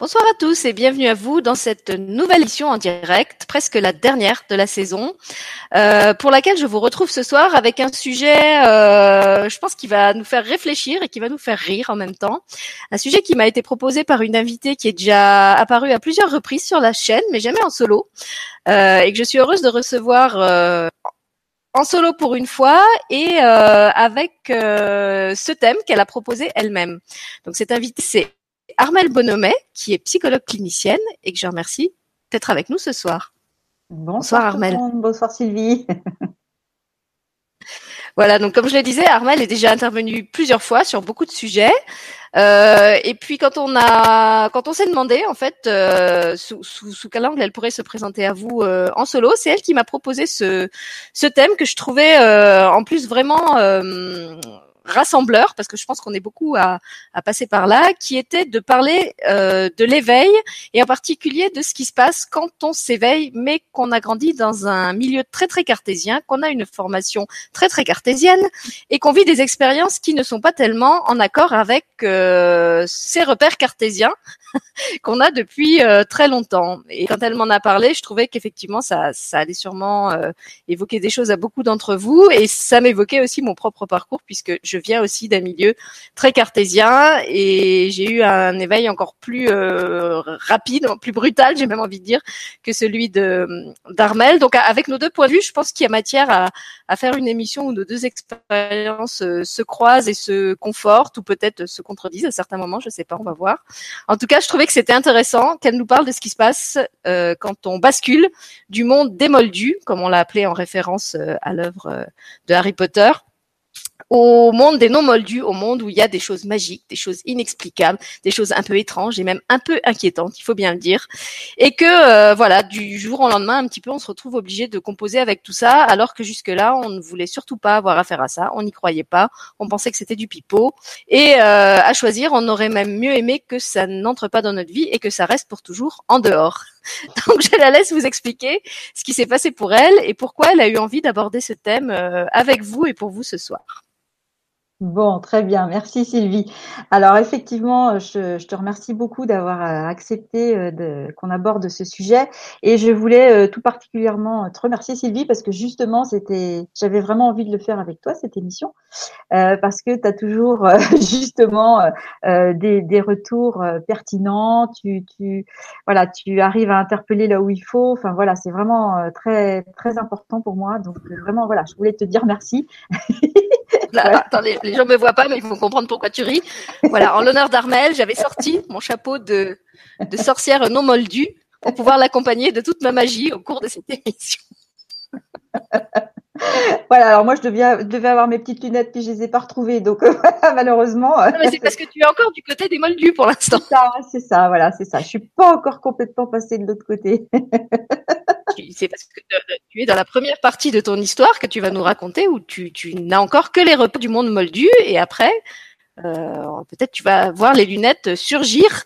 Bonsoir à tous et bienvenue à vous dans cette nouvelle émission en direct, presque la dernière de la saison, euh, pour laquelle je vous retrouve ce soir avec un sujet, euh, je pense, qui va nous faire réfléchir et qui va nous faire rire en même temps. Un sujet qui m'a été proposé par une invitée qui est déjà apparue à plusieurs reprises sur la chaîne, mais jamais en solo, euh, et que je suis heureuse de recevoir en solo pour une fois et avec ce thème qu'elle a proposé elle-même. Donc cette invitée, c'est Armelle Bonomet, qui est psychologue clinicienne et que je remercie d'être avec nous ce soir. Bonsoir, Armelle. Bonsoir Sylvie. Voilà, donc comme je le disais, Armelle est déjà intervenue plusieurs fois sur beaucoup de sujets. Euh, et puis quand on a, quand on s'est demandé en fait euh, sous, sous, quel angle elle pourrait se présenter à vous euh, en solo, c'est elle qui m'a proposé ce, ce thème que je trouvais en plus vraiment rassembleur, parce que je pense qu'on est beaucoup à, à, passer par là, qui était de parler euh, de l'éveil et en particulier de ce qui se passe quand on s'éveille, mais qu'on a grandi dans un milieu très très cartésien, qu'on a une formation très très cartésienne et qu'on vit des expériences qui ne sont pas tellement en accord avec euh, ces repères cartésiens qu'on a depuis euh, très longtemps. Et quand elle m'en a parlé, je trouvais qu'effectivement ça, ça allait sûrement euh, évoquer des choses à beaucoup d'entre vous et ça m'évoquait aussi mon propre parcours puisque je viens aussi d'un milieu très cartésien et j'ai eu un éveil encore plus euh, rapide, plus brutal, j'ai même envie de dire, que celui de d'Armel. Donc avec nos deux points de vue, je pense qu'il y a matière à, à faire une émission où nos deux expériences se croisent et se confortent ou peut-être se contredisent à certains moments, je sais pas, on va voir. En tout cas, je trouvais que c'était intéressant qu'elle nous parle de ce qui se passe euh, quand on bascule du monde des moldus, comme on l'a appelé en référence euh, à l'œuvre euh, de Harry Potter, au monde des non moldus, au monde où il y a des choses magiques, des choses inexplicables, des choses un peu étranges et même un peu inquiétantes, il faut bien le dire, et que euh, voilà, du jour au lendemain, un petit peu, on se retrouve obligé de composer avec tout ça, alors que jusque-là, on ne voulait surtout pas avoir affaire à ça, on n'y croyait pas, on pensait que c'était du pipeau, et euh, à choisir, on aurait même mieux aimé que ça n'entre pas dans notre vie et que ça reste pour toujours en dehors. Donc je la laisse vous expliquer ce qui s'est passé pour elle et pourquoi elle a eu envie d'aborder ce thème euh, avec vous et pour vous ce soir. Bon, très bien. Merci Sylvie. Alors effectivement, je, te remercie beaucoup d'avoir euh, accepté euh, qu'on aborde ce sujet et je voulais euh, tout particulièrement te remercier Sylvie parce que justement, c'était, j'avais vraiment envie de le faire avec toi cette émission parce que tu as toujours justement des, des, retours pertinents. Tu, tu, voilà, tu arrives à interpeller là où il faut. Enfin voilà, c'est vraiment très très important pour moi. Donc vraiment voilà, je voulais te dire merci. attendez, les gens me voient pas, mais ils vont comprendre pourquoi tu ris. Voilà, en l'honneur d'Armel, j'avais sorti mon chapeau de, de sorcière non moldue pour pouvoir l'accompagner de toute ma magie au cours de cette émission. voilà, alors moi je devais, devais, avoir mes petites lunettes puis je les ai pas retrouvées, donc malheureusement. Non, mais c'est parce que tu es encore du côté des moldus pour l'instant. C'est ça, c'est ça, voilà, c'est ça. Je suis pas encore complètement passée de l'autre côté. c'est parce que tu es dans la première partie de ton histoire que tu vas nous raconter où tu, n'as encore que les repas du monde moldu et après, euh, peut-être tu vas voir les lunettes surgir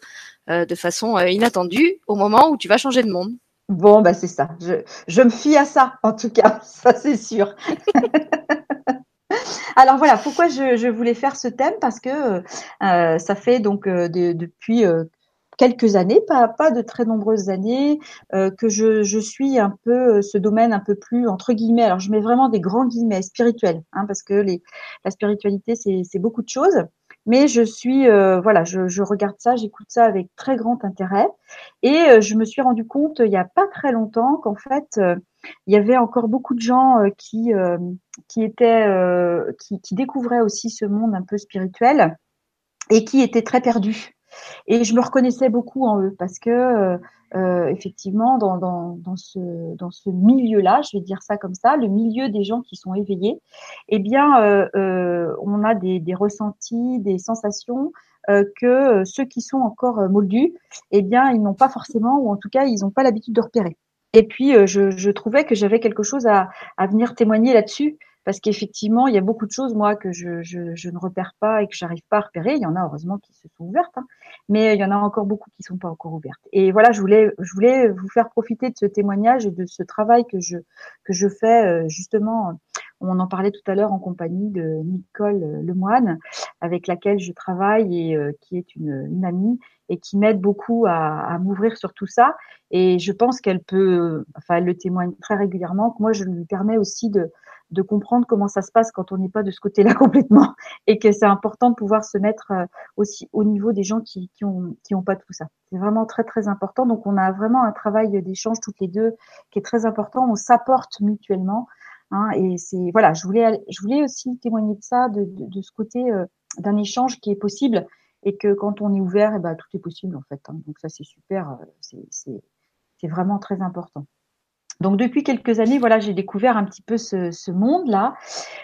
euh, de façon euh, inattendue au moment où tu vas changer de monde. Bon, bah c'est ça. Je, me fie à ça, en tout cas, ça c'est sûr. Alors voilà, pourquoi je, voulais faire ce thème? Parce que ça fait donc depuis quelques années, pas, pas de très nombreuses années, euh, que je, je, suis un peu euh, ce domaine un peu plus entre guillemets. Alors je mets vraiment des grands guillemets spirituels, hein, parce que les, la spiritualité c'est beaucoup de choses. Mais je suis euh, voilà, je, regarde ça, j'écoute ça avec très grand intérêt, et je me suis rendu compte il y a pas très longtemps qu'en fait il y avait encore beaucoup de gens qui qui étaient qui découvraient aussi ce monde un peu spirituel et qui étaient très perdus. Et je me reconnaissais beaucoup en eux parce que euh, euh, effectivement, dans, dans, ce, dans ce milieu-là, je vais dire ça comme ça, le milieu des gens qui sont éveillés, eh bien, euh, on a des, ressentis, des sensations que ceux qui sont encore moldus, eh bien, ils n'ont pas forcément, ou en tout cas, ils n'ont pas l'habitude de repérer. Et puis, je, je trouvais que j'avais quelque chose à, à venir témoigner là-dessus parce qu'effectivement, il y a beaucoup de choses, moi, que je, ne repère pas et que j'arrive pas à repérer. Il y en a heureusement qui se sont ouvertes, hein, mais il y en a encore beaucoup qui sont pas encore ouvertes. Et voilà, je voulais, je voulais vous faire profiter de ce témoignage et de ce travail que je que je fais euh, justement On en parlait tout à l'heure en compagnie de Nicole Lemoine, avec laquelle je travaille et qui est une, amie et qui m'aide beaucoup à, à m'ouvrir sur tout ça. Et je pense qu'elle peut, enfin, elle le témoigne très régulièrement, que moi, je lui permets aussi de, de comprendre comment ça se passe quand on n'est pas de ce côté-là complètement et que c'est important de pouvoir se mettre euh, aussi au niveau des gens qui qui ont qui ont pas tout ça. C'est vraiment très très important. Donc on a vraiment un travail d'échange toutes les deux qui est très important. On s'apporte mutuellement. Hein, et c'est voilà, je voulais je voulais aussi témoigner de ça, de, de, de ce côté euh, d'un échange qui est possible et que quand on est ouvert, eh ben, tout est possible en fait. Hein. Donc ça c'est super, euh, c'est vraiment très important. Donc depuis quelques années, voilà, j'ai découvert un petit peu ce, ce monde-là.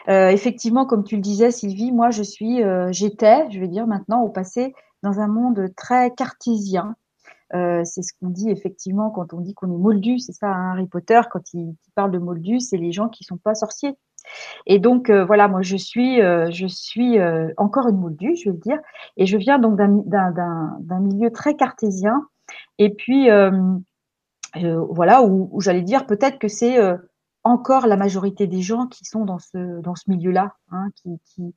Euh, effectivement, comme tu le disais, Sylvie, moi je suis, euh, j'étais, je vais dire maintenant au passé, dans un monde très cartésien. Euh, c'est ce qu'on dit effectivement quand on dit qu'on est moldu, c'est ça, hein, Harry Potter quand il, parle de moldu, c'est les gens qui sont pas sorciers. Et donc euh, voilà, moi je suis, euh, je suis encore une moldue, je veux dire, et je viens donc d'un milieu très cartésien. Et puis voilà, où, j'allais dire peut-être que c'est encore la majorité des gens qui sont dans ce dans ce milieu-là, hein, qui, qui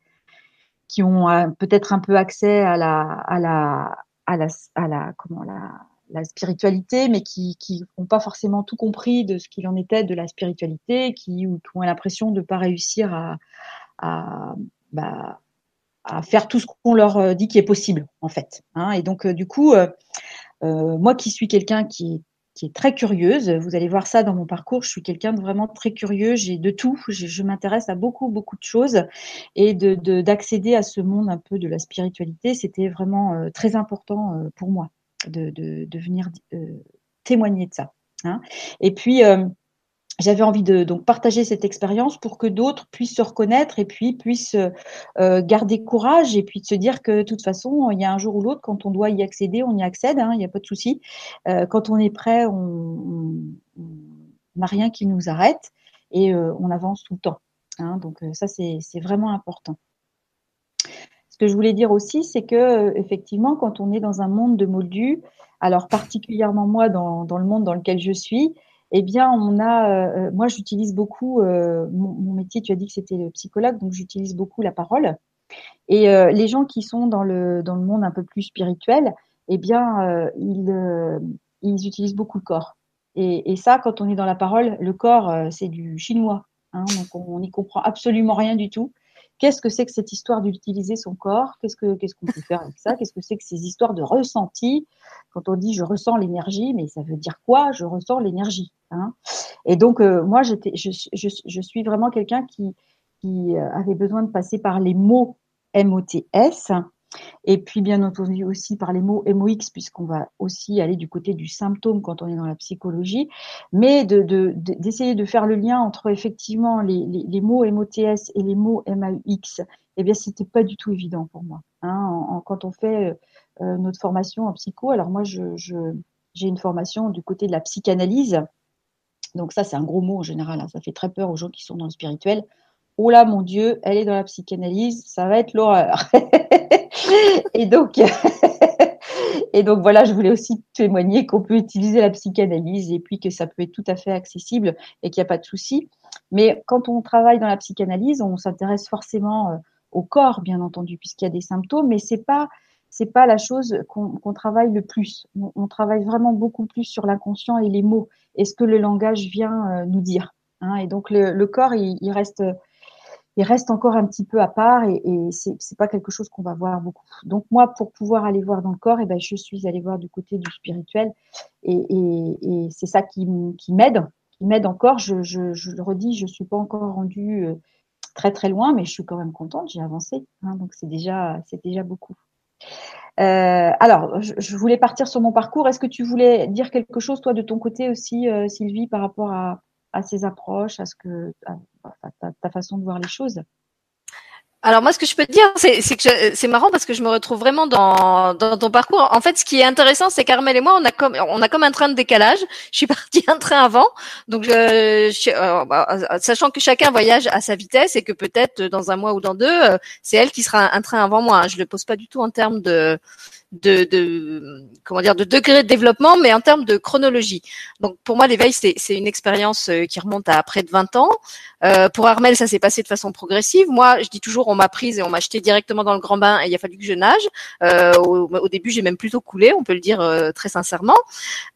qui ont peut-être un peu accès à la à la à la à la comment la la spiritualité, mais qui qui n'ont pas forcément tout compris de ce qu'il en était de la spiritualité, qui, ou, ont l'impression de pas réussir à à, bah, à faire tout ce qu'on leur dit qui est possible en fait. Hein. Et donc du coup, euh, moi qui suis quelqu'un qui qui est très curieuse. Vous allez voir ça dans mon parcours. Je suis quelqu'un de vraiment très curieux. J'ai de tout. Je, m'intéresse à beaucoup, beaucoup de choses. Et de, d'accéder à ce monde un peu de la spiritualité, c'était vraiment euh, très important euh, pour moi de, de, de venir euh, témoigner de ça. Hein. Et puis, j'avais envie de donc partager cette expérience pour que d'autres puissent se reconnaître et puis puissent euh, garder courage et puis de se dire que de toute façon il y a un jour ou l'autre quand on doit y accéder on y accède hein, il n'y a pas de souci. Euh, quand on est prêt on n'a rien qui nous arrête et euh, on avance tout le temps hein, donc ça c'est vraiment important. Ce que je voulais dire aussi c'est que effectivement quand on est dans un monde de moldus alors particulièrement moi dans, dans le monde dans lequel je suis eh bien, on a, euh, moi, j'utilise beaucoup euh, mon, métier. Tu as dit que c'était le psychologue, donc j'utilise beaucoup la parole. Et euh, les gens qui sont dans le dans le monde un peu plus spirituel, eh bien, ils ils utilisent beaucoup le corps. Et, et, ça, quand on est dans la parole, le corps, c'est du chinois. Hein, donc on n'y comprend absolument rien du tout. Qu'est-ce que c'est que cette histoire d'utiliser son corps? Qu'est-ce que qu'on peut faire avec ça? Qu'est-ce que c'est que ces histoires de ressenti Quand on dit je ressens l'énergie, mais ça veut dire quoi? Je ressens l'énergie. Hein. Et donc euh, moi j'étais, je, je, je, suis vraiment quelqu'un qui qui euh, avait besoin de passer par les mots MOTS et puis, bien entendu, aussi par les mots MOX, puisqu'on va aussi aller du côté du symptôme quand on est dans la psychologie, mais d'essayer de, faire le lien entre effectivement les, mots MOTS et les mots MAUX. Eh bien, c'était pas du tout évident pour moi. Hein, quand on fait euh, notre formation en psycho, alors moi, j'ai une formation du côté de la psychanalyse. Donc ça, c'est un gros mot en général. Hein, ça fait très peur aux gens qui sont dans le spirituel. Oh là, mon Dieu, elle est dans la psychanalyse, ça va être l'horreur. et donc, et donc voilà, je voulais aussi témoigner qu'on peut utiliser la psychanalyse et puis que ça peut être tout à fait accessible et qu'il n'y a pas de souci. Mais quand on travaille dans la psychanalyse, on s'intéresse forcément euh, au corps, bien entendu, puisqu'il y a des symptômes, mais c'est pas c'est pas la chose qu'on travaille le plus. On, travaille vraiment beaucoup plus sur l'inconscient et les mots et ce que le langage vient euh, nous dire. Hein. Et donc le, corps, il, il reste il reste encore un petit peu à part et, et c'est pas quelque chose qu'on va voir beaucoup. Donc moi, pour pouvoir aller voir dans le corps, eh ben je suis allée voir du côté du spirituel et, et, et c'est ça qui, qui m'aide, qui m'aide encore. Je, je, je, le redis, je suis pas encore rendue euh, très très loin, mais je suis quand même contente, j'ai avancé, hein, donc c'est déjà c'est déjà beaucoup. Euh, alors, je, je, voulais partir sur mon parcours. Est-ce que tu voulais dire quelque chose, toi, de ton côté aussi, euh, Sylvie, par rapport à, à ces approches, à ce que, à, ta, façon de voir les choses alors moi, ce que je peux te dire, c'est que c'est marrant parce que je me retrouve vraiment dans, ton parcours. En fait, ce qui est intéressant, c'est qu'Armel et moi, on a comme on a comme un train de décalage. Je suis partie un train avant, donc euh, bah, sachant que chacun voyage à sa vitesse et que peut-être dans un mois ou dans deux, euh, c'est elle qui sera un train avant moi. Je le pose pas du tout en termes de de, de, comment dire de degré de développement, mais en termes de chronologie. Donc pour moi, l'éveil c'est une expérience euh, qui remonte à près de 20 ans. Euh, pour Armel, ça s'est passé de façon progressive. Moi, je dis toujours, on m'a prise et on m'a acheté directement dans le grand bain et il a fallu que je nage. Euh, au, au, début, j'ai même plutôt coulé, on peut le dire euh, très sincèrement.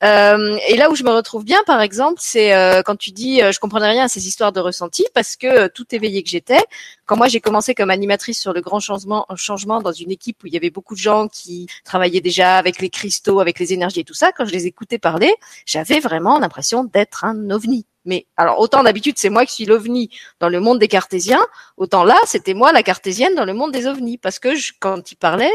Euh, et là où je me retrouve bien, par exemple, c'est euh, quand tu dis, je comprenais rien à ces histoires de ressenti parce que tout éveillé que j'étais, quand moi j'ai commencé comme animatrice sur le grand changement, changement dans une équipe où il y avait beaucoup de gens qui travaillaient déjà avec les cristaux, avec les énergies et tout ça, quand je les écoutais parler, j'avais vraiment l'impression d'être un ovni. Mais alors autant d'habitude c'est moi qui suis l'ovni dans le monde des cartésiens, autant là c'était moi la cartésienne dans le monde des ovnis parce que je, quand il parlait,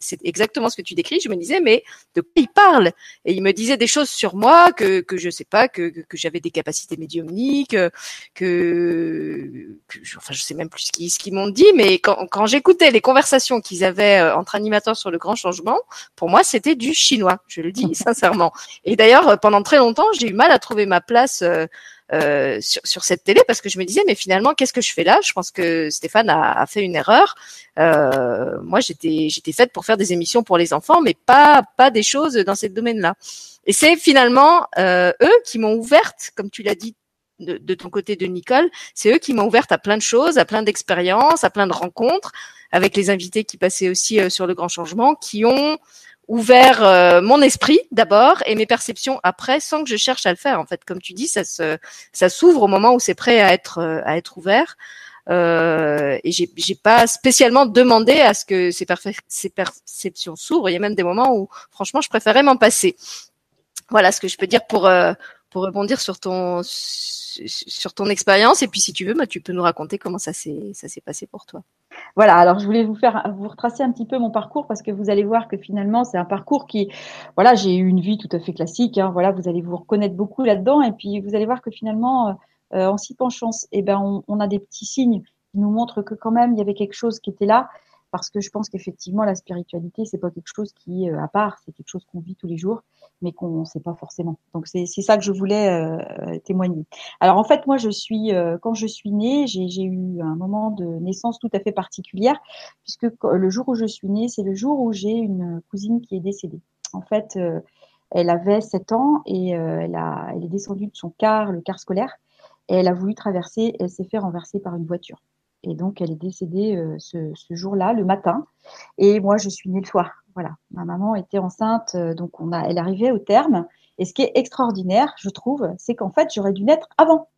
c'est exactement ce que tu décris, je me disais mais de quoi il parle? Et il me disait des choses sur moi que que je sais pas que que, j'avais des capacités médiumniques, que, que, enfin je sais même plus ce qu'ils ce qu'ils m'ont dit, mais quand quand j'écoutais les conversations qu'ils avaient euh, entre animateurs sur le grand changement, pour moi c'était du chinois, je le dis sincèrement. Et d'ailleurs pendant très longtemps j'ai eu mal à trouver ma place. Euh, euh, sur, sur, cette télé parce que je me disais mais finalement qu'est-ce que je fais là? Je pense que Stéphane a, a fait une erreur. Euh, moi j'étais j'étais faite pour faire des émissions pour les enfants mais pas pas des choses dans ce domaine-là. Et c'est finalement euh, eux qui m'ont ouverte, comme tu l'as dit de, de, ton côté de Nicole, c'est eux qui m'ont ouverte à plein de choses, à plein d'expériences, à plein de rencontres avec les invités qui passaient aussi euh, sur le grand changement, qui ont ouvert euh, mon esprit d'abord et mes perceptions après sans que je cherche à le faire en fait. Comme tu dis ça se ça s'ouvre au moment où c'est prêt à être euh, à être ouvert. Euh, et j'ai pas spécialement demandé à ce que ces, ces perceptions s'ouvrent. Il y a même des moments où franchement je préférais m'en passer. Voilà ce que je peux dire pour euh, pour rebondir sur ton sur ton expérience. Et puis si tu veux bah, tu peux nous raconter comment ça s'est ça s'est passé pour toi voilà, alors je voulais vous faire vous retracer un petit peu mon parcours parce que vous allez voir que finalement c'est un parcours qui, voilà, j'ai eu une vie tout à fait classique. Hein, voilà, vous allez vous reconnaître beaucoup là-dedans et puis vous allez voir que finalement, euh, euh en s'y penchant, eh ben, on, on, a des petits signes qui nous montrent que quand même il y avait quelque chose qui était là parce que je pense qu'effectivement la spiritualité c'est pas quelque chose qui est euh, à part, c'est quelque chose qu'on vit tous les jours, mais qu'on ne sait pas forcément. Donc c'est ça que je voulais euh, témoigner. Alors en fait moi je suis euh, quand je suis née, j'ai eu un moment de naissance tout à fait particulière puisque le jour où je suis née, c'est le jour où j'ai une cousine qui est décédée. En fait, elle avait 7 ans et elle a elle est descendue de son car, le car scolaire, et elle a voulu traverser, elle s'est fait renverser par une voiture. Et donc, elle est décédée euh, ce, jour-là, le matin. Et moi, je suis née le soir. Voilà. Ma maman était enceinte, euh, donc on a, elle arrivait au terme. Et ce qui est extraordinaire, je trouve, c'est qu'en fait, j'aurais dû naître avant.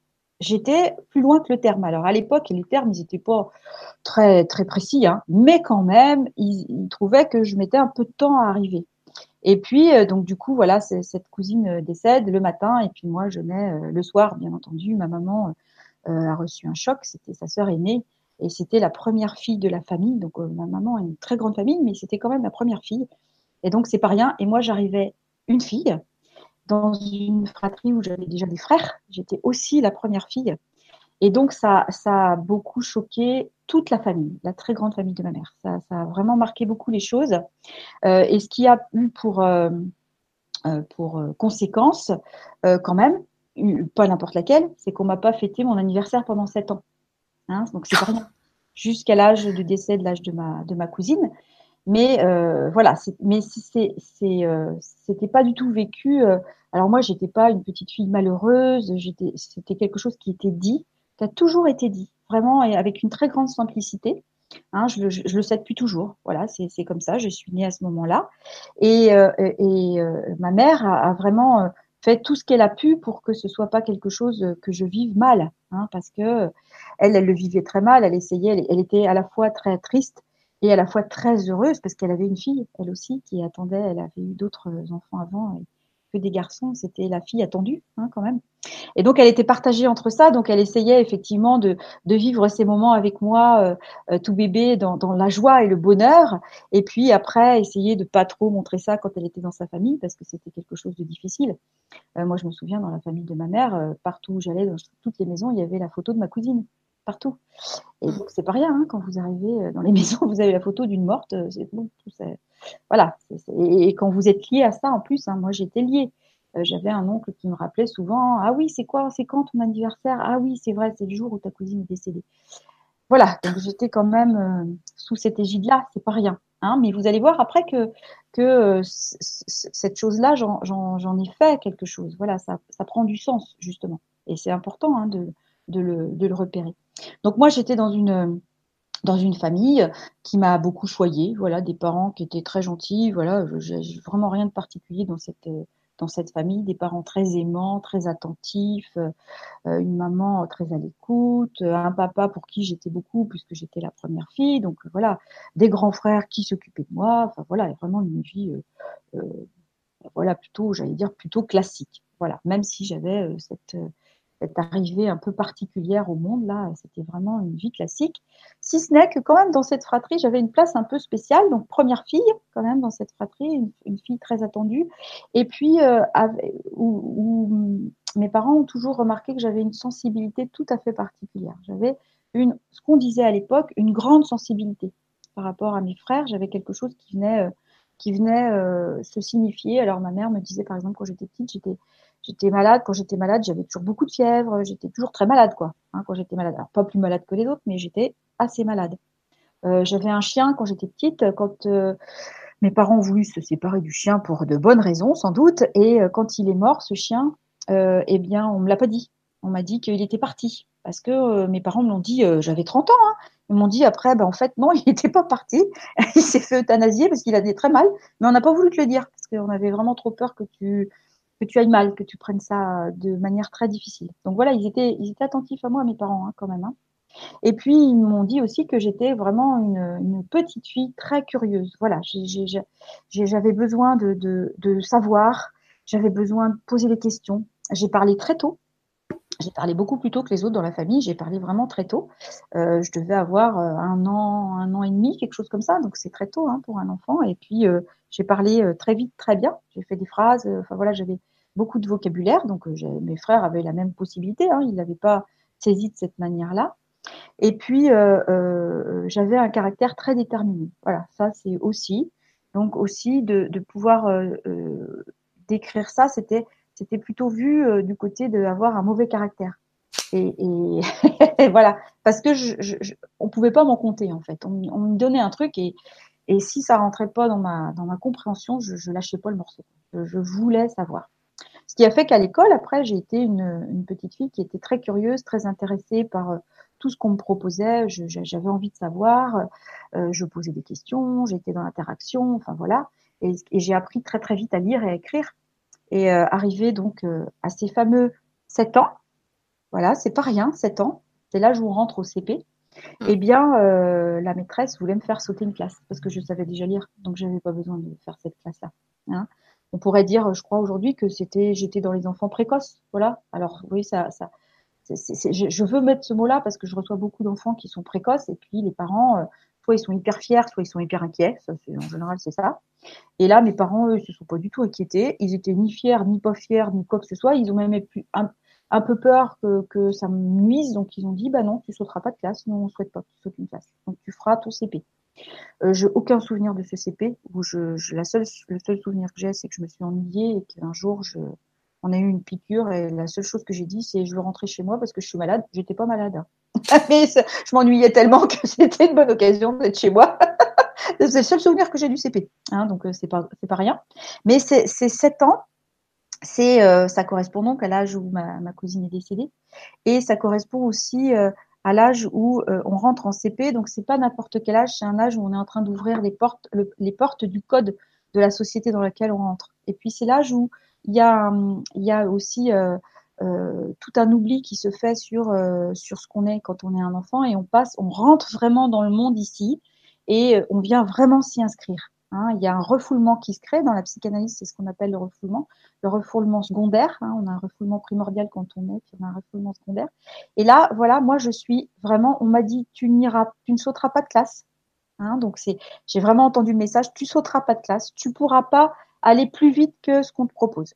J'étais plus loin que le terme. Alors à l'époque, les termes, ils n'étaient pas très très précis, hein, mais quand même, ils, ils, trouvaient que je mettais un peu de temps à arriver. Et puis euh, donc du coup, voilà, cette cousine décède le matin, et puis moi, je nais le soir, bien entendu. Ma maman a reçu un choc. C'était sa sœur aînée et c'était la première fille de la famille. Donc, euh, ma maman a une très grande famille, mais c'était quand même la première fille. Et donc, c'est pas rien. Et moi, j'arrivais une fille dans une fratrie où j'avais déjà des frères. J'étais aussi la première fille. Et donc, ça, a beaucoup choqué toute la famille, la très grande famille de ma mère. Ça, a vraiment marqué beaucoup les choses. Euh, et ce qui a eu pour, pour euh, conséquence, quand même, pas n'importe laquelle, c'est qu'on m'a pas fêté mon anniversaire pendant sept ans. Hein, donc c'est rien. Jusqu'à l'âge de décès de l'âge de ma, de ma cousine. Mais euh, voilà, mais c'est, c'est, euh, c'était pas du tout vécu. Euh, alors moi, j'étais pas une petite fille malheureuse. J'étais, c'était quelque chose qui était dit, qui a toujours été dit, vraiment, et avec une très grande simplicité. Hein, je, je, le sais depuis toujours. Voilà, c'est, c'est comme ça. Je suis née à ce moment-là, et, euh, et euh, ma mère a, a vraiment fait tout ce qu'elle a pu pour que ce soit pas quelque chose que je vive mal, hein, parce que elle, elle le vivait très mal. Elle essayait, elle, était à la fois très triste et à la fois très heureuse parce qu'elle avait une fille, elle aussi, qui attendait. Elle avait eu d'autres enfants avant des garçons. C'était la fille attendue, hein, quand même. Et donc, elle était partagée entre ça. Donc, elle essayait effectivement de, de vivre ces moments avec moi, euh, euh, tout bébé, dans, dans, la joie et le bonheur. Et puis après, essayer de pas trop montrer ça quand elle était dans sa famille, parce que c'était quelque chose de difficile. Euh, moi, je me souviens dans la famille de ma mère, partout où j'allais, dans toutes les maisons, il y avait la photo de ma cousine. Partout. Et donc, c'est pas rien, hein, quand vous arrivez dans les maisons, vous avez la photo d'une morte, c'est bon, voilà. Et quand vous êtes lié à ça, en plus, hein, moi j'étais liée. J'avais un oncle qui me rappelait souvent, ah oui, c'est quoi, c'est quand ton anniversaire? Ah oui, c'est vrai, c'est le jour où ta cousine est décédée. Voilà, donc j'étais quand même sous cette égide-là, c'est pas rien. Hein, mais vous allez voir après que, que euh, cette chose-là, j'en ai fait quelque chose. Voilà, ça, ça prend du sens, justement. Et c'est important hein, de, de, le, de, le, repérer. Donc moi, j'étais dans une, dans une famille qui m'a beaucoup choyé. Voilà, des parents qui étaient très gentils. Voilà, j'ai vraiment rien de particulier dans cette dans cette famille, des parents très aimants, très attentifs, euh, euh, une maman très à l'écoute, euh, un papa pour qui j'étais beaucoup puisque j'étais la première fille, donc voilà, des grands frères qui s'occupaient de moi, enfin voilà, vraiment une vie, voilà plutôt, j'allais dire plutôt classique, voilà, même si j'avais cette cette arrivée un peu particulière au monde, là, c'était vraiment une vie classique. Si ce n'est que quand même dans cette fratrie, j'avais une place un peu spéciale, donc première fille quand même dans cette fratrie, une, fille très attendue, et puis euh, où, mes parents ont toujours remarqué que j'avais une sensibilité tout à fait particulière. J'avais une, ce qu'on disait à l'époque, une grande sensibilité par rapport à mes frères. J'avais quelque chose qui venait, euh, qui venait euh, se signifier. Alors ma mère me disait par exemple quand j'étais petite, j'étais J'étais malade. Quand j'étais malade, j'avais toujours beaucoup de fièvre. J'étais toujours très malade, quoi. Hein, quand j'étais malade. Alors, pas plus malade que les autres, mais j'étais assez malade. Euh, j'avais un chien quand j'étais petite. Quand euh, mes parents ont voulu se séparer du chien pour de bonnes raisons, sans doute, et euh, quand il est mort, ce chien, eh bien, on me l'a pas dit. On m'a dit qu'il était parti. Parce que mes parents me l'ont dit, j'avais 30 ans. Hein. Ils m'ont dit après, ben, en fait, non, il n'était pas parti. il s'est fait euthanasier parce qu'il allait très mal. Mais on n'a pas voulu te le dire parce qu'on avait vraiment trop peur que tu que tu ailles mal, que tu prennes ça de manière très difficile. Donc voilà, ils étaient, ils étaient attentifs à moi, mes parents, hein, quand même. Hein. Et puis ils m'ont dit aussi que j'étais vraiment une, petite fille très curieuse. Voilà, j'avais besoin de, de, savoir, j'avais besoin de poser des questions. J'ai parlé très tôt. J'ai parlé beaucoup plus tôt que les autres dans la famille. J'ai parlé vraiment très tôt. Euh, je devais avoir euh, un an, un an et demi, quelque chose comme ça. Donc c'est très tôt hein, pour un enfant. Et puis euh, j'ai parlé très vite, très bien. J'ai fait des phrases. Enfin voilà, j'avais beaucoup de vocabulaire. Donc mes frères avaient la même possibilité. Hein, ils n'avaient pas saisi de cette manière-là. Et puis j'avais un caractère très déterminé. Voilà, ça c'est aussi. Donc aussi de, pouvoir décrire ça, c'était c'était plutôt vu du côté d'avoir un mauvais caractère. Et, voilà, parce que je, je, on pouvait pas m'en compter en fait. On, on, me donnait un truc et, et si ça rentrait pas dans ma, dans ma compréhension, je, je lâchais pas le morceau. Je, voulais savoir. Ce qui a fait qu'à l'école, après, j'ai été une, une, petite fille qui était très curieuse, très intéressée par euh, tout ce qu'on me proposait. J'avais envie de savoir. Euh, je posais des questions. J'étais dans l'interaction. Enfin voilà. Et, et j'ai appris très très vite à lire et à écrire. Et euh, arrivé donc euh, à ces fameux 7 ans. Voilà, c'est pas rien, 7 ans. C'est l'âge où on rentre au CP. Mm. eh bien, euh, la maîtresse voulait me faire sauter une classe parce que je savais déjà lire, donc je n'avais pas besoin de faire cette classe-là. Hein. On pourrait dire, je crois aujourd'hui, que c'était, j'étais dans les enfants précoces. Voilà. Alors oui, ça, ça, je, veux mettre ce mot-là parce que je reçois beaucoup d'enfants qui sont précoces et puis les parents, euh, soit ils sont hyper fiers, soit ils sont hyper inquiets. En général, c'est ça. Et là, mes parents, eux, se sont pas du tout inquiétés. Ils étaient ni fiers, ni pas fiers, ni quoi que ce soit. Ils ont même un, peu peur que, ça me nuise, donc ils ont dit bah non, tu sauteras pas de classe, nous on souhaite pas que tu sautes une classe, donc tu feras ton CP. Euh, j'ai aucun souvenir de ce CP où je, le seul souvenir que j'ai, c'est que je me suis ennuyée et qu'un jour je, on a eu une piqûre et la seule chose que j'ai dit, c'est je veux rentrer chez moi parce que je suis malade. J'étais pas malade, je m'ennuyais tellement que c'était une bonne occasion d'être chez moi. c'est le seul souvenir que j'ai du CP, hein, donc euh, c'est pas pas rien. Mais c'est sept ans c'est euh, ça correspond donc à l'âge où ma, cousine est décédée et ça correspond aussi euh, à l'âge où on rentre en CP donc c'est pas n'importe quel âge c'est un âge où on est en train d'ouvrir les portes les portes du code de la société dans laquelle on rentre et puis c'est l'âge où il y a il y a aussi tout un oubli qui se fait sur sur ce qu'on est quand on est un enfant et on passe on rentre vraiment dans le monde ici et on vient vraiment s'y inscrire Hein, il y a un refoulement qui se crée dans la psychanalyse, c'est ce qu'on appelle le refoulement, le refoulement secondaire. Hein, on a un refoulement primordial quand on est, puis on a un refoulement secondaire. Et là, voilà, moi je suis vraiment, on m'a dit, tu n'iras, tu ne sauteras pas de classe. Hein, donc c'est, j'ai vraiment entendu le message, tu sauteras pas de classe, tu pourras pas aller plus vite que ce qu'on te propose.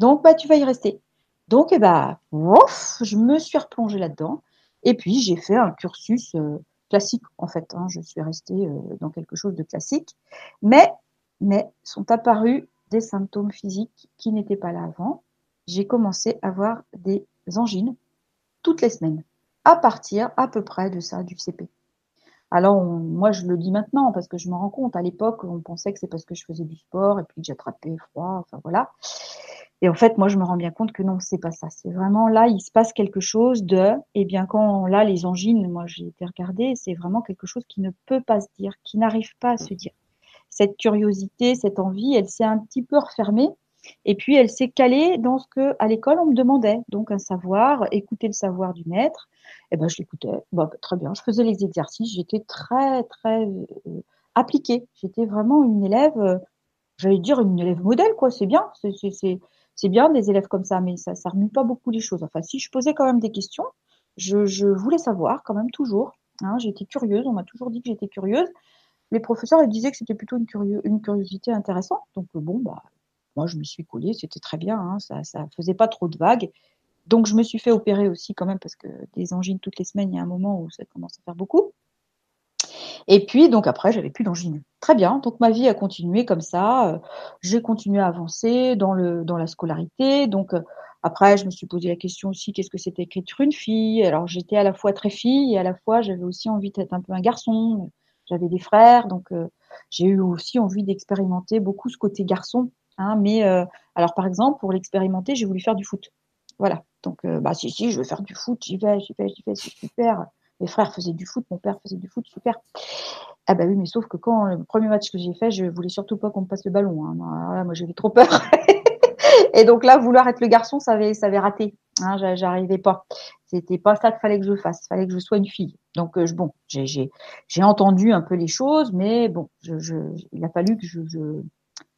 Donc bah tu vas y rester. Donc eh bah, ouf, je me suis replongée là-dedans. Et puis j'ai fait un cursus euh, classique en fait. Hein. je suis restée dans quelque chose de classique, mais mais sont apparus des symptômes physiques qui n'étaient pas là avant. J'ai commencé à avoir des angines toutes les semaines, à partir à peu près de ça du CP. Alors, moi, je le dis maintenant parce que je me rends compte. À l'époque, on pensait que c'est parce que je faisais du sport et puis que j'attrapais froid. Enfin, voilà. Et en fait, moi, je me rends bien compte que non, c'est pas ça. C'est vraiment là, il se passe quelque chose de, eh bien, quand là, les angines, moi, j'ai été regarder, c'est vraiment quelque chose qui ne peut pas se dire, qui n'arrive pas à se dire. Cette curiosité, cette envie, elle s'est un petit peu refermée. Et puis, elle s'est calée dans ce que, à l'école, on me demandait. Donc, un savoir, écouter le savoir du maître, eh ben, je l'écoutais. Bah, très bien. Je faisais les exercices. J'étais très, très euh, appliquée. J'étais vraiment une élève, euh, j'allais dire une élève modèle, quoi. C'est bien. C'est bien des élèves comme ça, mais ça, ça remue pas beaucoup les choses. Enfin, si je posais quand même des questions, je, voulais savoir quand même toujours. Hein, j'étais curieuse. On m'a toujours dit que j'étais curieuse. Les professeurs ils disaient que c'était plutôt une, curieux, une curiosité intéressante. Donc bon, bah, moi je me suis collée, c'était très bien. Hein, ça, ça faisait pas trop de vagues. Donc, je me suis fait opérer aussi quand même parce que des angines toutes les semaines, il y a un moment où ça commence à faire beaucoup. Et puis, donc après, j'avais plus d'angines. Très bien. Donc, ma vie a continué comme ça. Euh, j'ai continué à avancer dans le dans la scolarité. Donc, euh, après, je me suis posé la question aussi qu'est-ce que c'était qu'être une fille? Alors, j'étais à la fois très fille et à la fois j'avais aussi envie d'être un peu un garçon. J'avais des frères, donc euh, j'ai eu aussi envie d'expérimenter beaucoup ce côté garçon. Hein, mais alors, par exemple, pour l'expérimenter, j'ai voulu faire du foot. Voilà. Donc, euh, bah, si, si, je veux faire du foot, j'y vais, j'y vais, j'y vais, c'est super. Mes frères faisaient du foot, mon père faisait du foot, super. Ah bah oui, mais sauf que quand le premier match que j'ai fait, je voulais surtout pas qu'on me passe le ballon. Hein. moi, j'avais trop peur. et donc là, vouloir être le garçon, ça avait, ça avait raté. Hein, j'arrivais pas. C'était pas ça qu'il fallait que je fasse. Il fallait que je sois une fille. Donc euh, bon, j'ai entendu un peu les choses, mais bon, il a fallu que je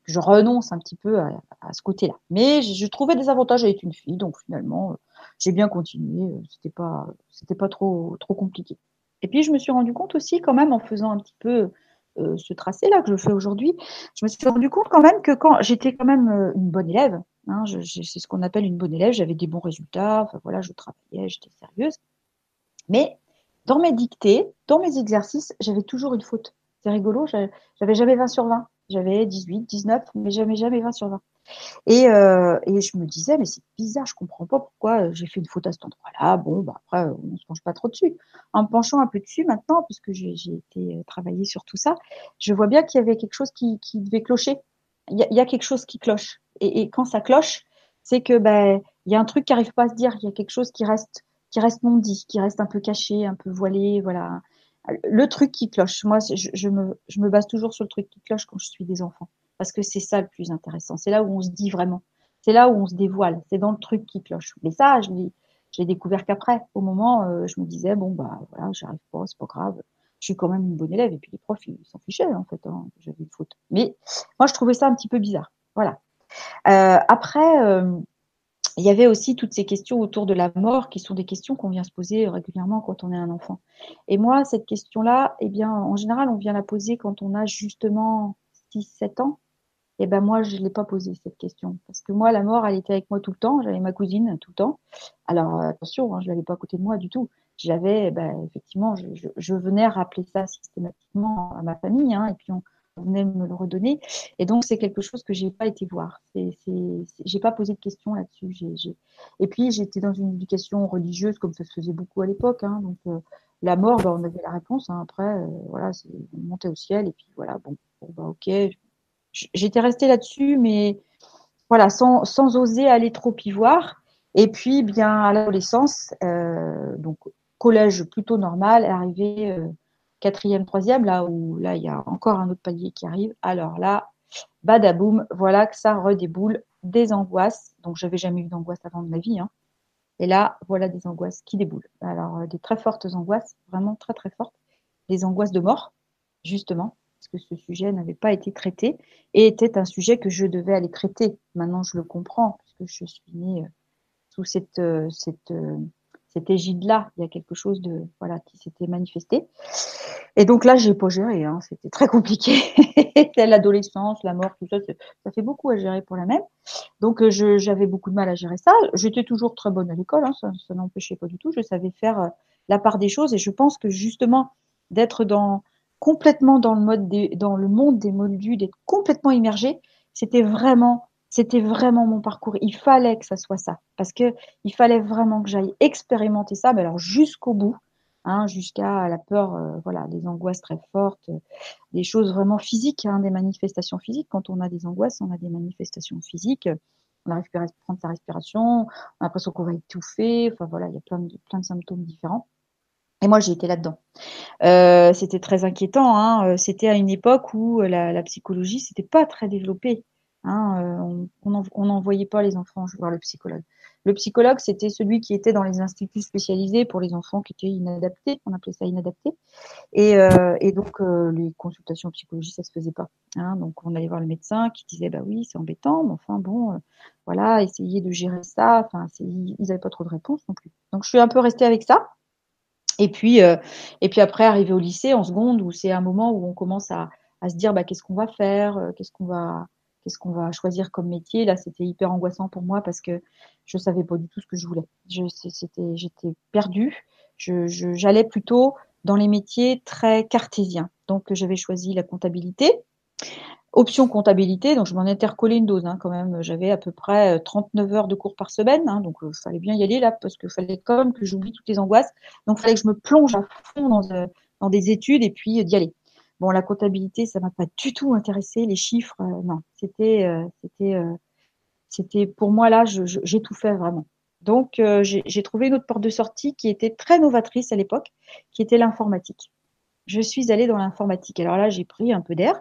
je renonce un petit peu à, ce côté-là. Mais je, trouvais des avantages à être une fille, donc finalement, euh, j'ai bien continué. Euh, c'était pas, c'était pas trop, trop compliqué. Et puis je me suis rendu compte aussi, quand même, en faisant un petit peu euh, ce tracé-là que je fais aujourd'hui, je me suis rendu compte quand même que quand j'étais quand même une bonne élève, hein, c'est ce qu'on appelle une bonne élève, j'avais des bons résultats, enfin voilà, je travaillais, j'étais sérieuse. Mais dans mes dictées, dans mes exercices, j'avais toujours une faute. C'est rigolo, j'avais jamais 20 sur 20. J'avais 18, 19, mais jamais, jamais 20 sur 20. Et, euh, et je me disais, mais c'est bizarre, je comprends pas pourquoi euh, j'ai fait une faute à cet endroit-là. Bon, bah après, on se penche pas trop dessus. En me penchant un peu dessus maintenant, puisque j'ai été euh, travailler sur tout ça, je vois bien qu'il y avait quelque chose qui, qui devait clocher. Il y, a, il y, a, quelque chose qui cloche. Et, et quand ça cloche, c'est que ben il y a un truc qui arrive pas à se dire. Il y a quelque chose qui reste qui reste non dit, qui reste un peu caché, un peu voilé, voilà le truc qui cloche. Moi, je, me, base toujours sur le truc qui cloche quand je suis des enfants. Parce que c'est ça le plus intéressant. C'est là où on se dit vraiment. C'est là où on se dévoile. C'est dans le truc qui cloche. Mais ça, je l'ai, découvert qu'après. Au moment, euh, je me disais, bon, bah, voilà, j'arrive pas, c'est pas grave. Je suis quand même une bonne élève. Et puis les profs, ils s'en fichaient, en fait. Hein, J'avais une faute. Mais moi, je trouvais ça un petit peu bizarre. Voilà. Euh, après, euh, il y avait aussi toutes ces questions autour de la mort qui sont des questions qu'on vient se poser régulièrement quand on est un enfant. Et moi, cette question-là, eh bien, en général, on vient la poser quand on a justement 6-7 ans. Et eh ben moi, je ne l'ai pas posée cette question parce que moi, la mort, elle était avec moi tout le temps. J'avais ma cousine tout le temps. Alors attention, hein, je l'avais pas à côté de moi du tout. J'avais, eh ben, effectivement, je, je, je, venais rappeler ça systématiquement à ma famille, hein, et puis on, venait me le redonner. Et donc, c'est quelque chose que j'ai pas été voir. J'ai pas posé de questions là-dessus. Et puis, j'étais dans une éducation religieuse, comme ça se faisait beaucoup à l'époque. Hein. Donc, euh, la mort, bah, on avait la réponse. Hein. Après, euh, voilà, on montait au ciel. Et puis, voilà, bon, bah, ok. J'étais restée là-dessus, mais voilà, sans, oser aller trop y voir. Et puis, bien, à l'adolescence, euh, donc collège plutôt normal, arrivé quatrième, troisième, là où là il y a encore un autre palier qui arrive. Alors là, badaboum, voilà que ça redéboule des angoisses. Donc j'avais jamais eu d'angoisse avant de ma vie. Hein. Et là, voilà des angoisses qui déboulent. Alors euh, des très fortes angoisses, vraiment très très fortes. Des angoisses de mort, justement, parce que ce sujet n'avait pas été traité et était un sujet que je devais aller traiter. Maintenant, je le comprends, puisque je suis née euh, sous cette, euh, cette cette égide-là, il y a quelque chose de voilà qui s'était manifesté. Et donc là, j'ai pas géré, hein, c'était très compliqué. L'adolescence, la mort, tout ça, ça fait beaucoup à gérer pour la même. Donc euh, j'avais beaucoup de mal à gérer ça. J'étais toujours très bonne à l'école, hein, ça, n'empêchait pas du tout. Je savais faire euh, la part des choses. Et je pense que justement, d'être dans complètement dans le mode dans le monde des moldus, d'être complètement immergé, c'était vraiment, c'était vraiment mon parcours. Il fallait que ça soit ça, parce que il fallait vraiment que j'aille expérimenter ça, mais alors jusqu'au bout, hein, jusqu'à la peur, euh, voilà, des angoisses très fortes, des choses vraiment physiques, hein, des manifestations physiques. Quand on a des angoisses, on a des manifestations physiques. On n'arrive plus à prendre sa respiration, on a l'impression qu'on va étouffer. Enfin voilà, il y a plein de, symptômes différents. Et moi, j'ai été là-dedans. Euh, c'était très inquiétant. Hein. Euh, c'était à une époque où euh, la, la psychologie, c'était pas très développé. Hein. On n'envoyait pas les enfants voir le psychologue. Le psychologue, c'était celui qui était dans les instituts spécialisés pour les enfants qui étaient inadaptés. On appelait ça inadapté. Et, euh, et donc, les consultations psychologiques, ça se faisait pas. Hein. Donc, on allait voir le médecin qui disait, bah oui, c'est embêtant, mais enfin bon, voilà, essayez de gérer ça. Enfin, ils n'avaient pas trop de réponses non plus. Donc, je suis un peu restée avec ça. Et puis, euh, et puis après, arriver au lycée en seconde, où c'est un moment où on commence à, à se dire, bah, qu'est-ce qu'on va faire, euh, qu'est-ce qu'on va, qu'est-ce qu'on va choisir comme métier. Là, c'était hyper angoissant pour moi parce que je savais pas du tout ce que je voulais. J'étais perdue. J'allais plutôt dans les métiers très cartésiens. Donc, j'avais choisi la comptabilité. Option comptabilité, donc je m'en étais recollé une dose hein, quand même. J'avais à peu près 39 euh, heures de cours par semaine, hein, donc il euh, fallait bien y aller là parce qu'il fallait quand même que j'oublie toutes les angoisses. Donc il fallait que je me plonge à fond dans, euh, dans des études et puis d'y aller. Bon, la comptabilité, ça m'a pas du tout intéressé. Les chiffres, non, c'était, c'était, c'était pour moi là, j'étouffais vraiment. Donc j'ai trouvé une autre porte de sortie qui était très novatrice à l'époque, qui était l'informatique je suis allée dans l'informatique. Alors là, j'ai pris un peu d'air.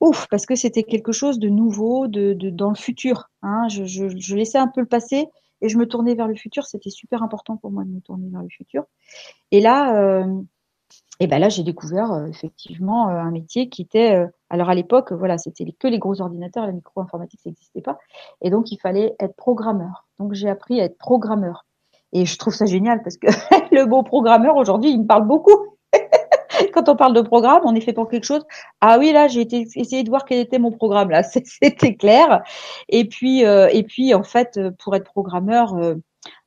Ouf, parce que c'était quelque chose de nouveau, de, dans le futur. Hein. Je, laissais un peu le passé et je me tournais vers le futur. C'était super important pour moi de me tourner vers le futur. Et là, euh, et ben là, j'ai découvert euh, effectivement euh, un métier qui était. alors à l'époque, voilà, c'était que les gros ordinateurs, la micro-informatique, ça n'existait pas. Et donc, il fallait être programmeur. Donc, j'ai appris à être programmeur. Et je trouve ça génial parce que le beau programmeur aujourd'hui, il me parle beaucoup. quand on parle de programme, on est fait pour quelque chose. Ah oui, là, j'ai essayé de voir quel était mon programme là, c'était clair. Et puis, euh, et puis en fait, pour être programmeur, euh,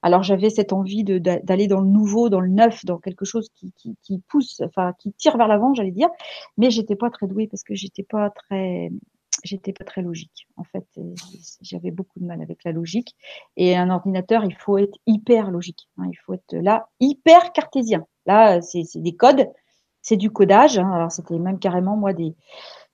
alors j'avais cette envie d'aller dans le nouveau, dans le neuf, dans quelque chose qui, pousse, enfin qui tire vers l'avant, j'allais dire. Mais j'étais pas très douée parce que j'étais pas très pas très logique. En fait, j'avais beaucoup de mal avec la logique. Et un ordinateur, il faut être hyper logique. Hein. Il faut être là hyper cartésien. Là, c'est des codes c'est du codage. Hein. alors c'était même carrément moi des,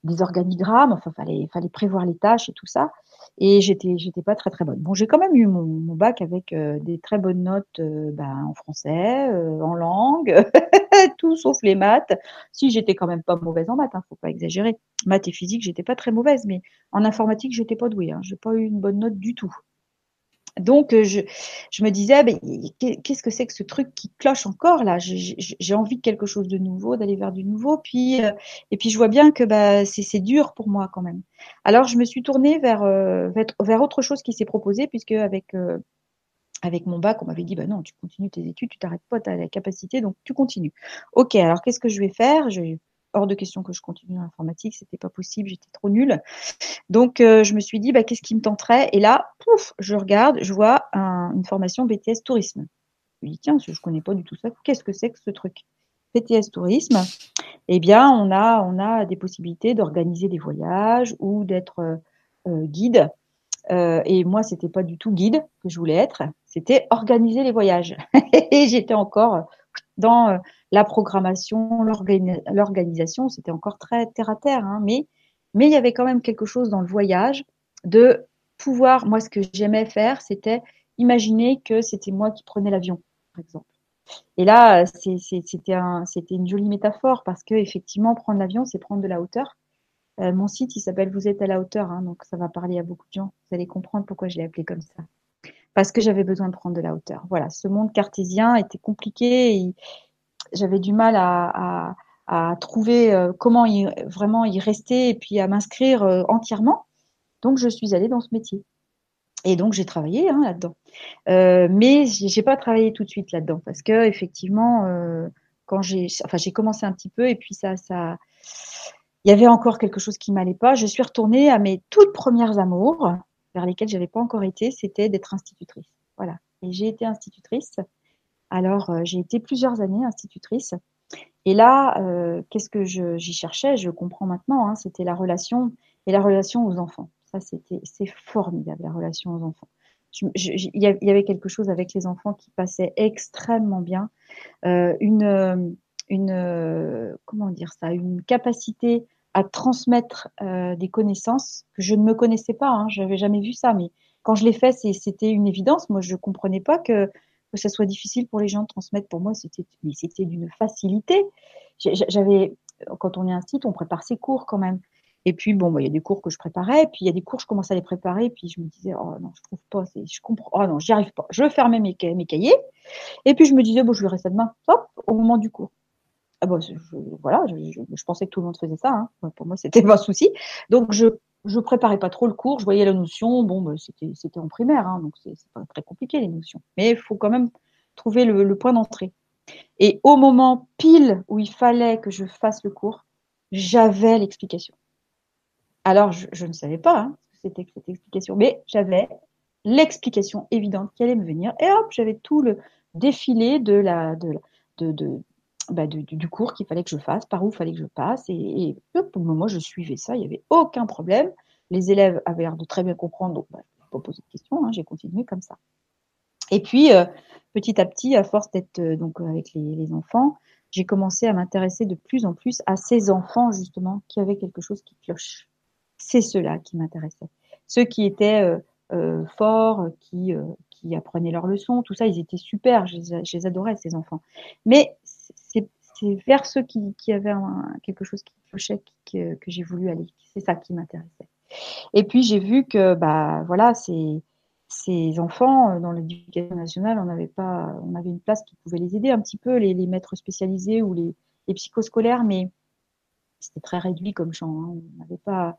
des organigrammes. Enfin, fallait fallait prévoir les tâches et tout ça. Et j'étais j'étais pas très très bonne. Bon, j'ai quand même eu mon, bac avec euh, des très bonnes notes euh, ben, en français, euh, en langue, tout sauf les maths. Si j'étais quand même pas mauvaise en maths, hein, faut pas exagérer. Maths et physique, j'étais pas très mauvaise, mais en informatique, j'étais pas douée. Hein, j'ai pas eu une bonne note du tout. Donc, euh, je, je me disais, ben, qu'est-ce que c'est que ce truc qui cloche encore là? J'ai envie de quelque chose de nouveau, d'aller vers du nouveau. Puis, euh, et puis, je vois bien que bah, c'est dur pour moi quand même. Alors, je me suis tournée vers, euh, vers autre chose qui s'est proposé, puisque avec, avec mon bac, on m'avait dit, bah non, tu continues tes études, tu t'arrêtes pas, tu as la capacité, donc tu continues. Ok, alors qu'est-ce que je vais faire? Hors de question que je continue dans l'informatique, c'était pas possible, j'étais trop nulle. Donc euh, je me suis dit bah, qu'est-ce qui me tenterait? Et là, pouf, je regarde, je vois une formation BTS tourisme. Je me dis tiens, je connais pas du tout ça. Qu'est-ce que c'est que ce truc? BTS tourisme Eh bien, on a des possibilités d'organiser des voyages ou d'être euh, euh, guide. et moi, c'était pas du tout guide que je voulais être, c'était organiser les voyages. et j'étais encore dans la programmation, l'organisation, c'était encore très terre à terre, hein, mais, il y avait quand même quelque chose dans le voyage de pouvoir, moi ce que j'aimais faire, c'était imaginer que c'était moi qui prenais l'avion, par exemple. Et là, c'était un, une jolie métaphore parce que effectivement, prendre l'avion, c'est prendre de la hauteur. Euh, mon site, il s'appelle Vous êtes à la hauteur, hein, donc ça va parler à beaucoup de gens. Vous allez comprendre pourquoi je l'ai appelé comme ça. Parce que j'avais besoin de prendre de la hauteur. Voilà, ce monde cartésien était compliqué j'avais du mal à, à, à trouver euh, comment vraiment y rester et puis à m'inscrire euh, entièrement. Donc, je suis allée dans ce métier. Et donc, j'ai travaillé hein, là-dedans. Euh, mais j'ai pas travaillé tout de suite là-dedans parce que effectivement, euh, quand j'ai, enfin, j'ai commencé un petit peu et puis ça, ça, il y avait encore quelque chose qui m'allait pas. Je suis retournée à mes toutes premières amours vers lesquelles j'avais pas encore été. C'était d'être institutrice. Voilà. Et j'ai été institutrice Alors, j'ai été plusieurs années institutrice. Et là, qu'est-ce que j'y cherchais? Je comprends maintenant. Hein, c'était la relation et la relation aux enfants. Ça, c'était c'est formidable la relation aux enfants. Il y avait quelque chose avec les enfants qui passait extrêmement bien. une une comment dire ça, une capacité à transmettre euh, des connaissances que je ne me connaissais pas. Hein, je n'avais jamais vu ça, mais quand je l'ai fait, c'était une évidence. Moi, je ne comprenais pas que, que ça soit difficile pour les gens de transmettre. Pour moi, c'était mais c'était d'une facilité. J'avais quand on est un site, on prépare ses cours quand même. Et puis bon, bah, il y a des cours que je préparais, puis il y a des cours je commençais à les préparer, puis je me disais oh non, je trouve pas, je comprends, oh non, j'y arrive pas. Je fermais mes, mes cahiers, et puis je me disais bon, je vais rester demain, hop, au moment du cours. Ah bon, je, voilà, je, pensais que tout le monde faisait ça. Hein. Pour moi, c'était pas un souci. Donc, je je préparais pas trop le cours. Je voyais la notion. Bon, bah, c'était c'était en primaire, hein, donc c'est pas très compliqué les notions. Mais il faut quand même trouver le, point d'entrée. Et au moment pile où il fallait que je fasse le cours, j'avais l'explication. Alors, je, ne savais pas hein, c'était cette explication, mais j'avais l'explication évidente qui allait me venir. Et hop, j'avais tout le défilé de la, de, de, de, bah, du, cours qu'il fallait que je fasse, par où il fallait que je passe. Et, pour le moment, je suivais ça, il n'y avait aucun problème. Les élèves avaient l'air de très bien comprendre, donc bah, je n'ai pas posé de questions, hein, j'ai continué comme ça. Et puis, euh, petit à petit, à force d'être euh, donc avec les, enfants, j'ai commencé à m'intéresser de plus en plus à ces enfants, justement, qui avaient quelque chose qui cloche. C'est ceux-là qui m'intéressaient. Ceux qui étaient euh, forts, qui, qui apprenaient leurs leçons, tout ça, ils étaient super, je je les adorais, ces enfants. Mais c'est vers ceux qui, qui avaient quelque chose qui clochait que, que j'ai voulu aller. C'est ça qui m'intéressait. Et puis j'ai vu que bah voilà, ces, ces enfants euh, dans l'éducation nationale, on avait pas, on avait une place qui pouvait les aider un petit peu, les, les maîtres spécialisés ou les, les psychoscolaires, mais c'était très réduit comme champ. Hein. On n'avait pas,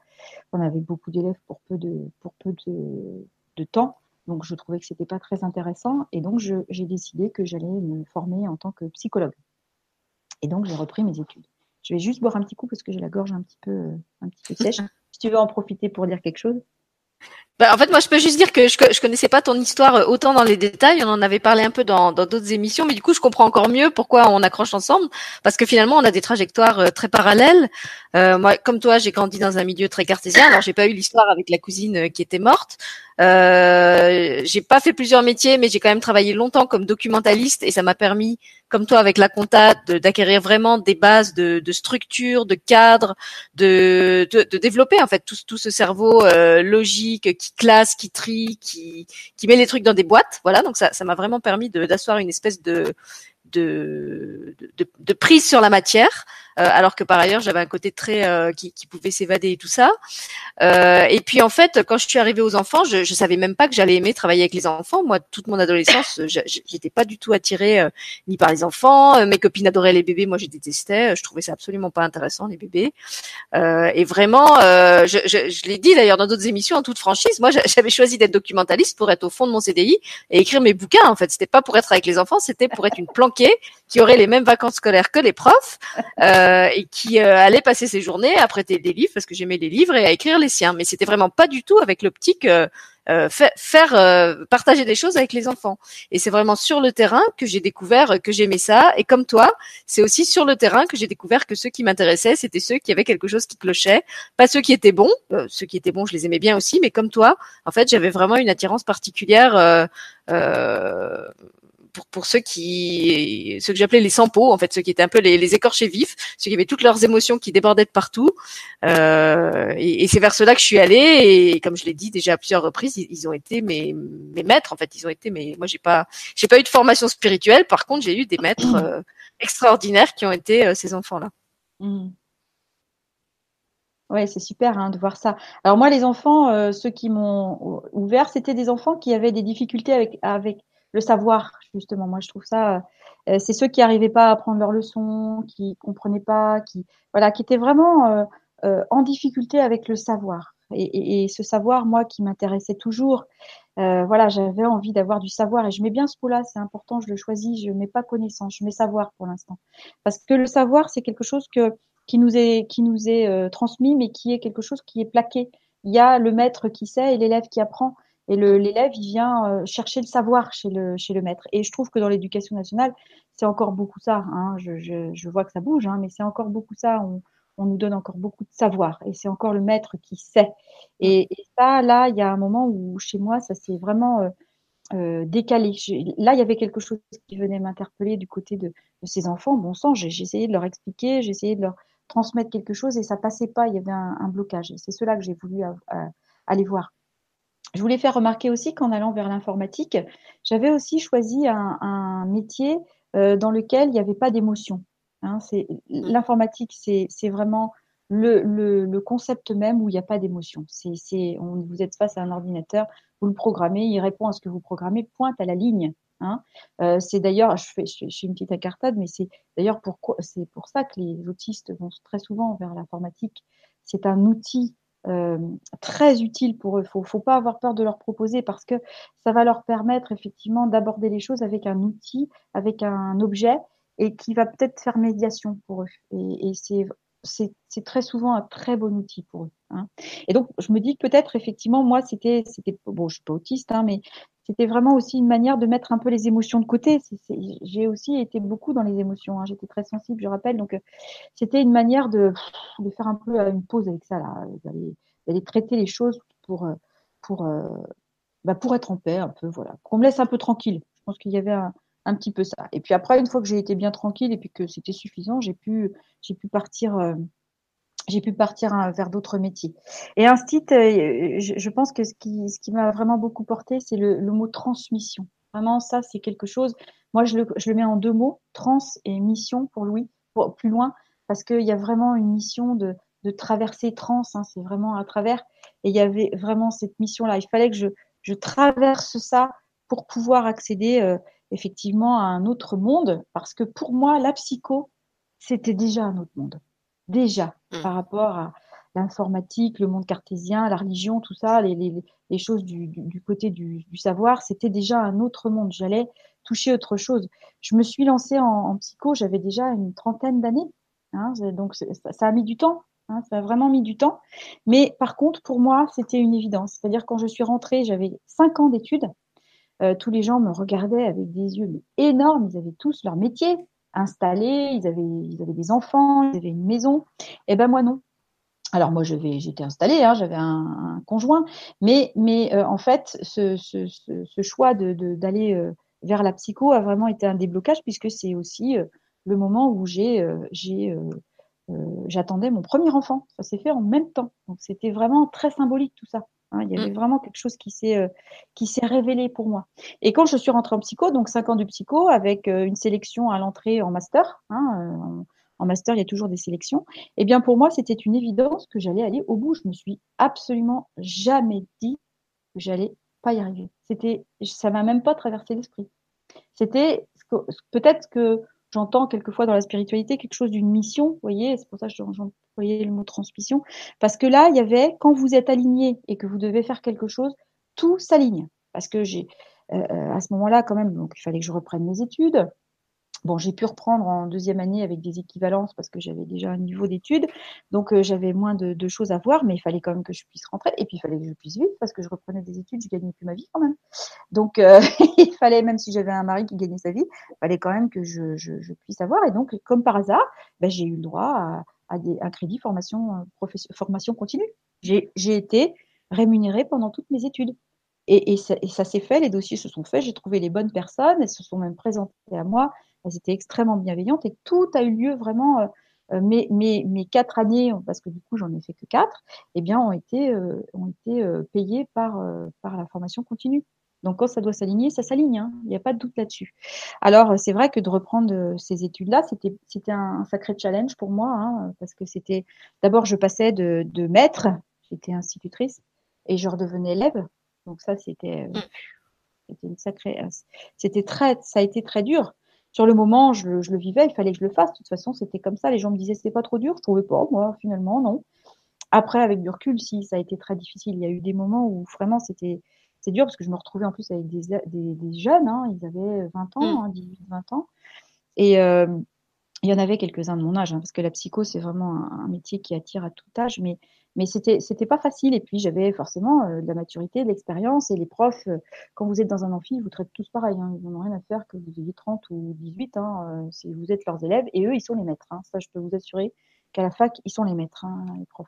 on avait beaucoup d'élèves pour peu de, pour peu de temps. Donc je trouvais que c'était pas très intéressant et donc j'ai décidé que j'allais me former en tant que psychologue. Et donc, j'ai repris mes études. Je vais juste boire un petit coup parce que j'ai la gorge un petit peu, euh, un petit peu sèche. si tu veux en profiter pour dire quelque chose. Bah, en fait, moi, je peux juste dire que je, je connaissais pas ton histoire euh, autant dans les détails. On en avait parlé un peu dans d'autres émissions, mais du coup, je comprends encore mieux pourquoi on accroche ensemble, parce que finalement, on a des trajectoires euh, très parallèles. Euh, moi, comme toi, j'ai grandi dans un milieu très cartésien. Alors, j'ai pas eu l'histoire avec la cousine qui était morte. Euh, j'ai pas fait plusieurs métiers, mais j'ai quand même travaillé longtemps comme documentaliste, et ça m'a permis, comme toi avec la compta, d'acquérir vraiment des bases de, de structure, de cadre, de, de, de, développer en fait tout, tout ce cerveau logique qui classe, qui trie, qui, qui met les trucs dans des boîtes. Voilà, donc ça, ça m'a vraiment permis d'asseoir une espèce de, de, de, prise sur la matière, alors que par ailleurs j'avais un côté très euh, qui, qui, pouvait s'évader et tout ça. Euh, et puis en fait, quand je suis arrivée aux enfants, je, je savais même pas que j'allais aimer travailler avec les enfants. Moi, toute mon adolescence, j'étais pas du tout attirée ni par les enfants. Mes copines adoraient les bébés, moi je détestais. Je trouvais ça absolument pas intéressant les bébés. et vraiment, je, je, je l'ai dit d'ailleurs dans d'autres émissions en toute franchise, moi j'avais choisi d'être documentaliste pour être au fond de mon CDI et écrire mes bouquins. En fait, c'était pas pour être avec les enfants, c'était pour être une planquée qui aurait les mêmes vacances scolaires que les profs euh, et qui euh, allait passer ses journées à prêter des livres parce que j'aimais les livres et à écrire les siens. Mais c'était vraiment pas du tout avec l'optique euh, faire partager des choses avec les enfants. Et c'est vraiment sur le terrain que j'ai découvert que j'aimais ça. Et comme toi, c'est aussi sur le terrain que j'ai découvert que ceux qui m'intéressaient, c'était ceux qui avaient quelque chose qui clochait, pas ceux qui étaient bons. ceux qui étaient bons, je les aimais bien aussi, mais comme toi, en fait, j'avais vraiment une attirance particulière. Euh, pour, ceux qui, ceux que j'appelais les sans peau, en fait, ceux qui étaient un peu les, écorchés vifs, ceux qui avaient toutes leurs émotions qui débordaient de partout. Euh, et, c'est vers cela que je suis allée. Et comme je l'ai dit déjà à plusieurs reprises, ils, ont été mes, mes maîtres. En fait, ils ont été. Moi, j'ai pas, j'ai pas eu de formation spirituelle. Par contre, j'ai eu des maîtres euh, extraordinaires qui ont été euh, ces enfants-là. Mmh. Ouais, c'est super hein, de voir ça. Alors moi, les enfants, ceux qui m'ont ouvert, c'était des enfants qui avaient des difficultés avec le savoir, justement. Moi, je trouve ça, euh, c'est ceux qui n'arrivaient pas à apprendre leurs leçons, qui comprenaient pas, qui, voilà, qui étaient vraiment euh, euh, en difficulté avec le savoir. Et, ce savoir, moi, qui m'intéressait toujours, voilà, j'avais envie d'avoir du savoir et je mets bien ce mot-là, c'est important, je le choisis, je mets pas connaissance, je mets savoir pour l'instant, parce que le savoir, c'est quelque chose que qui nous est qui nous est transmis, mais qui est quelque chose qui est plaqué. Il y a le maître qui sait et l'élève qui apprend. Et l'élève, il vient chercher le savoir chez le, chez le maître. Et je trouve que dans l'éducation nationale, c'est encore beaucoup ça. Hein. Je, je, je, vois que ça bouge, hein, mais c'est encore beaucoup ça. On, on, nous donne encore beaucoup de savoir. Et c'est encore le maître qui sait. Et, et ça, là, il y a un moment où chez moi, ça s'est vraiment euh, décalé. là, il y avait quelque chose qui venait m'interpeller du côté de, de, ces enfants. Bon sang, j'ai essayé de leur expliquer, j'ai essayé de leur transmettre quelque chose et ça passait pas. Il y avait un, un blocage. Et c'est cela que j'ai voulu euh, aller voir. Je voulais faire remarquer aussi qu'en allant vers l'informatique, j'avais aussi choisi un, un métier euh, dans lequel il n'y avait pas d'émotion. Hein, c'est l'informatique, c'est vraiment le, le, le, concept même où il n'y a pas d'émotion. C'est, vous êtes face à un ordinateur, vous le programmez, il répond à ce que vous programmez, pointe à la ligne. Hein. Euh, c'est d'ailleurs, je fais, je, fais une petite incartade, mais c'est d'ailleurs c'est pour ça que les autistes vont très souvent vers l'informatique. C'est un outil euh, très utile pour eux. Faut, faut pas avoir peur de leur proposer parce que ça va leur permettre effectivement d'aborder les choses avec un outil, avec un objet et qui va peut-être faire médiation pour eux. Et, et c'est c'est très souvent un très bon outil pour eux. Hein. Et donc, je me dis que peut-être, effectivement, moi, c'était, c'était, bon, je suis pas autiste, hein, mais c'était vraiment aussi une manière de mettre un peu les émotions de côté. J'ai aussi été beaucoup dans les émotions. Hein. J'étais très sensible, je rappelle. Donc, euh, c'était une manière de, de, faire un peu euh, une pause avec ça, là, d'aller traiter les choses pour, euh, pour, bah, pour être en paix, un peu, voilà, qu'on me laisse un peu tranquille. Je pense qu'il y avait un, un petit peu ça. Et puis après, une fois que j'ai été bien tranquille et puis que c'était suffisant, j'ai pu, j'ai pu partir, euh, j'ai pu partir hein, vers d'autres métiers. Et un site, euh, je, pense que ce qui, ce qui m'a vraiment beaucoup porté, c'est le, mot transmission. Vraiment, ça, c'est quelque chose. Moi, je le, je le mets en deux mots, trans et mission pour Louis, pour, plus loin, parce qu'il y a vraiment une mission de, de traverser trans, hein, c'est vraiment à travers. Et il y avait vraiment cette mission-là. Il fallait que je, je traverse ça pour pouvoir accéder. Euh, effectivement à un autre monde, parce que pour moi, la psycho, c'était déjà un autre monde. Déjà, mmh. par rapport à l'informatique, le monde cartésien, la religion, tout ça, les, les, les choses du, du, du côté du, du savoir, c'était déjà un autre monde. J'allais toucher autre chose. Je me suis lancée en, en psycho, j'avais déjà une trentaine d'années. Hein, donc ça, ça, a mis du temps. Hein, ça a vraiment mis du temps. Mais par contre, pour moi, c'était une évidence. C'est-à-dire quand je suis rentrée, j'avais cinq ans d'études. Euh, tous les gens me regardaient avec des yeux énormes. Ils avaient tous leur métier installé, ils avaient, des enfants, ils avaient une maison. Et eh ben moi non. Alors moi je j'étais installée, hein, j'avais un, conjoint, mais euh, en fait ce, choix d'aller euh, vers la psycho a vraiment été un déblocage puisque c'est aussi le moment où j'attendais mon premier enfant. Ça s'est fait en même temps, donc c'était vraiment très symbolique tout ça. Hein, il y avait mmh. vraiment quelque chose qui s'est euh, qui s'est révélé pour moi. Et quand je suis rentrée en psycho, donc cinq ans de psycho avec euh, une sélection à l'entrée en master, hein, euh, en, master il y a toujours des sélections. Et eh bien pour moi c'était une évidence que j'allais aller au bout. Je me suis absolument jamais dit que j'allais pas y arriver. C'était ça m'a même pas traversé l'esprit. C'était peut-être que j'entends quelquefois dans la spiritualité quelque chose d'une mission, vous voyez, c'est pour ça que j'employais le mot transmission, parce que là, il y avait, quand vous êtes aligné et que vous devez faire quelque chose, tout s'aligne. Parce que j'ai, euh, euh, à ce moment-là, quand même, donc il fallait que je reprenne mes études, Bon, j'ai pu reprendre en deuxième année avec des équivalences parce que j'avais déjà un niveau d'études, donc euh, j'avais moins de, de, choses à voir, mais il fallait quand même que je puisse rentrer. Et puis il fallait que je puisse vivre parce que je reprenais des études, je gagnais plus ma vie quand même. Donc euh, il fallait, même si j'avais un mari qui gagnait sa vie, il fallait quand même que je, je, je puisse avoir. Et donc, comme par hasard, ben, j'ai eu le droit à, à des, un crédit formation, euh, formation continue. J'ai été rémunérée pendant toutes mes études. Et, et ça, ça s'est fait, les dossiers se sont faits, j'ai trouvé les bonnes personnes, elles se sont même présentées à moi elles étaient extrêmement bienveillantes et tout a eu lieu vraiment. Euh, euh, mes, mes, mes, quatre années, parce que du coup j'en ai fait que quatre, eh bien ont été, euh, ont été payées par, par la formation continue. Donc quand ça doit s'aligner, ça s'aligne, hein. il n'y a pas de doute là-dessus. Alors c'est vrai que de reprendre ces études-là, c'était c'était un, sacré challenge pour moi, hein, parce que c'était d'abord je passais de, de maître, j'étais institutrice, et je redevenais élève. Donc ça c'était mmh. c'était une sacrée, c'était très, ça a été très dur sur le moment, je, le vivais, il fallait que je le fasse. De toute façon, c'était comme ça. Les gens me disaient c'était pas trop dur. Je trouvais pas, moi, finalement, non. Après, avec du recul, si, ça a été très difficile. Il y a eu des moments où vraiment c'était c'est dur parce que je me retrouvais en plus avec des, des, des jeunes, hein, ils avaient 20 ans, 18, mmh. 20 hein, ans. Et euh, il y en avait quelques-uns de mon âge, hein, parce que la psycho, c'est vraiment un, métier qui attire à tout âge. Mais Mais c'était c'était pas facile. Et puis j'avais forcément de la maturité, de l'expérience. Et les profs, quand vous êtes dans un amphi, ils vous traitent tous pareil. Hein. Ils n'ont rien à faire que vous ayez 30 ou 18. Hein, si vous êtes leurs élèves. Et eux, ils sont les maîtres. Hein. Ça, je peux vous assurer qu'à la fac, ils sont les maîtres, hein, les profs.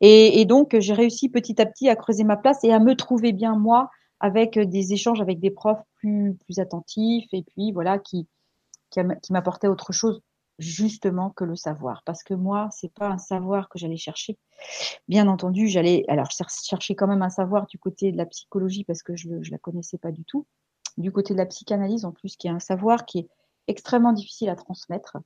Et, et donc, j'ai réussi petit à petit à creuser ma place et à me trouver bien moi avec des échanges avec des profs plus plus attentifs et puis voilà qui qui, qui m'apportaient autre chose justement que le savoir. Parce que moi c'est pas un savoir que j'allais chercher. Bien entendu j'allais alors chercher quand même un savoir du côté de la psychologie parce que je je la connaissais pas du tout. Du côté de la psychanalyse en plus qui est un savoir qui est extrêmement difficile à transmettre.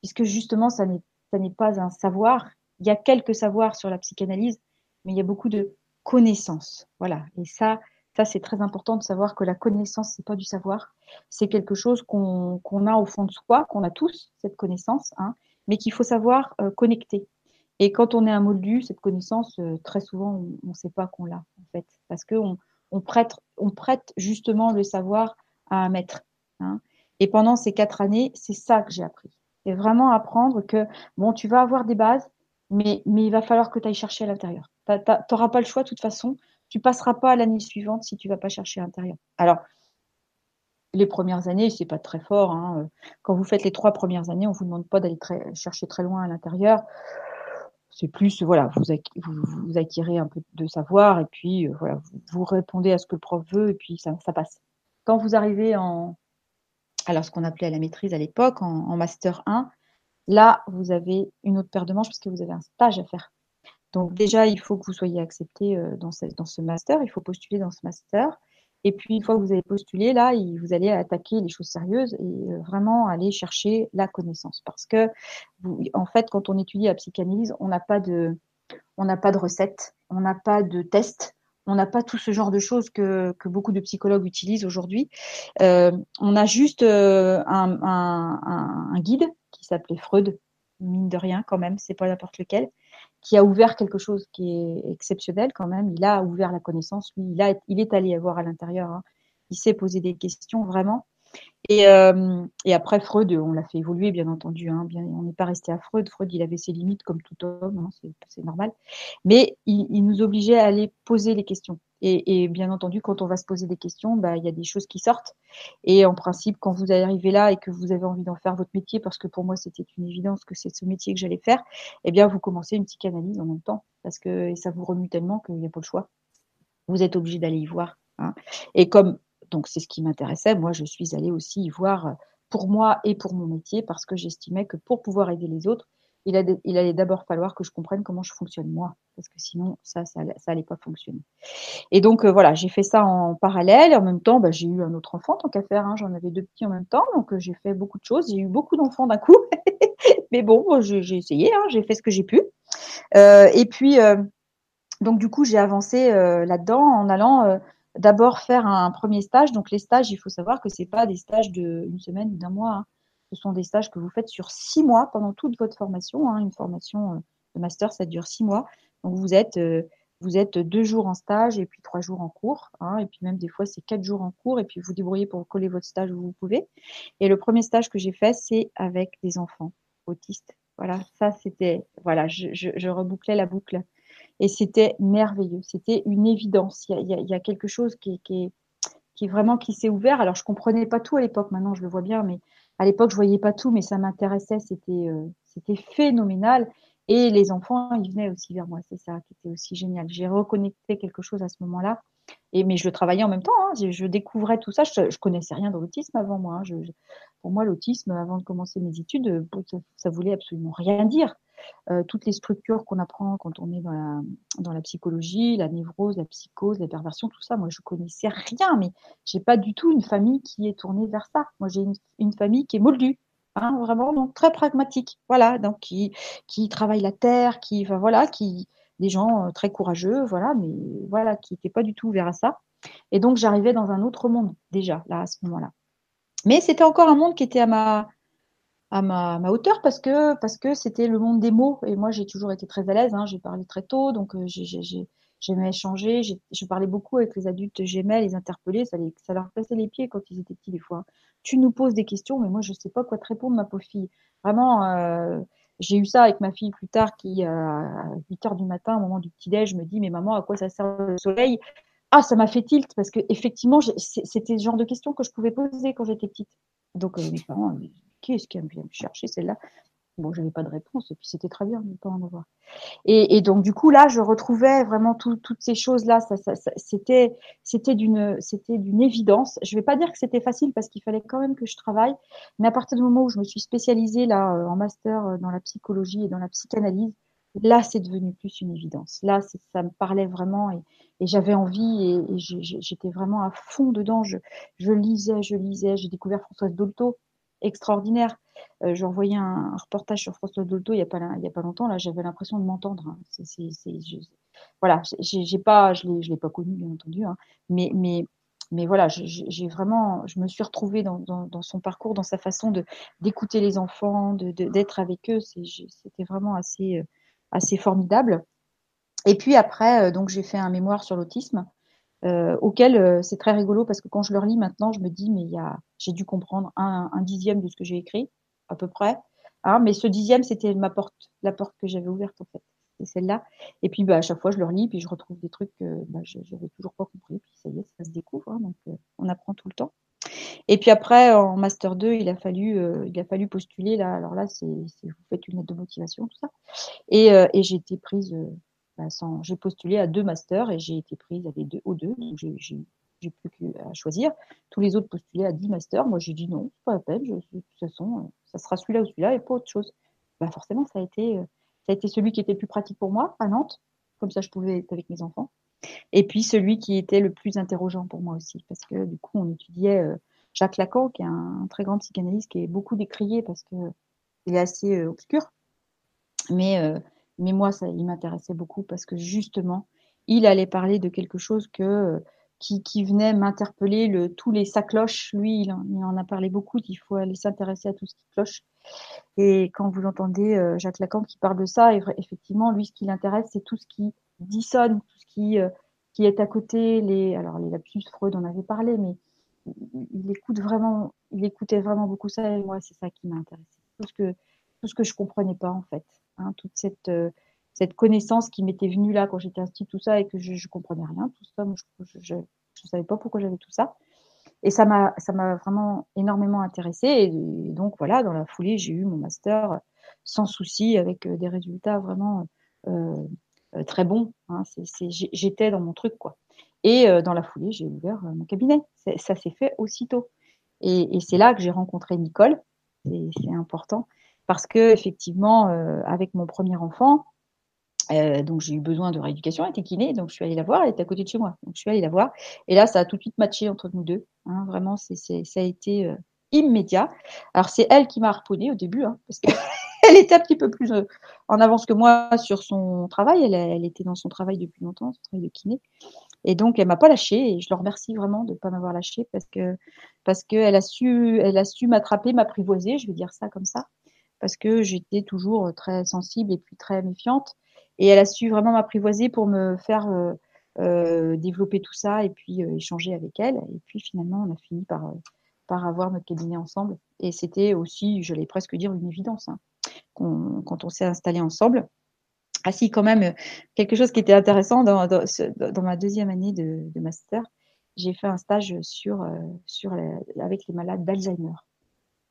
Puisque justement ça n'est pas un savoir. Il y a quelques savoirs sur la psychanalyse mais il y a beaucoup de connaissances. Voilà. Et ça ça, c'est très important de savoir que la connaissance, c'est pas du savoir. C'est quelque chose qu'on a au fond de soi, qu'on a tous, cette connaissance, hein, mais qu'il faut savoir euh, connecter. Et quand on est un moldu, cette connaissance, euh, très souvent, on ne sait pas qu'on l'a, en fait, parce qu'on on prête, on prête justement le savoir à un maître. Hein. Et pendant ces quatre années, c'est ça que j'ai appris. C'est vraiment apprendre que, bon, tu vas avoir des bases, mais, mais il va falloir que tu ailles chercher à l'intérieur. Tu n'auras pas le choix de toute façon tu passeras pas à l'année suivante si tu vas pas chercher à l'intérieur. Alors, les premières années, c'est pas très fort. Hein. Quand vous faites les trois premières années, on vous demande pas d'aller chercher très loin à l'intérieur. C'est plus, voilà, vous, vous, acquérez un peu de savoir et puis euh, voilà, vous, répondez à ce que le prof veut et puis ça, passe. Quand vous arrivez en, alors ce qu'on appelait à la maîtrise à l'époque, en, en master 1, là, vous avez une autre paire de manches parce que vous avez un stage à faire. Donc déjà, il faut que vous soyez accepté euh, dans ce, master, il faut postuler dans ce master. Et puis, une fois que vous avez postulé, là, vous allez attaquer les choses sérieuses et euh, vraiment aller chercher la connaissance. Parce que, en fait, quand on étudie la psychanalyse, on n'a pas de, on recette, on n'a pas de test, on n'a pas tout ce genre de choses que, beaucoup de psychologues utilisent aujourd'hui. Euh, on a juste un, un, un, guide qui s'appelait Freud, mine de rien quand même, c'est pas n'importe lequel, qui a ouvert quelque chose qui est exceptionnel quand même. Il a ouvert la connaissance, lui, il, a, il est allé voir à l'intérieur. Hein. Il s'est posé des questions vraiment. Et, euh, et après Freud, on l'a fait évoluer bien entendu. Hein, on n'est pas resté à Freud. Freud, il avait ses limites comme tout homme, hein, c'est normal. Mais il, nous obligeait à aller poser les questions. Et, et, bien entendu, quand on va se poser des questions, bah, il y a des choses qui sortent. Et en principe, quand vous arrivez là et que vous avez envie d'en faire votre métier, parce que pour moi c'était une évidence que c'est ce métier que j'allais faire, eh bien vous commencez une psychanalyse en même temps, parce que ça vous remue tellement qu'il n'y a pas le choix. Vous êtes obligé d'aller y voir. Hein. Et comme donc c'est ce qui m'intéressait, moi je suis allée aussi y voir pour moi et pour mon métier, parce que j'estimais que pour pouvoir aider les autres, il, allait d'abord falloir que je comprenne comment je fonctionne moi, parce que sinon, ça, ça, ça allait pas fonctionner. Et donc, euh, voilà, j'ai fait ça en parallèle. Et en même temps, bah, j'ai eu un autre enfant, tant qu'à faire. Hein, J'en avais deux petits en même temps. Donc, euh, j'ai fait beaucoup de choses. J'ai eu beaucoup d'enfants d'un coup. Mais bon, j'ai essayé. Hein, j'ai fait ce que j'ai pu. Euh, et puis, donc, du coup, j'ai avancé là-dedans en allant d'abord faire un premier stage. Donc, les stages, il faut savoir que c'est pas des stages d'une semaine ou d'un mois. Hein. Ce sont des stages que vous faites sur six mois pendant toute votre formation. Hein. Une formation euh, de master, ça dure six mois. Donc vous êtes euh, vous êtes deux jours en stage et puis trois jours en cours. Hein, et puis même des fois, c'est quatre jours en cours et puis vous débrouillez pour coller votre stage où vous pouvez. Et le premier stage que j'ai fait, c'est avec des enfants autistes. Voilà, ça c'était, voilà, je, je, je, rebouclais la boucle. Et c'était merveilleux. C'était une évidence. Il y a, y a, y a quelque chose qui, qui, est, qui vraiment qui s'est ouvert. Alors je comprenais pas tout à l'époque. Maintenant, je le vois bien, mais à l'époque, je voyais pas tout, mais ça m'intéressait. C'était euh, c'était phénoménal. Et les enfants, ils venaient aussi vers moi. C'est ça qui était aussi génial. J'ai reconnecté quelque chose à ce moment-là. Et mais je travaillais en même temps. Hein. Je, découvrais tout ça. Je, connaissais rien de l'autisme avant moi. Hein. Je, pour moi, l'autisme, avant de commencer mes études, ça, ça voulait absolument rien dire. Euh, toutes les structures qu'on apprend quand on est dans la, psychologie, la névrose, la psychose, la perversion, tout ça, moi je connaissais rien, mais j'ai pas du tout une famille qui est tournée vers ça. Moi j'ai une, une, famille qui est moldue. Hein, vraiment donc très pragmatique voilà donc qui qui travaille la terre qui enfin, voilà qui des gens euh, très courageux voilà mais voilà qui n'étaient pas du tout ouverts à ça et donc j'arrivais dans un autre monde déjà là à ce moment-là mais c'était encore un monde qui était à ma à ma, hauteur parce que parce que c'était le monde des mots. Et moi j'ai toujours été très à l'aise hein, j'ai parlé très tôt donc euh, j'aimais échanger. Je parlais beaucoup avec les adultes j'aimais les interpeller. Ça, les, ça leur passait les pieds quand ils étaient petits des fois. Tu nous poses des questions mais moi je sais pas quoi te répondre ma pauvre fille. Vraiment euh, j'ai eu ça avec ma fille plus tard qui, à 8 heures du matin, au moment du petit-déj, me dit, mais maman, à quoi ça sert le soleil? Ah, ça m'a fait tilt parce que effectivement, c'était ce genre de questions que je pouvais poser quand j'étais petite. Donc, euh, mes parents, qu'est-ce qu'elle vient me chercher celle-là? Bon, j'avais pas de réponse, et puis c'était très bien de ne pas en avoir. Et, donc du coup là, je retrouvais vraiment toutes ces choses-là. C'était, c'était d'une, c'était d'une évidence. Je vais pas dire que c'était facile parce qu'il fallait quand même que je travaille, mais à partir du moment où je me suis spécialisée là euh, en master euh, dans la psychologie et dans la psychanalyse, là c'est devenu plus une évidence. Là, ça me parlait vraiment et, j'avais envie et, et j'étais vraiment à fond dedans. Je, je lisais, je lisais. J'ai découvert Françoise Dolto extraordinaire. Euh, je revoyais un, reportage sur François Dolto il n'y a, pas, il y a pas longtemps. Là, j'avais l'impression de m'entendre. Hein. voilà, j'ai pas, je ne l'ai pas connu, bien entendu. Hein. Mais, mais, mais voilà, j'ai vraiment, je me suis retrouvée dans, dans, son parcours, dans sa façon de d'écouter les enfants, d'être de, avec eux. C'était vraiment assez, assez formidable. Et puis après, euh, donc j'ai fait un mémoire sur l'autisme euh, auquel euh, c'est très rigolo parce que quand je le relis maintenant, je me dis mais j'ai dû comprendre un, un, dixième de ce que j'ai écrit à peu près. Hein, mais ce dixième, c'était ma porte, la porte que j'avais ouverte en fait. C'est celle-là. Et puis bah, à chaque fois, je le relis, puis je retrouve des trucs que bah, j'avais toujours pas compris. Puis ça y est, ça se découvre. Hein, donc euh, on apprend tout le temps. Et puis après, en master 2, il a fallu, euh, il a fallu postuler là. Alors là, c'est, vous faites une lettre de motivation, tout ça. Et, euh, et j'ai été prise bah, j'ai postulé à deux masters et j'ai été prise à deux, aux deux. Donc j'ai, j'ai, plus qu'à choisir. Tous les autres postulaient à dix masters. Moi, j'ai dit non, c'est pas la peine. De toute façon, euh, ça sera celui-là ou celui-là et pas autre chose. Bah, forcément, ça a été, euh, ça a été celui qui était le plus pratique pour moi à Nantes. Comme ça, je pouvais être avec mes enfants. Et puis celui qui était le plus interrogeant pour moi aussi, parce que du coup, on étudiait euh, Jacques Lacan, qui est un, très grand psychanalyste, qui est beaucoup décrié parce que il est assez obscur. Mais mais moi, ça, il m'intéressait beaucoup parce que justement, il allait parler de quelque chose que qui, qui venait m'interpeller, le, tous les sacloches. Lui, il en, a parlé beaucoup. Il faut aller s'intéresser à tout ce qui cloche. Et quand vous entendez euh, Jacques Lacan qui parle de ça, effectivement, lui, ce qui l'intéresse, c'est tout ce qui dissonne, tout ce qui euh, qui est à côté. Les, alors les lapsus, Freud en avait parlé, mais il écoute vraiment, il écoutait vraiment beaucoup ça. Et moi, c'est ça qui m'a intéressé. Tout ce que tout ce que je comprenais pas en fait. Hein, toute cette, euh, cette connaissance qui m'était venue là quand j'étais inscrite, tout ça, et que je, je comprenais rien, tout ça, je ne savais pas pourquoi j'avais tout ça. Et ça m'a, vraiment énormément intéressée. Et, donc voilà, dans la foulée, j'ai eu mon master sans souci, avec euh, des résultats vraiment euh, très bons. Hein. j'étais dans mon truc, quoi. Et dans la foulée, j'ai ouvert mon cabinet. Ça s'est fait aussitôt. Et, et c'est là que j'ai rencontré Nicole. C'est important parce que effectivement, euh, avec mon premier enfant, euh, donc j'ai eu besoin de rééducation, elle était kiné, donc je suis allée la voir, elle était à côté de chez moi, donc je suis allée la voir, et là ça a tout de suite matché entre nous deux, hein, vraiment c'est, ça a été euh, immédiat. Alors c'est elle qui m'a harponné au début, hein, parce qu'elle était un petit peu plus en avance que moi sur son travail, elle, était dans son travail depuis longtemps, son travail de kiné, et donc elle m'a pas lâché, et je le remercie vraiment de ne pas m'avoir lâché parce parce qu'elle a su, elle a su m'attraper, m'apprivoiser, je vais dire ça comme ça parce que j'étais toujours très sensible et puis très méfiante. Et elle a su vraiment m'apprivoiser pour me faire euh, euh, développer tout ça et puis euh, échanger avec elle. Et puis finalement, on a fini par, par avoir notre cabinet ensemble. Et c'était aussi, je l'ai presque dire, une évidence hein, quand on s'est installé ensemble. Ah si, quand même, quelque chose qui était intéressant dans, dans, dans ma deuxième année de, de master, j'ai fait un stage sur, sur avec les malades d'Alzheimer.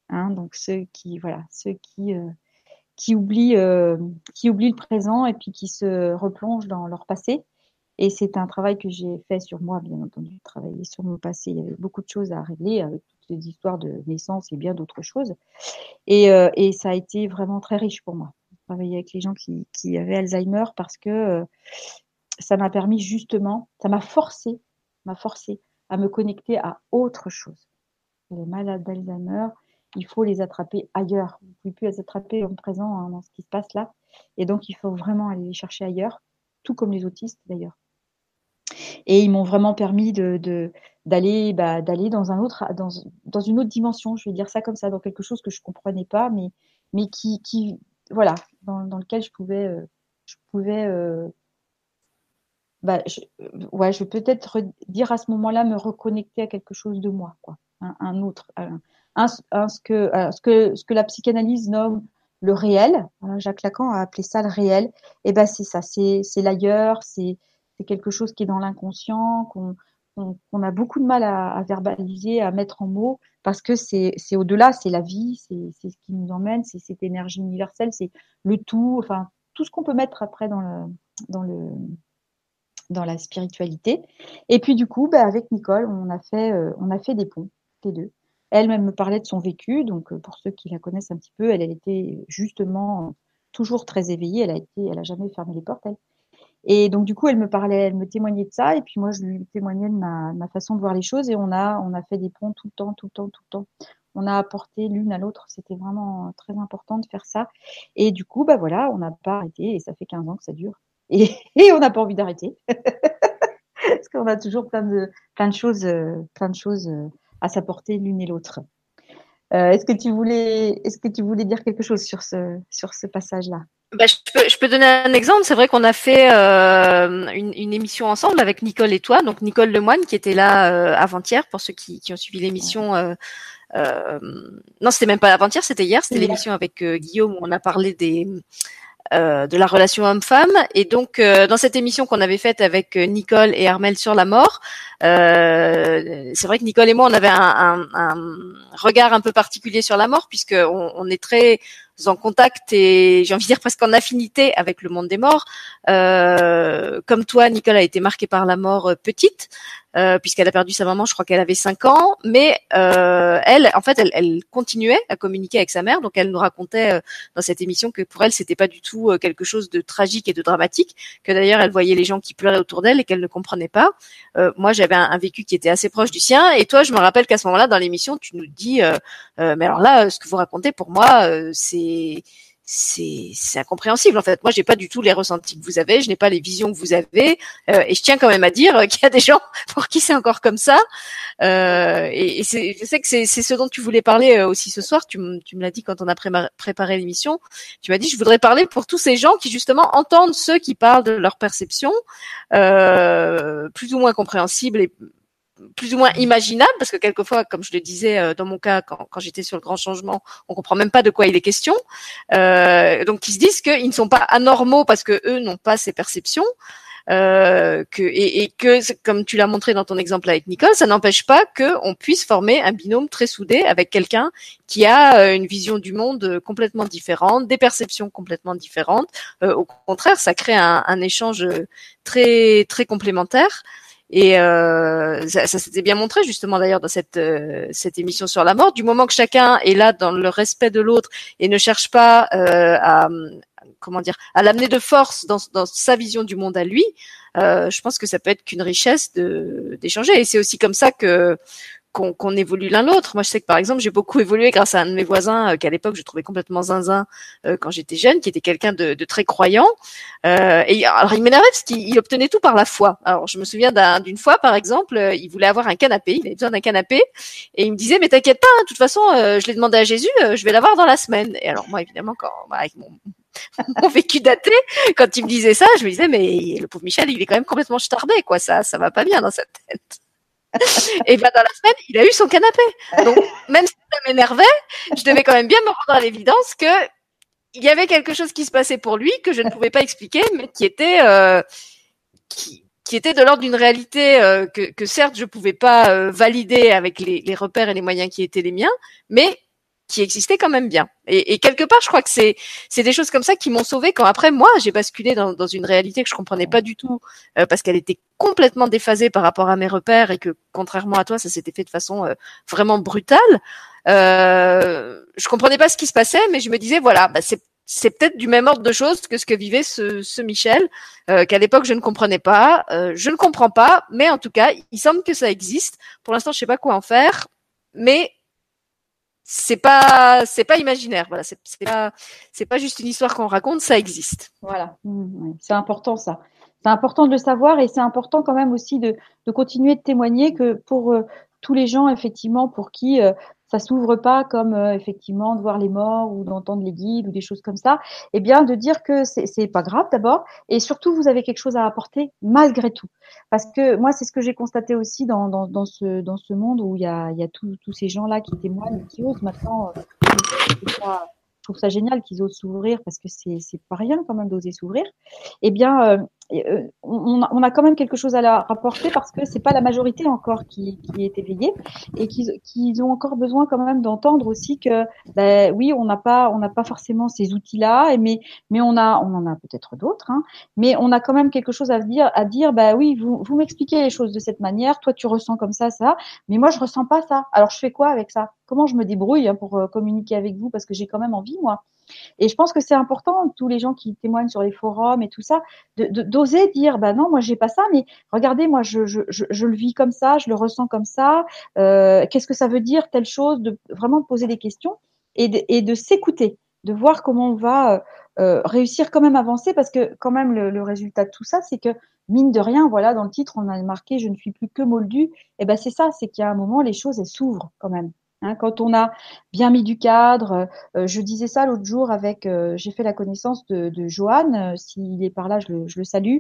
Hein, donc ceux qui voilà, ceux qui euh, qui oublient euh, qui oublient le présent et puis qui se replongent dans leur passé. Et c'est un travail que j'ai fait sur moi, bien entendu, travailler sur mon passé. Il y avait beaucoup de choses à régler avec toutes les histoires de naissance et bien d'autres choses. Et, euh, et ça a été vraiment très riche pour moi, travailler avec les gens qui, qui avaient Alzheimer parce que ça m'a permis justement, ça m'a forcé, m'a forcé à me connecter à autre chose. Les malades d'Alzheimer, il faut les attraper ailleurs. Vous ne pouvez plus les attraper en présent hein, dans ce qui se passe là. Et donc, il faut vraiment aller les chercher ailleurs, tout comme les autistes d'ailleurs. Et ils m'ont vraiment permis de, d'aller bah, d'aller dans un autre dans, dans une autre dimension je vais dire ça comme ça dans quelque chose que je comprenais pas mais mais qui, qui voilà dans, dans lequel je pouvais euh, je pouvais euh, bah, je, ouais je vais peut-être dire à ce moment-là me reconnecter à quelque chose de moi quoi un, un autre ce, que, ce, que, ce que la psychanalyse nomme le réel. Jacques Lacan a appelé ça le réel. Eh ben c'est ça, c'est l'ailleurs, c'est quelque chose qui est dans l'inconscient, qu'on on, a beaucoup de mal à, verbaliser, à mettre en mots, parce que c'est au-delà, c'est la vie, c'est ce qui nous emmène, c'est cette énergie universelle, c'est le tout, enfin tout ce qu'on peut mettre après dans le dans le dans la spiritualité. Et puis du coup, bah, avec Nicole, on a fait euh, on a fait des ponts, les deux. Elle-même me parlait de son vécu, donc euh, pour ceux qui la connaissent un petit peu, elle, elle était justement toujours très éveillée. Elle a été, elle a jamais fermé les portes. Elle. Et donc du coup, elle me parlait, elle me témoignait de ça, et puis moi je lui témoignais de ma, façon de voir les choses, et on a on a fait des ponts tout le temps, tout le temps, tout le temps. On a apporté l'une à l'autre, c'était vraiment très important de faire ça. Et du coup, bah voilà, on n'a pas arrêté, et ça fait 15 ans que ça dure, et, et on n'a pas envie d'arrêter, parce qu'on a toujours plein de plein de choses, plein de choses à s'apporter l'une et l'autre. Euh, est-ce que tu voulais, est-ce que tu voulais dire quelque chose sur ce sur ce passage-là? Bah, je, peux, je peux donner un exemple. C'est vrai qu'on a fait euh, une, une, émission ensemble avec Nicole et toi. Donc Nicole Lemoine qui était là euh, avant-hier pour ceux qui, qui ont suivi l'émission. Non, c'était même pas avant-hier, c'était hier. C'était l'émission avec Guillaume où on a parlé des euh, de la relation homme-femme. Et donc, euh, dans cette émission qu'on avait faite avec Nicole et Armel sur la mort, euh, c'est vrai que Nicole et moi, on avait un, regard un peu particulier sur la mort, puisque on, est très en contact et j'ai envie de dire presque en affinité avec le monde des morts. Euh, comme toi, Nicole a été marquée par la mort petite. Euh, puisqu'elle a perdu sa maman, je crois qu'elle avait 5 ans, mais euh, elle, en fait, elle, elle, continuait à communiquer avec sa mère, donc elle nous racontait euh, dans cette émission que pour elle, c'était pas du tout euh, quelque chose de tragique et de dramatique, que d'ailleurs elle voyait les gens qui pleuraient autour d'elle et qu'elle ne comprenait pas. moi, j'avais un, un, vécu qui était assez proche du sien, et toi, je me rappelle qu'à ce moment-là, dans l'émission, tu nous dis, mais alors là, ce que vous racontez pour moi, c'est c'est incompréhensible en fait. Moi, j'ai pas du tout les ressentis que vous avez, je n'ai pas les visions que vous avez, euh, et je tiens quand même à dire qu'il y a des gens pour qui c'est encore comme ça. Euh, et, et je sais que c'est ce dont tu voulais parler euh, aussi ce soir. Tu, tu me l'as dit quand on a préparé l'émission. Tu m'as dit je voudrais parler pour tous ces gens qui justement entendent ceux qui parlent de leur perception, euh, plus ou moins compréhensible et plus ou moins imaginable parce que quelquefois, comme je le disais euh, dans mon cas quand, quand j'étais sur le grand changement, on comprend même pas de quoi il est question. Euh, donc ils se disent qu'ils ne sont pas anormaux parce que eux n'ont pas ces perceptions. Euh, que, et, et, que, comme tu l'as montré dans ton exemple avec Nicole, ça n'empêche pas qu'on puisse former un binôme très soudé avec quelqu'un qui a euh, une vision du monde complètement différente, des perceptions complètement différentes. Euh, au contraire, ça crée un, un échange très très complémentaire. Et euh, ça, ça s'était bien montré justement d'ailleurs dans cette euh, cette émission sur la mort. Du moment que chacun est là dans le respect de l'autre et ne cherche pas euh, à comment dire à l'amener de force dans, dans sa vision du monde à lui, euh, je pense que ça peut être qu'une richesse de d'échanger. Et c'est aussi comme ça que qu'on évolue l'un l'autre. Moi, je sais que par exemple, j'ai beaucoup évolué grâce à un de mes voisins euh, qu'à l'époque je trouvais complètement zinzin euh, quand j'étais jeune, qui était quelqu'un de, de, très croyant. Euh, et alors, il m'énervait parce qu'il obtenait tout par la foi. Alors, je me souviens d'une fois, par exemple, euh, il voulait avoir un canapé, il avait besoin d'un canapé, et il me disait mais t'inquiète pas, hein, de toute façon, je l'ai demandé à Jésus, je vais l'avoir dans la semaine. Et alors moi, évidemment, quand bah, avec mon, mon vécu daté, quand il me disait ça, je me disais mais le pauvre Michel, il est quand même complètement starbé, quoi. Ça, ça va pas bien dans sa tête et ben dans la semaine, il a eu son canapé. Donc même si ça m'énervait, je devais quand même bien me rendre à l'évidence que il y avait quelque chose qui se passait pour lui que je ne pouvais pas expliquer, mais qui était euh, qui, était de l'ordre d'une réalité euh, que, que, certes je pouvais pas euh, valider avec les, les, repères et les moyens qui étaient les miens, mais qui existait quand même bien. Et, et quelque part, je crois que c'est c'est des choses comme ça qui m'ont sauvé quand après moi j'ai basculé dans, dans une réalité que je comprenais pas du tout euh, parce qu'elle était complètement déphasée par rapport à mes repères et que contrairement à toi, ça s'était fait de façon euh, vraiment brutale. Euh, je comprenais pas ce qui se passait, mais je me disais voilà, bah, c'est c'est peut-être du même ordre de choses que ce que vivait ce, ce Michel, euh, qu'à l'époque je ne comprenais pas. Euh, je ne comprends pas, mais en tout cas, il semble que ça existe. Pour l'instant, je sais pas quoi en faire, mais c'est pas c'est pas imaginaire voilà c'est pas c'est pas juste une histoire qu'on raconte ça existe. Voilà. Mmh, c'est important ça. C'est important de le savoir et c'est important quand même aussi de, de continuer de témoigner que pour euh, tous les gens effectivement pour qui euh, ça s'ouvre pas comme euh, effectivement de voir les morts ou d'entendre les guides ou des choses comme ça, eh bien de dire que c'est pas grave d'abord et surtout vous avez quelque chose à apporter malgré tout. Parce que moi c'est ce que j'ai constaté aussi dans, dans, dans, ce dans ce monde où il y a, y a tous ces gens là qui témoignent, qui osent maintenant trouve ça génial qu'ils osent s'ouvrir parce que c'est pas rien quand même d'oser s'ouvrir. Eh bien, euh, euh, on, on, a quand même quelque chose à la rapporter parce que c'est pas la majorité encore qui, qui est éveillée et qu'ils qu'ils ont encore besoin quand même d'entendre aussi que ben, oui, on n'a pas on n'a pas forcément ces outils-là, mais mais on a on en a peut-être d'autres, hein, mais on a quand même quelque chose à dire à dire. Ben oui, vous vous m'expliquez les choses de cette manière. Toi, tu ressens comme ça ça, mais moi je ressens pas ça. Alors je fais quoi avec ça? Comment je me débrouille hein, pour euh, communiquer avec vous? Parce que j'ai quand même envie moi. Et je pense que c'est important, tous les gens qui témoignent sur les forums et tout ça, d'oser dire, bah non, moi j'ai pas ça, mais regardez, moi je, le vis comme ça, je le ressens comme ça. Euh, Qu'est-ce que ça veut dire telle chose De vraiment poser des questions et de, s'écouter, de voir comment on va euh, euh, réussir quand même à avancer, parce que quand même le, résultat de tout ça, c'est que mine de rien, voilà, dans le titre, on a marqué je ne suis plus que moldu. Et ben c'est ça, c'est qu'il y a un moment, les choses elles s'ouvrent quand même. Hein, quand on a bien mis du cadre, euh, je disais ça l'autre jour avec, euh, j'ai fait la connaissance de, de Johan, euh, s'il est par là, je le, je le salue,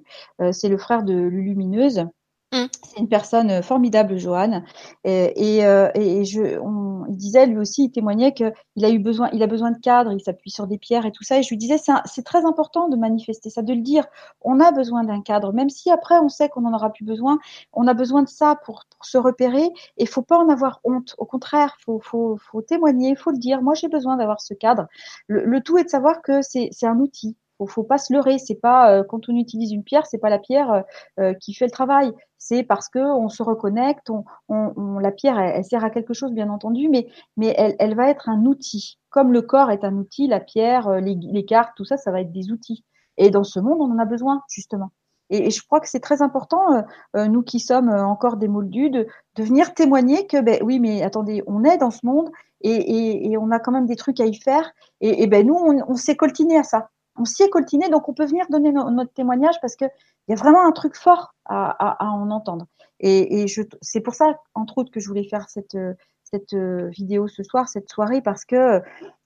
c'est le frère de Lulumineuse. Mmh. C'est une personne formidable, Johan. Et, je, on, il disait lui aussi, il témoignait qu'il a eu besoin, il a besoin de cadre, il s'appuie sur des pierres et tout ça. Et je lui disais, c'est très important de manifester ça, de le dire. On a besoin d'un cadre, même si après on sait qu'on en aura plus besoin. On a besoin de ça pour, se repérer. Et faut pas en avoir honte. Au contraire, faut, faut, faut témoigner, faut le dire. Moi, j'ai besoin d'avoir ce cadre. Le tout est de savoir que c'est un outil faut, faut pas se leurrer. C'est pas euh, quand on utilise une pierre, c'est pas la pierre euh, euh, qui fait le travail. C'est parce que on se reconnecte. On, on, la pierre, elle, sert à quelque chose, bien entendu, mais mais elle, elle va être un outil. Comme le corps est un outil, la pierre, les, les cartes, tout ça, ça va être des outils. Et dans ce monde, on en a besoin justement. Et, je crois que c'est très important, nous qui sommes encore des moldus, de, de venir témoigner que, ben oui, mais attendez, on est dans ce monde et, et, et on a quand même des trucs à y faire. Et, et ben nous, on, on s'est coltiné à ça on s'y est coltiné, donc on peut venir donner notre témoignage parce qu'il y a vraiment un truc fort à, en entendre. Et, c'est pour ça, entre autres, que je voulais faire cette, cette vidéo ce soir, cette soirée, parce que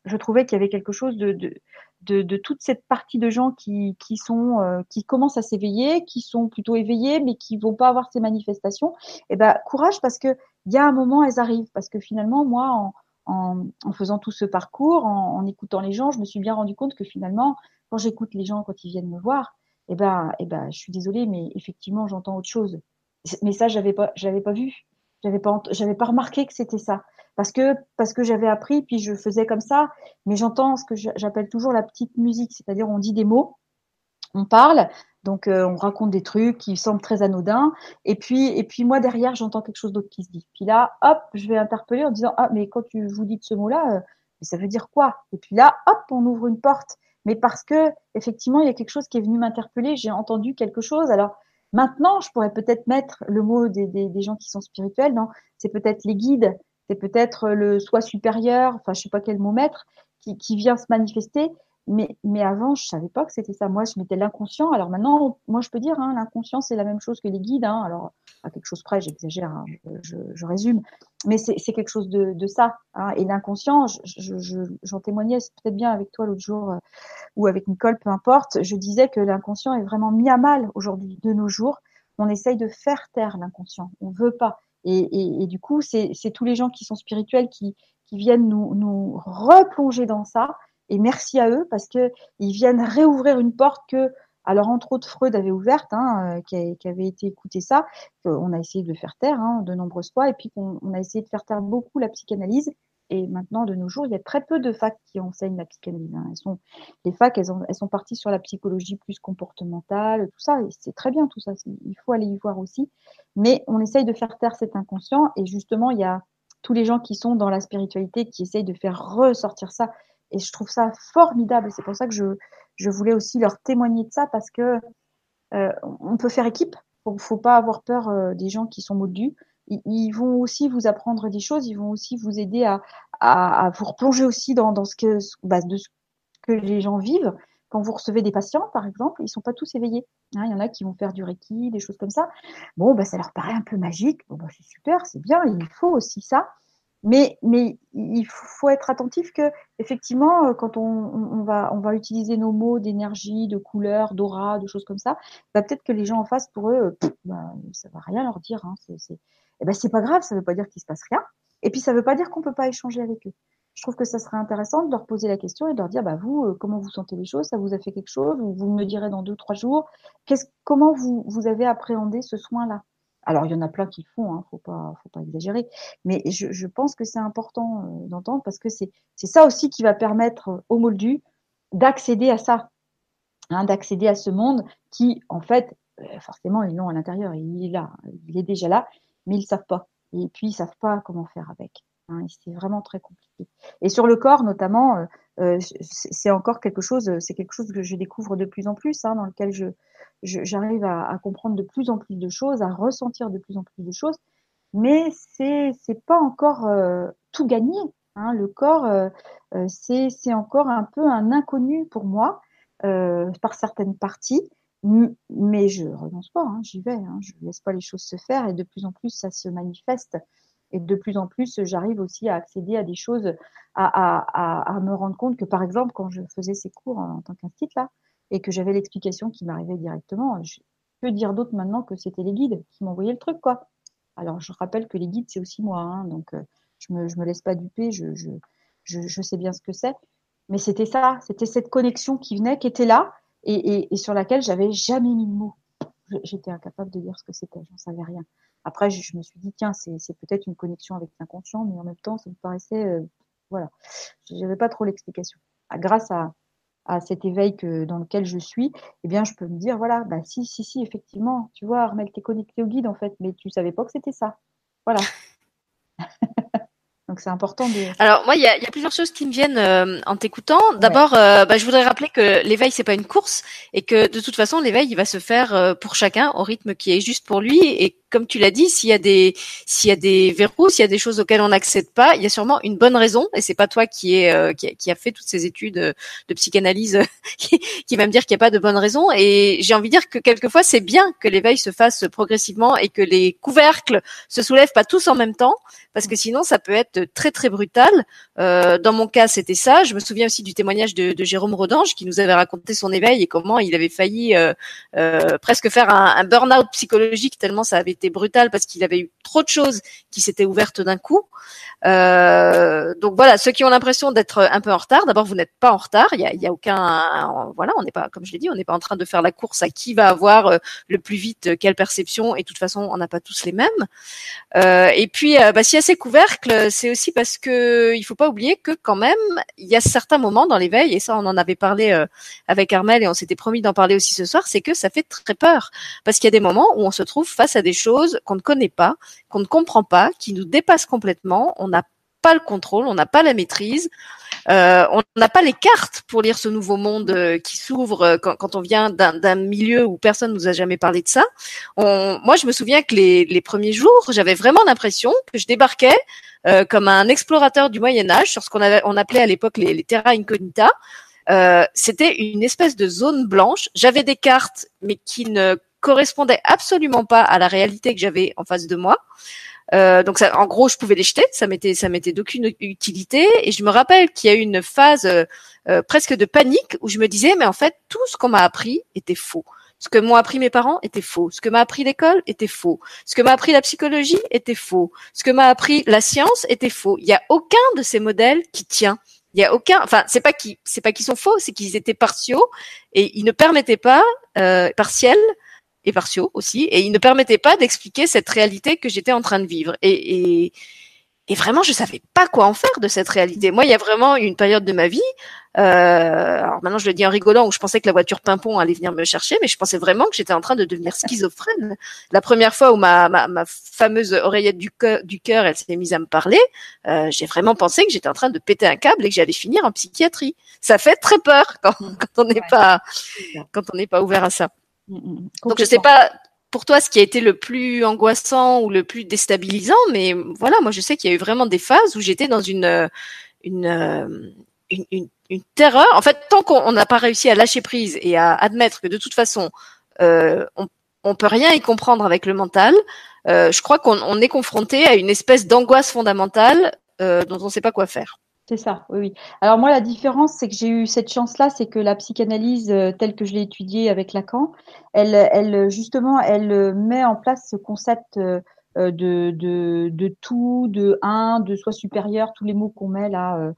je trouvais qu'il y avait quelque chose de, toute cette partie de gens euh, qui commencent à s'éveiller, qui sont plutôt éveillés, mais qui vont pas avoir ces manifestations. Et eh ben courage parce que il y a un moment elles arrivent parce que finalement moi en, en, faisant tout ce parcours, en, en, écoutant les gens, je me suis bien rendu compte que finalement quand j'écoute les gens quand ils viennent me voir, eh ben, eh ben, je suis désolée, mais effectivement, j'entends autre chose. Mais ça, j'avais pas, j'avais pas vu, j'avais pas, j'avais pas remarqué que c'était ça, parce que parce que j'avais appris, puis je faisais comme ça. Mais j'entends ce que j'appelle toujours la petite musique, c'est-à-dire on dit des mots, on parle, donc euh, on raconte des trucs qui semblent très anodins, et puis et puis moi derrière j'entends quelque chose d'autre qui se dit. Puis là, hop, je vais interpeller en disant ah mais quand tu vous dites ce mot-là, euh, ça veut dire quoi? Et puis là, hop, on ouvre une porte mais parce que effectivement il y a quelque chose qui est venu m'interpeller, j'ai entendu quelque chose. Alors maintenant, je pourrais peut-être mettre le mot des, des, des, gens qui sont spirituels, non? C'est peut-être les guides, c'est peut-être le soi supérieur, enfin je sais pas quel mot mettre, qui, qui vient se manifester. Mais, mais avant, je savais pas que c'était ça. Moi, je mettais l'inconscient. Alors maintenant, moi, je peux dire, hein, l'inconscient, c'est la même chose que les guides. Hein. Alors, à quelque chose près, j'exagère, hein, je, je, résume. Mais c'est quelque chose de, de ça. Hein. Et l'inconscient, j'en je, je, témoignais peut-être bien avec toi l'autre jour euh, ou avec Nicole, peu importe. Je disais que l'inconscient est vraiment mis à mal aujourd'hui, de nos jours. On essaye de faire taire l'inconscient. On veut pas. Et, et, et du coup, c'est tous les gens qui sont spirituels qui, qui viennent nous, nous replonger dans ça et merci à eux parce que ils viennent réouvrir une porte que, alors entre autres Freud avait ouverte, hein, euh, qui, avait été écouté ça, qu'on a essayé de faire taire hein, de nombreuses fois, et puis qu'on on a essayé de faire taire beaucoup la psychanalyse. Et maintenant, de nos jours, il y a très peu de facs qui enseignent la psychanalyse. Hein. Les facs, elles, elles, sont parties sur la psychologie plus comportementale, tout ça. C'est très bien tout ça. Il faut aller y voir aussi. Mais on essaye de faire taire cet inconscient. Et justement, il y a tous les gens qui sont dans la spiritualité qui essayent de faire ressortir ça et je trouve ça formidable. C'est pour ça que je, je voulais aussi leur témoigner de ça parce que euh, on peut faire équipe. Faut, faut pas avoir peur euh, des gens qui sont moldus. Ils, ils, vont aussi vous apprendre des choses. Ils vont aussi vous aider à, à, à vous replonger aussi dans, dans ce que, bah, de ce que les gens vivent. Quand vous recevez des patients, par exemple, ils sont pas tous éveillés. Hein, il y en a qui vont faire du reiki, des choses comme ça. Bon, bah, ça leur paraît un peu magique. Bon, bah, c'est super, c'est bien. Il faut aussi ça. Mais, mais il faut être attentif que, effectivement, euh, quand on, on va, on va utiliser nos mots d'énergie, de couleur, d'aura, de choses comme ça, bah, peut-être que les gens en face, pour eux, bah, ça va rien leur dire. Hein, c'est. Eh ben, c'est pas grave, ça veut pas dire qu'il se passe rien. Et puis, ça veut pas dire qu'on peut pas échanger avec eux. je trouve que ça serait intéressant de leur poser la question et de leur dire, bah vous, euh, comment vous sentez les choses? Ça vous a fait quelque chose? Ou vous me direz dans deux, trois jours Qu'est-ce, Comment vous, vous avez appréhendé ce soin-là? Alors, il y en a plein qui le font, hein, faut pas, faut pas exagérer. Mais je, pense que c'est important euh, d'entendre parce que c'est, ça aussi qui va permettre aux Moldus d'accéder à ça, hein, d'accéder à ce monde qui, en fait, euh, forcément, ils l'ont à l'intérieur, il est là, il est déjà là, mais ils savent pas. Et puis, ils savent pas comment faire avec. Hein, c'est vraiment très compliqué. Et sur le corps, notamment, euh, euh, c'est encore quelque chose, c'est quelque chose que je découvre de plus en plus, hein, dans lequel je, j'arrive à, à, comprendre de plus en plus de choses, à ressentir de plus en plus de choses, mais c'est c'est pas encore tout gagné. Hein. Le corps, c'est c'est encore un peu un inconnu pour moi par certaines parties mais je renonce pas, hein, j'y vais, hein, je laisse pas les choses se faire et de plus en plus ça se manifeste et de plus en plus j'arrive aussi à accéder à des choses, à, me rendre compte que par exemple quand je faisais ces cours en, tant qu'institut là et que j'avais l'explication qui m'arrivait directement, je peux dire d'autres maintenant que c'était les guides qui m'envoyaient le truc quoi. Alors je rappelle que les guides c'est aussi moi, hein, donc euh, je me je me laisse pas duper, je sais bien ce que c'est, mais c'était ça, c'était cette connexion qui venait, qui était là et sur laquelle j'avais jamais mis de mots. J'étais incapable de dire ce que c'était, j'en savais rien. Après, je, je, me suis dit, tiens, c'est peut-être une connexion avec l'inconscient, mais en même temps, ça me paraissait, euh, voilà, j'avais pas trop l'explication. Ah, grâce à, à cet éveil que, dans lequel je suis, eh bien, je peux me dire, voilà, bah si, si, si, effectivement, tu vois, Armel, t'es connecté au guide, en fait, mais tu savais pas que c'était ça. Voilà. Donc c'est important de. Alors moi, il y a, y a, plusieurs choses qui me viennent euh, en t'écoutant. D'abord, ouais. euh, bah, je voudrais rappeler que l'éveil c'est pas une course et que de toute façon l'éveil il va se faire euh, pour chacun au rythme qui est juste pour lui et comme tu l'as dit, s'il y a des s'il y a des verrous, s'il y a des choses auxquelles on n'accède pas, il y a sûrement une bonne raison. Et c'est pas toi qui est euh, qui, qui, a fait toutes ces études euh, de psychanalyse qui, qui, va me dire qu'il n'y a pas de bonne raison. Et j'ai envie de dire que quelquefois c'est bien que l'éveil se fasse progressivement et que les couvercles se soulèvent pas tous en même temps, parce que sinon ça peut être très très brutal. Euh, dans mon cas, c'était ça. Je me souviens aussi du témoignage de, de, Jérôme Rodange qui nous avait raconté son éveil et comment il avait failli euh, euh, presque faire un, un burn-out psychologique tellement ça avait été brutal parce qu'il avait eu trop de choses qui s'étaient ouvertes d'un coup. Euh, donc voilà, ceux qui ont l'impression d'être un peu en retard, d'abord vous n'êtes pas en retard. Il y a, aucun, voilà, on n'est pas, comme je l'ai dit, on n'est pas en train de faire la course à qui va avoir euh, le plus vite quelle perception. Et de toute façon, on n'a pas tous les mêmes. Euh, et puis, euh, bah, s'il y a ces couvercles, c'est aussi parce que il faut pas oublier que quand même, il y a certains moments dans l'éveil, et ça, on en avait parlé euh, avec Armel et on s'était promis d'en parler aussi ce soir, c'est que ça fait très peur parce qu'il y a des moments où on se trouve face à des choses qu'on ne connaît pas, qu'on ne comprend pas, qui nous dépassent complètement. On n'a pas le contrôle, on n'a pas la maîtrise. Euh, on n'a pas les cartes pour lire ce nouveau monde euh, qui s'ouvre euh, quand, on vient d'un milieu où personne nous a jamais parlé de ça. Moi, je me souviens que les, premiers jours, j'avais vraiment l'impression que je débarquais comme un explorateur du Moyen Âge sur ce qu'on on appelait à l'époque les, terra incognita. C'était une espèce de zone blanche. J'avais des cartes, mais qui ne correspondaient absolument pas à la réalité que j'avais en face de moi. Euh, donc ça, en gros, je pouvais les jeter, ça m'était ça m'était d'aucune utilité. Et je me rappelle qu'il y a eu une phase euh, euh, presque de panique où je me disais, mais en fait, tout ce qu'on m'a appris était faux. Ce que m'ont appris mes parents était faux. Ce que m'a appris l'école était faux. Ce que m'a appris la psychologie était faux. Ce que m'a appris la science était faux. Il n'y a aucun de ces modèles qui tient. Il y a aucun, enfin, c'est pas qui, c'est pas qu'ils sont faux, c'est qu'ils étaient partiaux et ils ne permettaient pas euh, partiels et partiaux aussi, et ils ne permettaient pas d'expliquer cette réalité que j'étais en train de vivre. Et, et, et, vraiment, je savais pas quoi en faire de cette réalité. Moi, il y a vraiment une période de ma vie, euh, alors maintenant je le dis en rigolant, où je pensais que la voiture pimpon allait venir me chercher, mais je pensais vraiment que j'étais en train de devenir schizophrène. La première fois où ma, ma, ma fameuse oreillette du cœur, du cœur elle s'est mise à me parler, euh, j'ai vraiment pensé que j'étais en train de péter un câble et que j'allais finir en psychiatrie. Ça fait très peur quand, quand on n'est pas quand on n'est pas ouvert à ça. Mm, mm. Donc je sais pas pour toi ce qui a été le plus angoissant ou le plus déstabilisant, mais voilà, moi je sais qu'il y a eu vraiment des phases où j'étais dans une une, une, une, une terreur. En fait, tant qu'on n'a pas réussi à lâcher prise et à admettre que de toute façon euh, on on peut rien y comprendre avec le mental, euh, je crois qu'on est confronté à une espèce d'angoisse fondamentale euh, dont on ne sait pas quoi faire. C'est ça, oui, oui. Alors moi, la différence, c'est que j'ai eu cette chance-là, c'est que la psychanalyse euh, telle que je l'ai étudiée avec Lacan, elle, elle justement, elle met en place ce concept euh, de, de, de tout, de un, de soi supérieur, tous les mots qu'on met là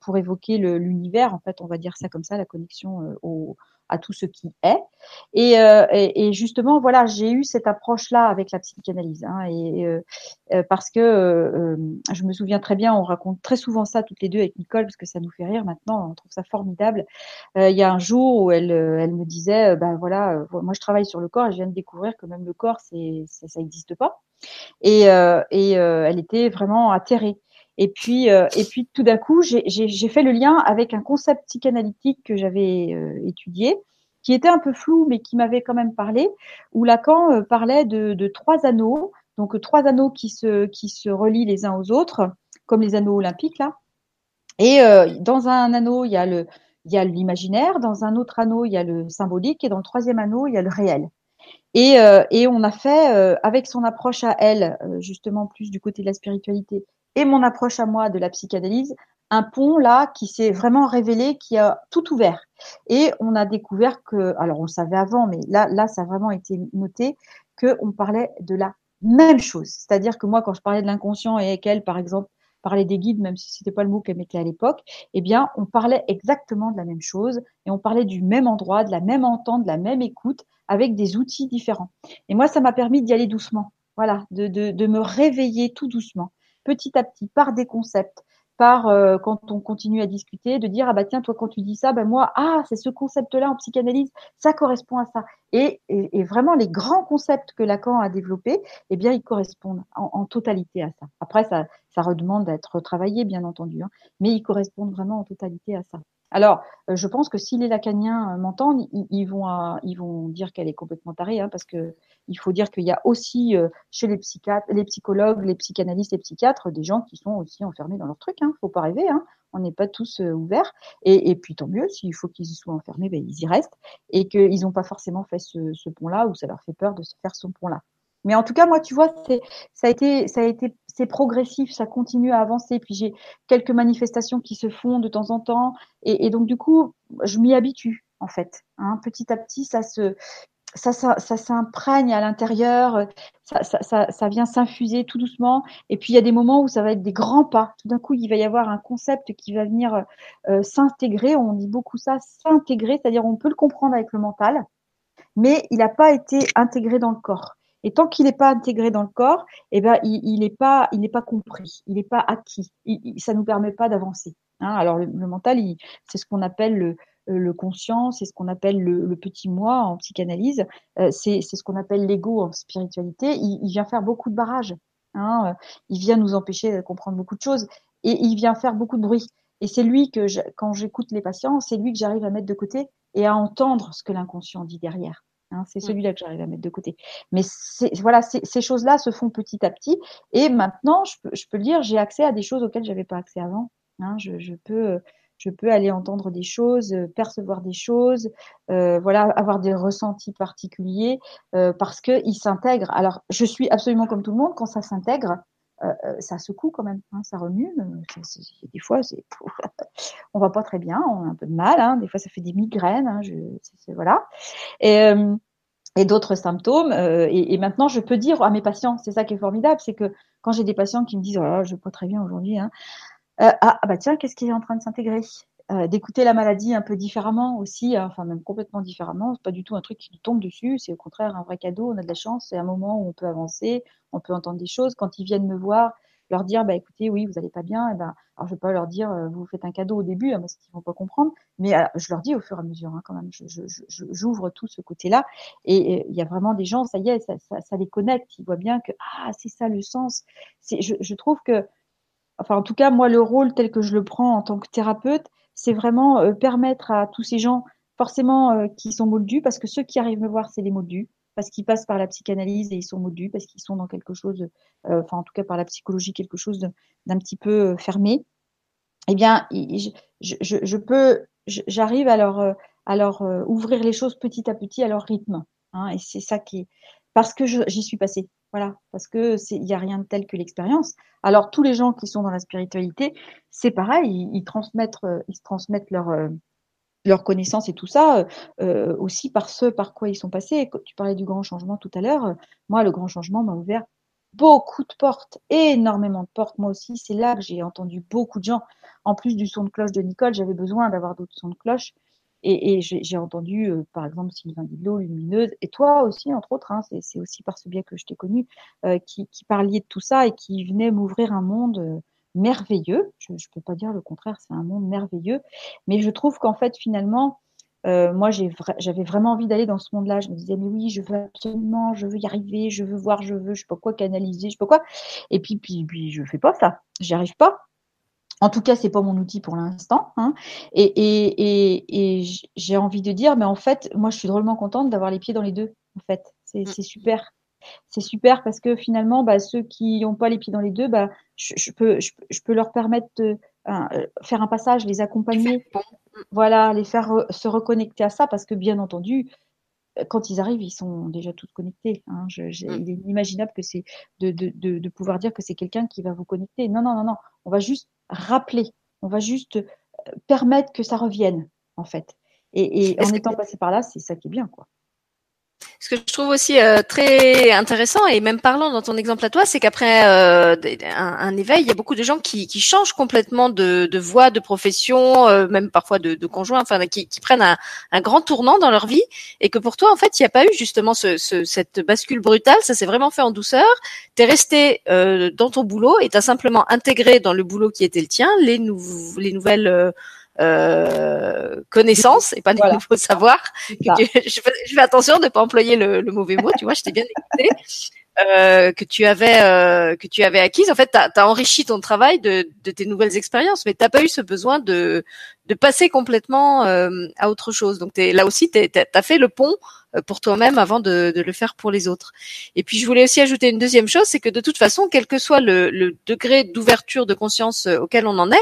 pour évoquer l'univers. En fait, on va dire ça comme ça, la connexion au, à tout ce qui est. Et, euh, et, justement, voilà, j'ai eu cette approche-là avec la psychanalyse, hein, et euh, euh, parce que je me souviens très bien, on raconte très souvent ça toutes les deux avec Nicole parce que ça nous fait rire maintenant, on trouve ça formidable. il y a un jour où elle, elle me disait, ben voilà, moi je travaille sur le corps et je viens de découvrir que même le corps, c'est ça n'existe pas. Et, et elle était vraiment atterrée. Et puis, et puis tout d'un coup, j'ai fait le lien avec un concept psychanalytique que j'avais étudié, qui était un peu flou, mais qui m'avait quand même parlé, où Lacan parlait de, de, trois anneaux, donc trois anneaux qui se, qui se relient les uns aux autres, comme les anneaux olympiques là. Et dans un anneau, il y a le, il y a l'imaginaire, dans un autre anneau, il y a le symbolique, et dans le troisième anneau, il y a le réel. Et, et on a fait, avec son approche à elle, justement plus du côté de la spiritualité, et mon approche à moi de la psychanalyse, un pont là qui s'est vraiment révélé, qui a tout ouvert. Et on a découvert que, alors on savait avant, mais là, là, ça a vraiment été noté, qu'on parlait de la même chose. C'est-à-dire que moi, quand je parlais de l'inconscient et qu'elle, par exemple, parlait des guides, même si c'était pas le mot qu'elle mettait à l'époque, eh bien, on parlait exactement de la même chose et on parlait du même endroit, de la même entente, de la même écoute, avec des outils différents. Et moi, ça m'a permis d'y aller doucement. Voilà, de, de, de me réveiller tout doucement petit à petit, par des concepts, par euh, quand on continue à discuter, de dire ah bah tiens toi quand tu dis ça, ben moi ah c'est ce concept-là en psychanalyse, ça correspond à ça. Et, et, vraiment les grands concepts que Lacan a développés, eh bien ils correspondent en, totalité à ça. Après ça ça redemande d'être travaillé bien entendu, hein, mais ils correspondent vraiment en totalité à ça. Alors, euh, je pense que si les lacaniens euh, m'entendent, ils, vont, euh, ils vont dire qu'elle est complètement tarée, hein, parce que il faut dire qu'il y a aussi chez les psychiatres, les psychologues, les psychanalystes, les psychiatres, des gens qui sont aussi enfermés dans leur truc. Hein, faut pas rêver. Hein, on n'est pas tous ouverts. Et, puis tant mieux, s'il faut qu'ils y soient enfermés, ben, ils y restent, et qu'ils n'ont pas forcément fait ce, pont-là, ou ça leur fait peur de se faire ce pont-là. Mais en tout cas, moi, tu vois, ça a été, ça a été, c'est progressif, ça continue à avancer. Puis j'ai quelques manifestations qui se font de temps en temps, et, donc du coup, je m'y habitue en fait. Hein. Petit à petit, ça se, ça, s'imprègne à l'intérieur, ça, vient s'infuser tout doucement. Et puis il y a des moments où ça va être des grands pas. Tout d'un coup, il va y avoir un concept qui va venir euh, s'intégrer. On dit beaucoup ça, s'intégrer, c'est-à-dire on peut le comprendre avec le mental, mais il n'a pas été intégré dans le corps. Et tant qu'il n'est pas intégré dans le corps, eh ben, il n'est pas, il n'est pas compris, il n'est pas acquis. Il, ça nous permet pas d'avancer. Hein. Alors le, mental, c'est ce qu'on appelle le, le conscient, c'est ce qu'on appelle le, petit moi en psychanalyse, euh, c'est ce qu'on appelle l'ego en spiritualité. Il, vient faire beaucoup de barrages. Hein. Il vient nous empêcher de comprendre beaucoup de choses et il vient faire beaucoup de bruit. Et c'est lui que, quand j'écoute les patients, c'est lui que j'arrive à mettre de côté et à entendre ce que l'inconscient dit derrière. Hein, c'est celui-là que j'arrive à mettre de côté. Mais voilà, ces choses-là se font petit à petit. Et maintenant, je peux, je peux le dire, j'ai accès à des choses auxquelles j'avais pas accès avant. Hein, je, je, peux, je peux aller entendre des choses, euh, percevoir des choses, euh, voilà, avoir des ressentis particuliers euh, parce que ils s'intègrent. Alors, je suis absolument comme tout le monde. Quand ça s'intègre, ça secoue quand même, hein, ça remue. des fois, c'est, on va pas très bien, on a un peu de mal. Hein, des fois, ça fait des migraines. Hein, voilà. Et, euh, d'autres symptômes. Euh, et, maintenant, je peux dire à mes patients, c'est ça qui est formidable, c'est que quand j'ai des patients qui me disent, oh je vais pas très bien aujourd'hui, hein, euh, ah, ah, bah tiens, qu'est-ce qui est en train de s'intégrer? Euh, d'écouter la maladie un peu différemment aussi, hein, enfin même complètement différemment. C'est pas du tout un truc qui nous tombe dessus, c'est au contraire un vrai cadeau. On a de la chance, c'est un moment où on peut avancer, on peut entendre des choses. Quand ils viennent me voir, leur dire bah écoutez oui vous allez pas bien, et ben alors je vais pas leur dire euh, vous faites un cadeau au début hein, parce qu'ils vont pas comprendre, mais euh, je leur dis au fur et à mesure hein, quand même. J'ouvre tout ce côté-là et il y a vraiment des gens, ça y est, ça, ça, ça, les connecte. Ils voient bien que ah c'est ça le sens. C'est je, je trouve que enfin en tout cas moi le rôle tel que je le prends en tant que thérapeute, c'est vraiment euh, permettre à tous ces gens, forcément euh, qui sont moldus, parce que ceux qui arrivent me voir, c'est les moldus, parce qu'ils passent par la psychanalyse et ils sont moldus, parce qu'ils sont dans quelque chose, euh, enfin en tout cas par la psychologie, quelque chose d'un petit peu fermé. Eh bien, je, peux, j'arrive à leur, à leur ouvrir les choses petit à petit à leur rythme. Hein, et c'est ça qui est, parce que j'y suis passée. Voilà, parce que il y a rien de tel que l'expérience. Alors tous les gens qui sont dans la spiritualité, c'est pareil, ils, transmettent, euh, ils transmettent leur euh, leur connaissance et tout ça euh, aussi par ce par quoi ils sont passés. Tu parlais du grand changement tout à l'heure. Moi, le grand changement m'a ouvert beaucoup de portes, énormément de portes. Moi aussi, c'est là que j'ai entendu beaucoup de gens. En plus du son de cloche de Nicole, j'avais besoin d'avoir d'autres sons de cloche. Et, j'ai entendu, euh, par exemple, Sylvain Didlot, Lumineuse, et toi aussi, entre autres, hein, c'est aussi par ce biais que je t'ai connu, euh, qui, qui parliez de tout ça et qui venait m'ouvrir un monde euh, merveilleux. Je ne peux pas dire le contraire, c'est un monde merveilleux. Mais je trouve qu'en fait, finalement, moi, j'avais vraiment envie d'aller dans ce monde-là. Je me disais, mais oui, je veux absolument, je veux y arriver, je veux voir, je veux, je sais pas quoi canaliser, je sais pas quoi. Et puis, puis, puis, je fais pas ça. J'y arrive pas. En tout cas, c'est pas mon outil pour l'instant. Hein. Et, et, et, et j'ai envie de dire, mais en fait, moi, je suis drôlement contente d'avoir les pieds dans les deux. En fait, c'est mm. super. C'est super parce que finalement, bah, ceux qui n'ont pas les pieds dans les deux, bah, je, je peux, je, je, peux leur permettre de euh, faire un passage, les accompagner, voilà, les faire se reconnecter à ça parce que bien entendu, quand ils arrivent, ils sont déjà tous connectés. Hein. Je, mm. Il est inimaginable que c'est de, de, de, de, pouvoir dire que c'est quelqu'un qui va vous connecter. Non, non, non, non. On va juste rappeler, on va juste euh, permettre que ça revienne, en fait. Et, et en étant passé par là, c'est ça qui est bien, quoi. Ce que je trouve aussi euh, très intéressant et même parlant dans ton exemple à toi, c'est qu'après euh, un, un, éveil, il y a beaucoup de gens qui, qui changent complètement de, de voie, de profession, euh, même parfois de, de conjoint, enfin qui, qui prennent un, un, grand tournant dans leur vie, et que pour toi, en fait, il n'y a pas eu justement ce, ce, cette bascule brutale. Ça s'est vraiment fait en douceur. T'es resté euh, dans ton boulot et t'as simplement intégré dans le boulot qui était le tien les, nou les nouvelles euh, connaissances et pas des nouveaux savoirs. je, fais, attention de ne pas employer le, le, mauvais mot, tu vois, je t'ai bien écouté. Euh, que tu avais euh, que tu avais acquise. En fait, tu as, enrichi ton travail de, de tes nouvelles expériences, mais t'as pas eu ce besoin de de passer complètement euh, à autre chose. Donc es, là aussi, tu as fait le pont pour toi-même avant de, de, le faire pour les autres. Et puis je voulais aussi ajouter une deuxième chose, c'est que de toute façon, quel que soit le, le degré d'ouverture de conscience euh, auquel on en est,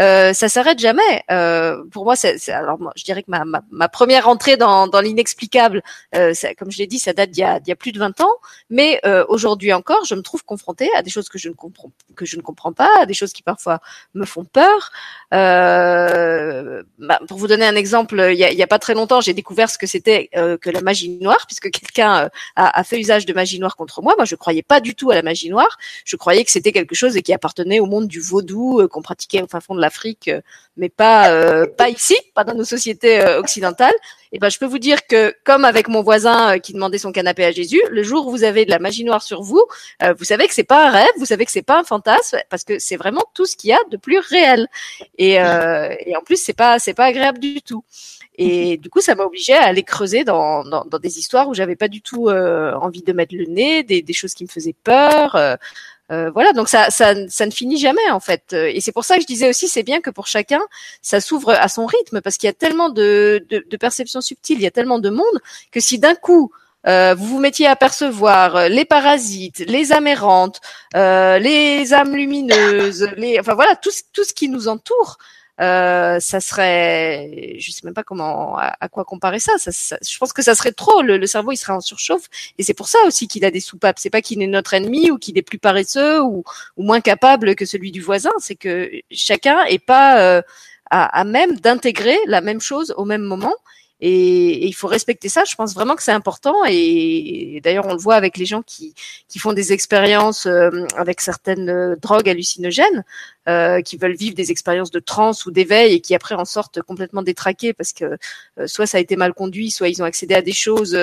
euh, ça s'arrête jamais. Euh, pour moi, c'est, alors je dirais que ma, ma, première entrée dans, dans l'inexplicable, euh, comme je l'ai dit, ça date d'il y a, y a plus de 20 ans, mais euh, aujourd'hui encore, je me trouve confrontée à des choses que je ne comprends que je ne comprends pas, à des choses qui parfois me font peur. Euh, bah, pour vous donner un exemple, il y a, y a, pas très longtemps, j'ai découvert ce que c'était que la magie noire, puisque quelqu'un euh, a, fait usage de magie noire contre moi. Moi, je croyais pas du tout à la magie noire. Je croyais que c'était quelque chose qui appartenait au monde du vaudou euh, qu'on pratiquait au fin fond de l'Afrique, euh, mais pas pas ici, pas dans nos sociétés occidentales. Et ben, je peux vous dire que, comme avec mon voisin qui demandait son canapé à Jésus, le jour où vous avez de la magie noire sur vous, vous savez que c'est pas un rêve, vous savez que c'est pas un fantasme, parce que c'est vraiment tout ce qu'il y a de plus réel. Et, et en plus, c'est pas c'est pas agréable du tout. Et du coup, ça m'a obligé à aller creuser dans, dans, dans des histoires où j'avais pas du tout euh, envie de mettre le nez, des, des, choses qui me faisaient peur. Euh, euh, voilà, donc ça, ça, ça, ne finit jamais en fait. Et c'est pour ça que je disais aussi, c'est bien que pour chacun, ça s'ouvre à son rythme, parce qu'il y a tellement de, de, de, perceptions subtiles, il y a tellement de monde, que si d'un coup, euh, vous vous mettiez à percevoir les parasites, les amérantes, euh, les âmes lumineuses, les, enfin voilà, tout, tout ce qui nous entoure, euh, ça serait, je sais même pas comment, à, quoi comparer ça. Ça, Je pense que ça serait trop. Le, cerveau, il serait en surchauffe, et c'est pour ça aussi qu'il a des soupapes. C'est pas qu'il est notre ennemi ou qu'il est plus paresseux ou, ou, moins capable que celui du voisin. C'est que chacun est pas euh, à, à, même d'intégrer la même chose au même moment. Et, il faut respecter ça. Je pense vraiment que c'est important. Et, d'ailleurs, on le voit avec les gens qui, qui font des expériences euh, avec certaines euh, drogues hallucinogènes, euh, qui veulent vivre des expériences de transe ou d'éveil et qui après en sortent complètement détraqués parce que soit ça a été mal conduit, soit ils ont accédé à des choses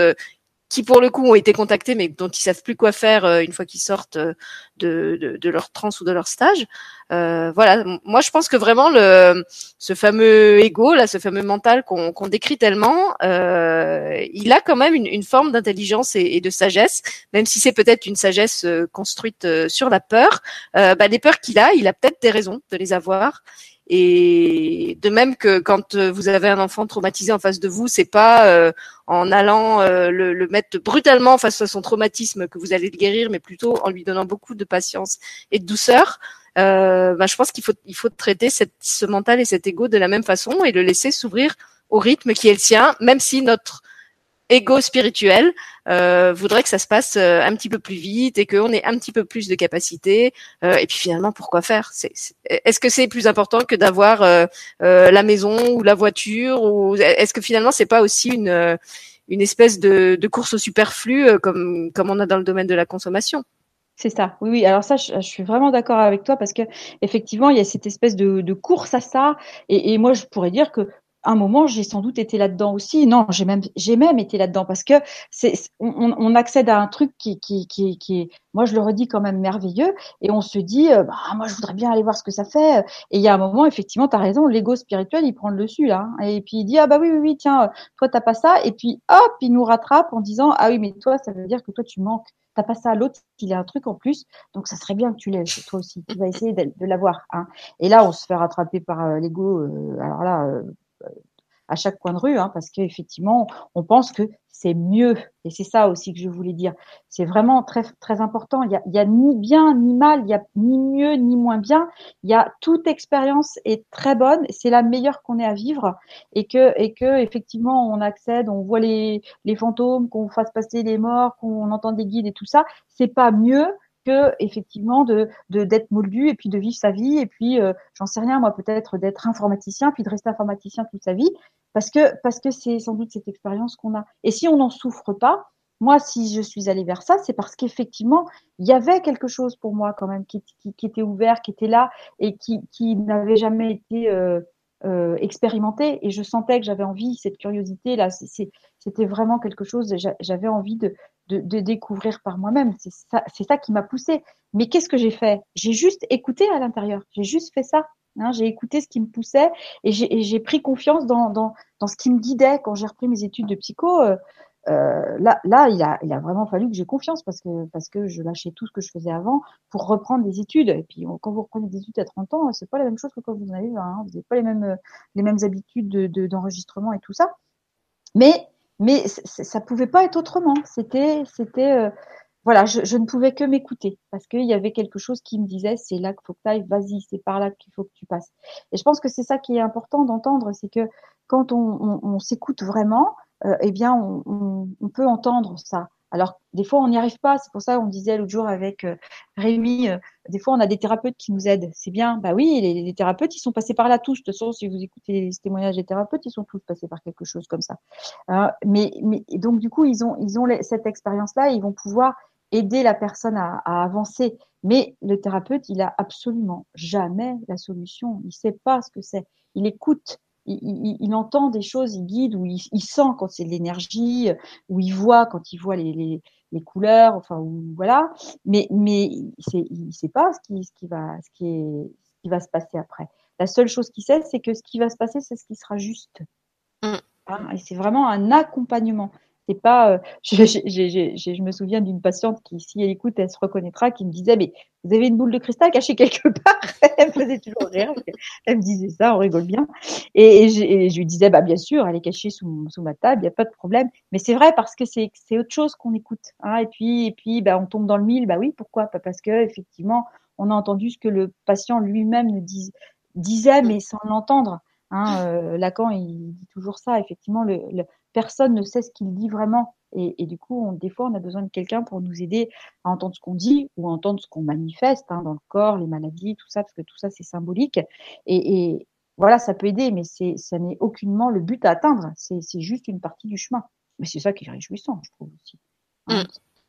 qui pour le coup ont été contactés mais dont ils savent plus quoi faire euh, une fois qu'ils sortent euh, de, de, de, leur transe ou de leur stage. Euh, voilà, moi je pense que vraiment le ce fameux ego là, ce fameux mental qu'on qu'on décrit tellement, euh, il a quand même une, une forme d'intelligence et, et, de sagesse, même si c'est peut-être une sagesse euh, construite sur la peur. bah, les peurs qu'il a, il a peut-être des raisons de les avoir. Et de même que quand vous avez un enfant traumatisé en face de vous, c'est pas euh, en allant euh, le, le, mettre brutalement face à son traumatisme que vous allez le guérir, mais plutôt en lui donnant beaucoup de patience et de douceur. Euh, bah, je pense qu'il faut il faut traiter cette, ce mental et cet ego de la même façon et le laisser s'ouvrir au rythme qui est le sien, même si notre ego spirituel euh, voudrait que ça se passe euh, un petit peu plus vite et qu'on ait un petit peu plus de capacité. Euh, et puis finalement, pourquoi faire? Est-ce que c'est plus important que d'avoir la maison ou la voiture ou est-ce que finalement c'est pas aussi une une espèce de, de course au superflu comme comme on a dans le domaine de la consommation? C'est ça. Oui, oui. Alors ça, je, suis vraiment d'accord avec toi parce que effectivement, il y a cette espèce de, de course à ça. Et, et, moi, je pourrais dire que un moment, j'ai sans doute été là-dedans aussi. Non, j'ai même, j'ai même été là-dedans parce que c'est, on, on, accède à un truc qui, qui, qui, qui est, moi, je le redis quand même merveilleux, et on se dit, euh, bah, moi, je voudrais bien aller voir ce que ça fait. Et il y a un moment, effectivement, tu as raison, l'ego spirituel, il prend le dessus là, hein. et puis il dit, ah bah oui, oui, oui, tiens, toi, t'as pas ça, et puis hop, il nous rattrape en disant, ah oui, mais toi, ça veut dire que toi, tu manques. T'as pas ça l'autre, il a un truc en plus, donc ça serait bien que tu l'aies toi aussi. Tu vas essayer de, l'avoir. Hein. Et là, on se fait rattraper par euh, l'ego. Euh, alors là, à chaque coin de rue, hein, parce qu'effectivement, on pense que c'est mieux. Et c'est ça aussi que je voulais dire. C'est vraiment très très important. Il y a, y a ni bien ni mal, il y a ni mieux ni moins bien. Il y a toute expérience est très bonne. C'est la meilleure qu'on ait à vivre et que et que effectivement on accède, on voit les les fantômes, qu'on fasse passer les morts, qu'on entend des guides et tout ça. C'est pas mieux que effectivement de d'être moldu et puis de vivre sa vie. Et puis euh, j'en sais rien moi peut-être d'être informaticien puis de rester informaticien toute sa vie parce que parce que c'est sans doute cette expérience qu'on a. Et si on n'en souffre pas moi si je suis allée vers ça c'est parce qu'effectivement il y avait quelque chose pour moi quand même qui, qui, était ouvert qui était là et qui qui n'avait jamais été euh, euh, expérimenté. Et je sentais que j'avais envie cette curiosité là c'était vraiment quelque chose j'avais envie de de, découvrir par moi-même. C'est ça, ça qui m'a poussé. Mais qu'est-ce que j'ai fait? J'ai juste écouté à l'intérieur. J'ai juste fait ça. Hein, j'ai écouté ce qui me poussait et j'ai pris confiance dans, dans, dans, ce qui me guidait quand j'ai repris mes études de psycho. Euh, euh, là, là, il a, il a vraiment fallu que j'ai confiance parce que parce que je lâchais tout ce que je faisais avant pour reprendre des études. Et puis quand vous reprenez des études à 30 ans, c'est pas la même chose que quand vous en avez 20. Hein. Vous n'avez pas les mêmes les mêmes habitudes de, d'enregistrement et tout ça. Mais mais ça pouvait pas être autrement. C'était, c'était, euh, voilà, je, je, ne pouvais que m'écouter parce qu'il y avait quelque chose qui me disait, c'est là qu'il faut que tu ailles, vas-y, c'est par là qu'il faut que tu passes. Et je pense que c'est ça qui est important d'entendre, c'est que quand on, on, on s'écoute vraiment, euh, eh bien, on, on, peut entendre ça. Alors, des fois, on n'y arrive pas. C'est pour ça qu'on disait l'autre jour avec euh, Rémi, euh, des fois, on a des thérapeutes qui nous aident. C'est bien. Bah oui, les, thérapeutes, ils sont passés par là tous. De toute façon, si vous écoutez les témoignages des thérapeutes, ils sont tous passés par quelque chose comme ça. Euh, mais, donc, du coup, ils ont, ils ont cette expérience-là. Ils vont pouvoir aider la personne à, à, avancer. Mais le thérapeute, il a absolument jamais la solution. Il sait pas ce que c'est. Il écoute il, il, entend des choses, il guide, ou il, il sent quand c'est de l'énergie, ou il voit quand il voit les, les, les couleurs, enfin, ou, voilà. Mais, mais il ne sait pas ce qui, ce, qui va, ce, qui est, ce qui va se passer après. La seule chose qu'il sait, c'est que ce qui va se passer, c'est ce qui sera juste. Mm. Hein, et c'est vraiment un accompagnement. C'est pas. Je, je, je, je, me souviens d'une patiente qui, si elle écoute, elle se reconnaîtra, qui me disait mais vous avez une boule de cristal cachée quelque part? elle me faisait toujours rire. Elle me disait ça, on rigole bien. Et, je, lui disais bah bien sûr, elle est cachée sous, sous ma table, il y a pas de problème. Mais c'est vrai parce que c'est autre chose qu'on écoute. Hein, et puis et puis bah on tombe dans le mille. Bah oui, pourquoi Pas? Parce que effectivement on a entendu ce que le patient lui-même nous disait, mais sans l'entendre. Hein, euh, Lacan, il dit toujours ça. Effectivement, le, personne ne sait ce qu'il dit vraiment. Et, du coup, on, des fois, on a besoin de quelqu'un pour nous aider à entendre ce qu'on dit ou à entendre ce qu'on manifeste hein, dans le corps, les maladies, tout ça, parce que tout ça, c'est symbolique. Et, voilà, ça peut aider, mais ça n'est aucunement le but à atteindre. C'est, juste une partie du chemin. Mais c'est ça qui est réjouissant, je trouve aussi. Hein, mm.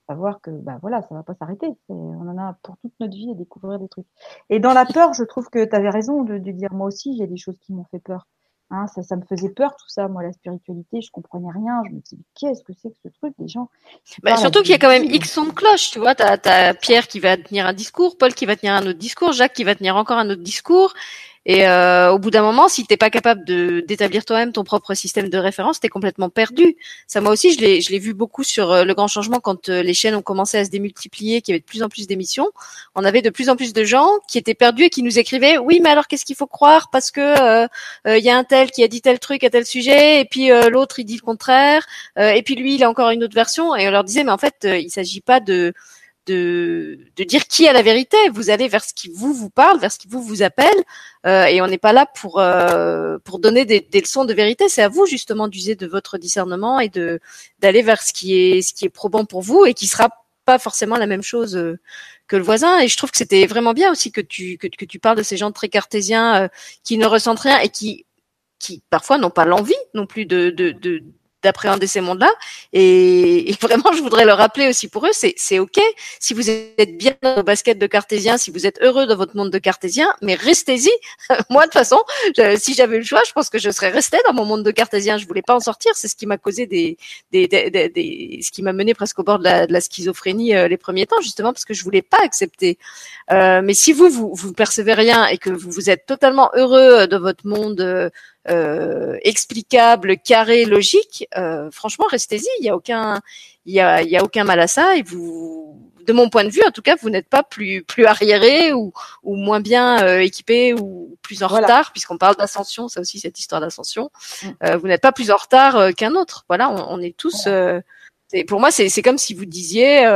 Savoir que, bah voilà, ça va pas s'arrêter. On en a pour toute notre vie à découvrir des trucs. Et dans la peur, je trouve que tu avais raison de, de dire moi aussi, a des choses qui m'ont fait peur. Hein, ça, ça me faisait peur tout ça, moi la spiritualité, je comprenais rien. Je me disais qu'est-ce que c'est que ce truc des gens. Bah, surtout qu'il y a quand même X sons de cloche, tu vois. T'as as Pierre qui va tenir un discours, Paul qui va tenir un autre discours, Jacques qui va tenir encore un autre discours, et euh, au bout d'un moment, si t'es pas capable de d'établir toi-même ton propre système de référence, t'es complètement perdu. Ça, moi aussi, je l'ai je l'ai vu beaucoup sur euh, le grand changement quand euh, les chaînes ont commencé à se démultiplier, qu'il y avait de plus en plus d'émissions. On avait de plus en plus de gens qui étaient perdus et qui nous écrivaient oui, mais alors qu'est-ce qu'il faut croire parce que il y a un tel qui a dit tel truc à tel sujet et puis l'autre il dit le contraire et puis lui il a encore une autre version et on leur disait mais en fait il s'agit pas de de, de dire qui a la vérité. Vous allez vers ce qui vous vous parle, vers ce qui vous vous appelle, euh, et on n'est pas là pour euh, pour donner des, des, leçons de vérité. C'est à vous justement d'user de votre discernement et de d'aller vers ce qui est ce qui est probant pour vous et qui sera pas forcément la même chose euh, que le voisin. Et je trouve que c'était vraiment bien aussi que tu que, que tu parles de ces gens très cartésiens qui ne ressentent rien et qui qui parfois n'ont pas l'envie non plus de, de, de d'appréhender ces mondes-là. Et, vraiment, je voudrais le rappeler aussi pour eux, c'est, ok si vous êtes bien dans vos baskets de cartésien, si vous êtes heureux dans votre monde de cartésien, mais restez-y. Moi, de toute façon, si j'avais le choix, je pense que je serais restée dans mon monde de cartésien. Je voulais pas en sortir. C'est ce qui m'a causé des, des, des, ce qui m'a mené presque au bord de la, de la schizophrénie euh, les premiers temps, justement parce que je voulais pas accepter. Euh, mais si vous, vous, vous percevez rien et que vous, vous êtes totalement heureux de votre monde euh, euh, explicable, carré, logique, euh, franchement, restez-y. Il y a aucun, il y a, il y a aucun mal à ça. Et vous, de mon point de vue, en tout cas, vous n'êtes pas plus plus arriéré ou, ou moins bien euh, équipé ou plus en retard, puisqu'on parle d'ascension, ça aussi cette histoire d'ascension. Mm. Euh, vous n'êtes pas plus en retard euh, qu'un autre. Voilà, on, on est tous. pour moi, c'est c'est comme si vous disiez.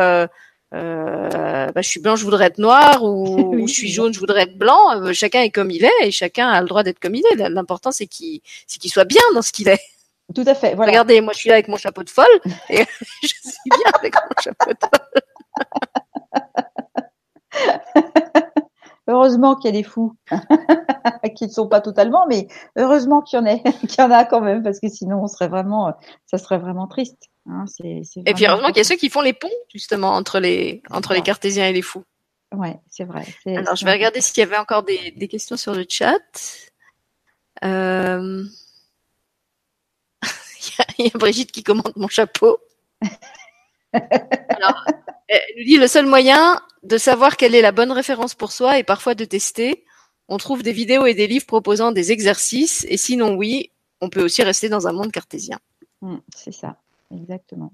Euh, bah, je suis blanc, je voudrais être noir, ou, ou, je suis jaune, je voudrais être blanc. chacun est comme il est et chacun a le droit d'être comme il est. L'important c'est qu'il soit bien dans ce qu'il est. Tout à fait. Voilà. Regardez, moi je suis là avec mon chapeau de folle et je suis bien avec mon chapeau de folle. heureusement qu'il y a des fous qui ne sont pas totalement, mais heureusement qu'il y en a, qu'il y en a quand même, parce que sinon on serait vraiment, ça serait vraiment triste. Hein. c'est, et puis heureusement qu'il y a ceux qui font les ponts justement entre les entre les cartésiens et les fous. Ouais, c'est vrai. Alors je vais regarder s'il y avait encore des, des questions sur le chat. Euh... il, y a, Brigitte qui commande mon chapeau. Alors, elle nous dit le seul moyen de savoir quelle est la bonne référence pour soi et parfois de tester. On trouve des vidéos et des livres proposant des exercices et sinon oui, on peut aussi rester dans un monde cartésien. Mmh, c'est ça, exactement.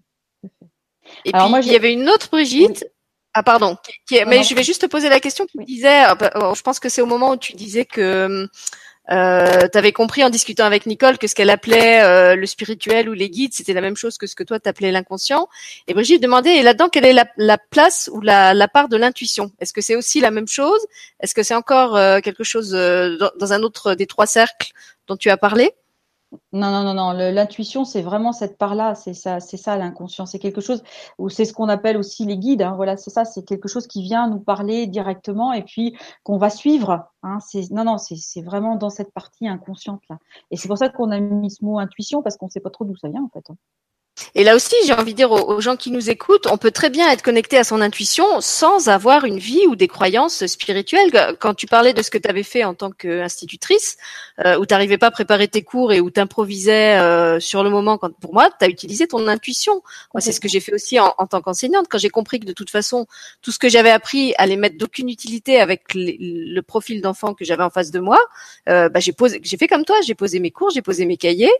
Et puis moi, il y avait une autre Brigitte. Ah pardon. mais je vais juste te poser la question. Tu disais, euh, bah, oh, je pense que c'est au moment où tu disais que euh, tu avais compris en discutant avec Nicole que ce qu'elle appelait euh, le spirituel ou les guides, c'était la même chose que ce que toi t'appelais l'inconscient. Et Brigitte demandait, et là-dedans, quelle est la, place ou la, part de l'intuition? Est-ce que c'est aussi la même chose? Est-ce que c'est encore euh, quelque chose euh, dans, un autre des trois cercles dont tu as parlé? Non, non, non, non. L'intuition, c'est vraiment cette part-là. C'est ça, c'est ça l'inconscient. C'est quelque chose ou c'est ce qu'on appelle aussi les guides. Hein. Voilà, c'est ça. C'est quelque chose qui vient nous parler directement et puis qu'on va suivre. Hein. Non, non. C'est vraiment dans cette partie inconsciente là. Et c'est pour ça qu'on a mis ce mot intuition parce qu'on sait pas trop d'où ça vient en fait. Hein. Et là aussi, j'ai envie de dire aux, gens qui nous écoutent, on peut très bien être connecté à son intuition sans avoir une vie ou des croyances spirituelles. Quand tu parlais de ce que tu avais fait en tant qu'institutrice, euh, où tu n'arrivais pas à préparer tes cours et où tu improvisais euh, sur le moment, quand, pour moi, tu as utilisé ton intuition. Moi, c'est ce que j'ai fait aussi en, tant qu'enseignante. Quand j'ai compris que de toute façon, tout ce que j'avais appris allait mettre d'aucune utilité avec le profil d'enfant que j'avais en face de moi, euh, bah, j'ai j'ai fait comme toi, j'ai posé mes cours, j'ai posé mes cahiers,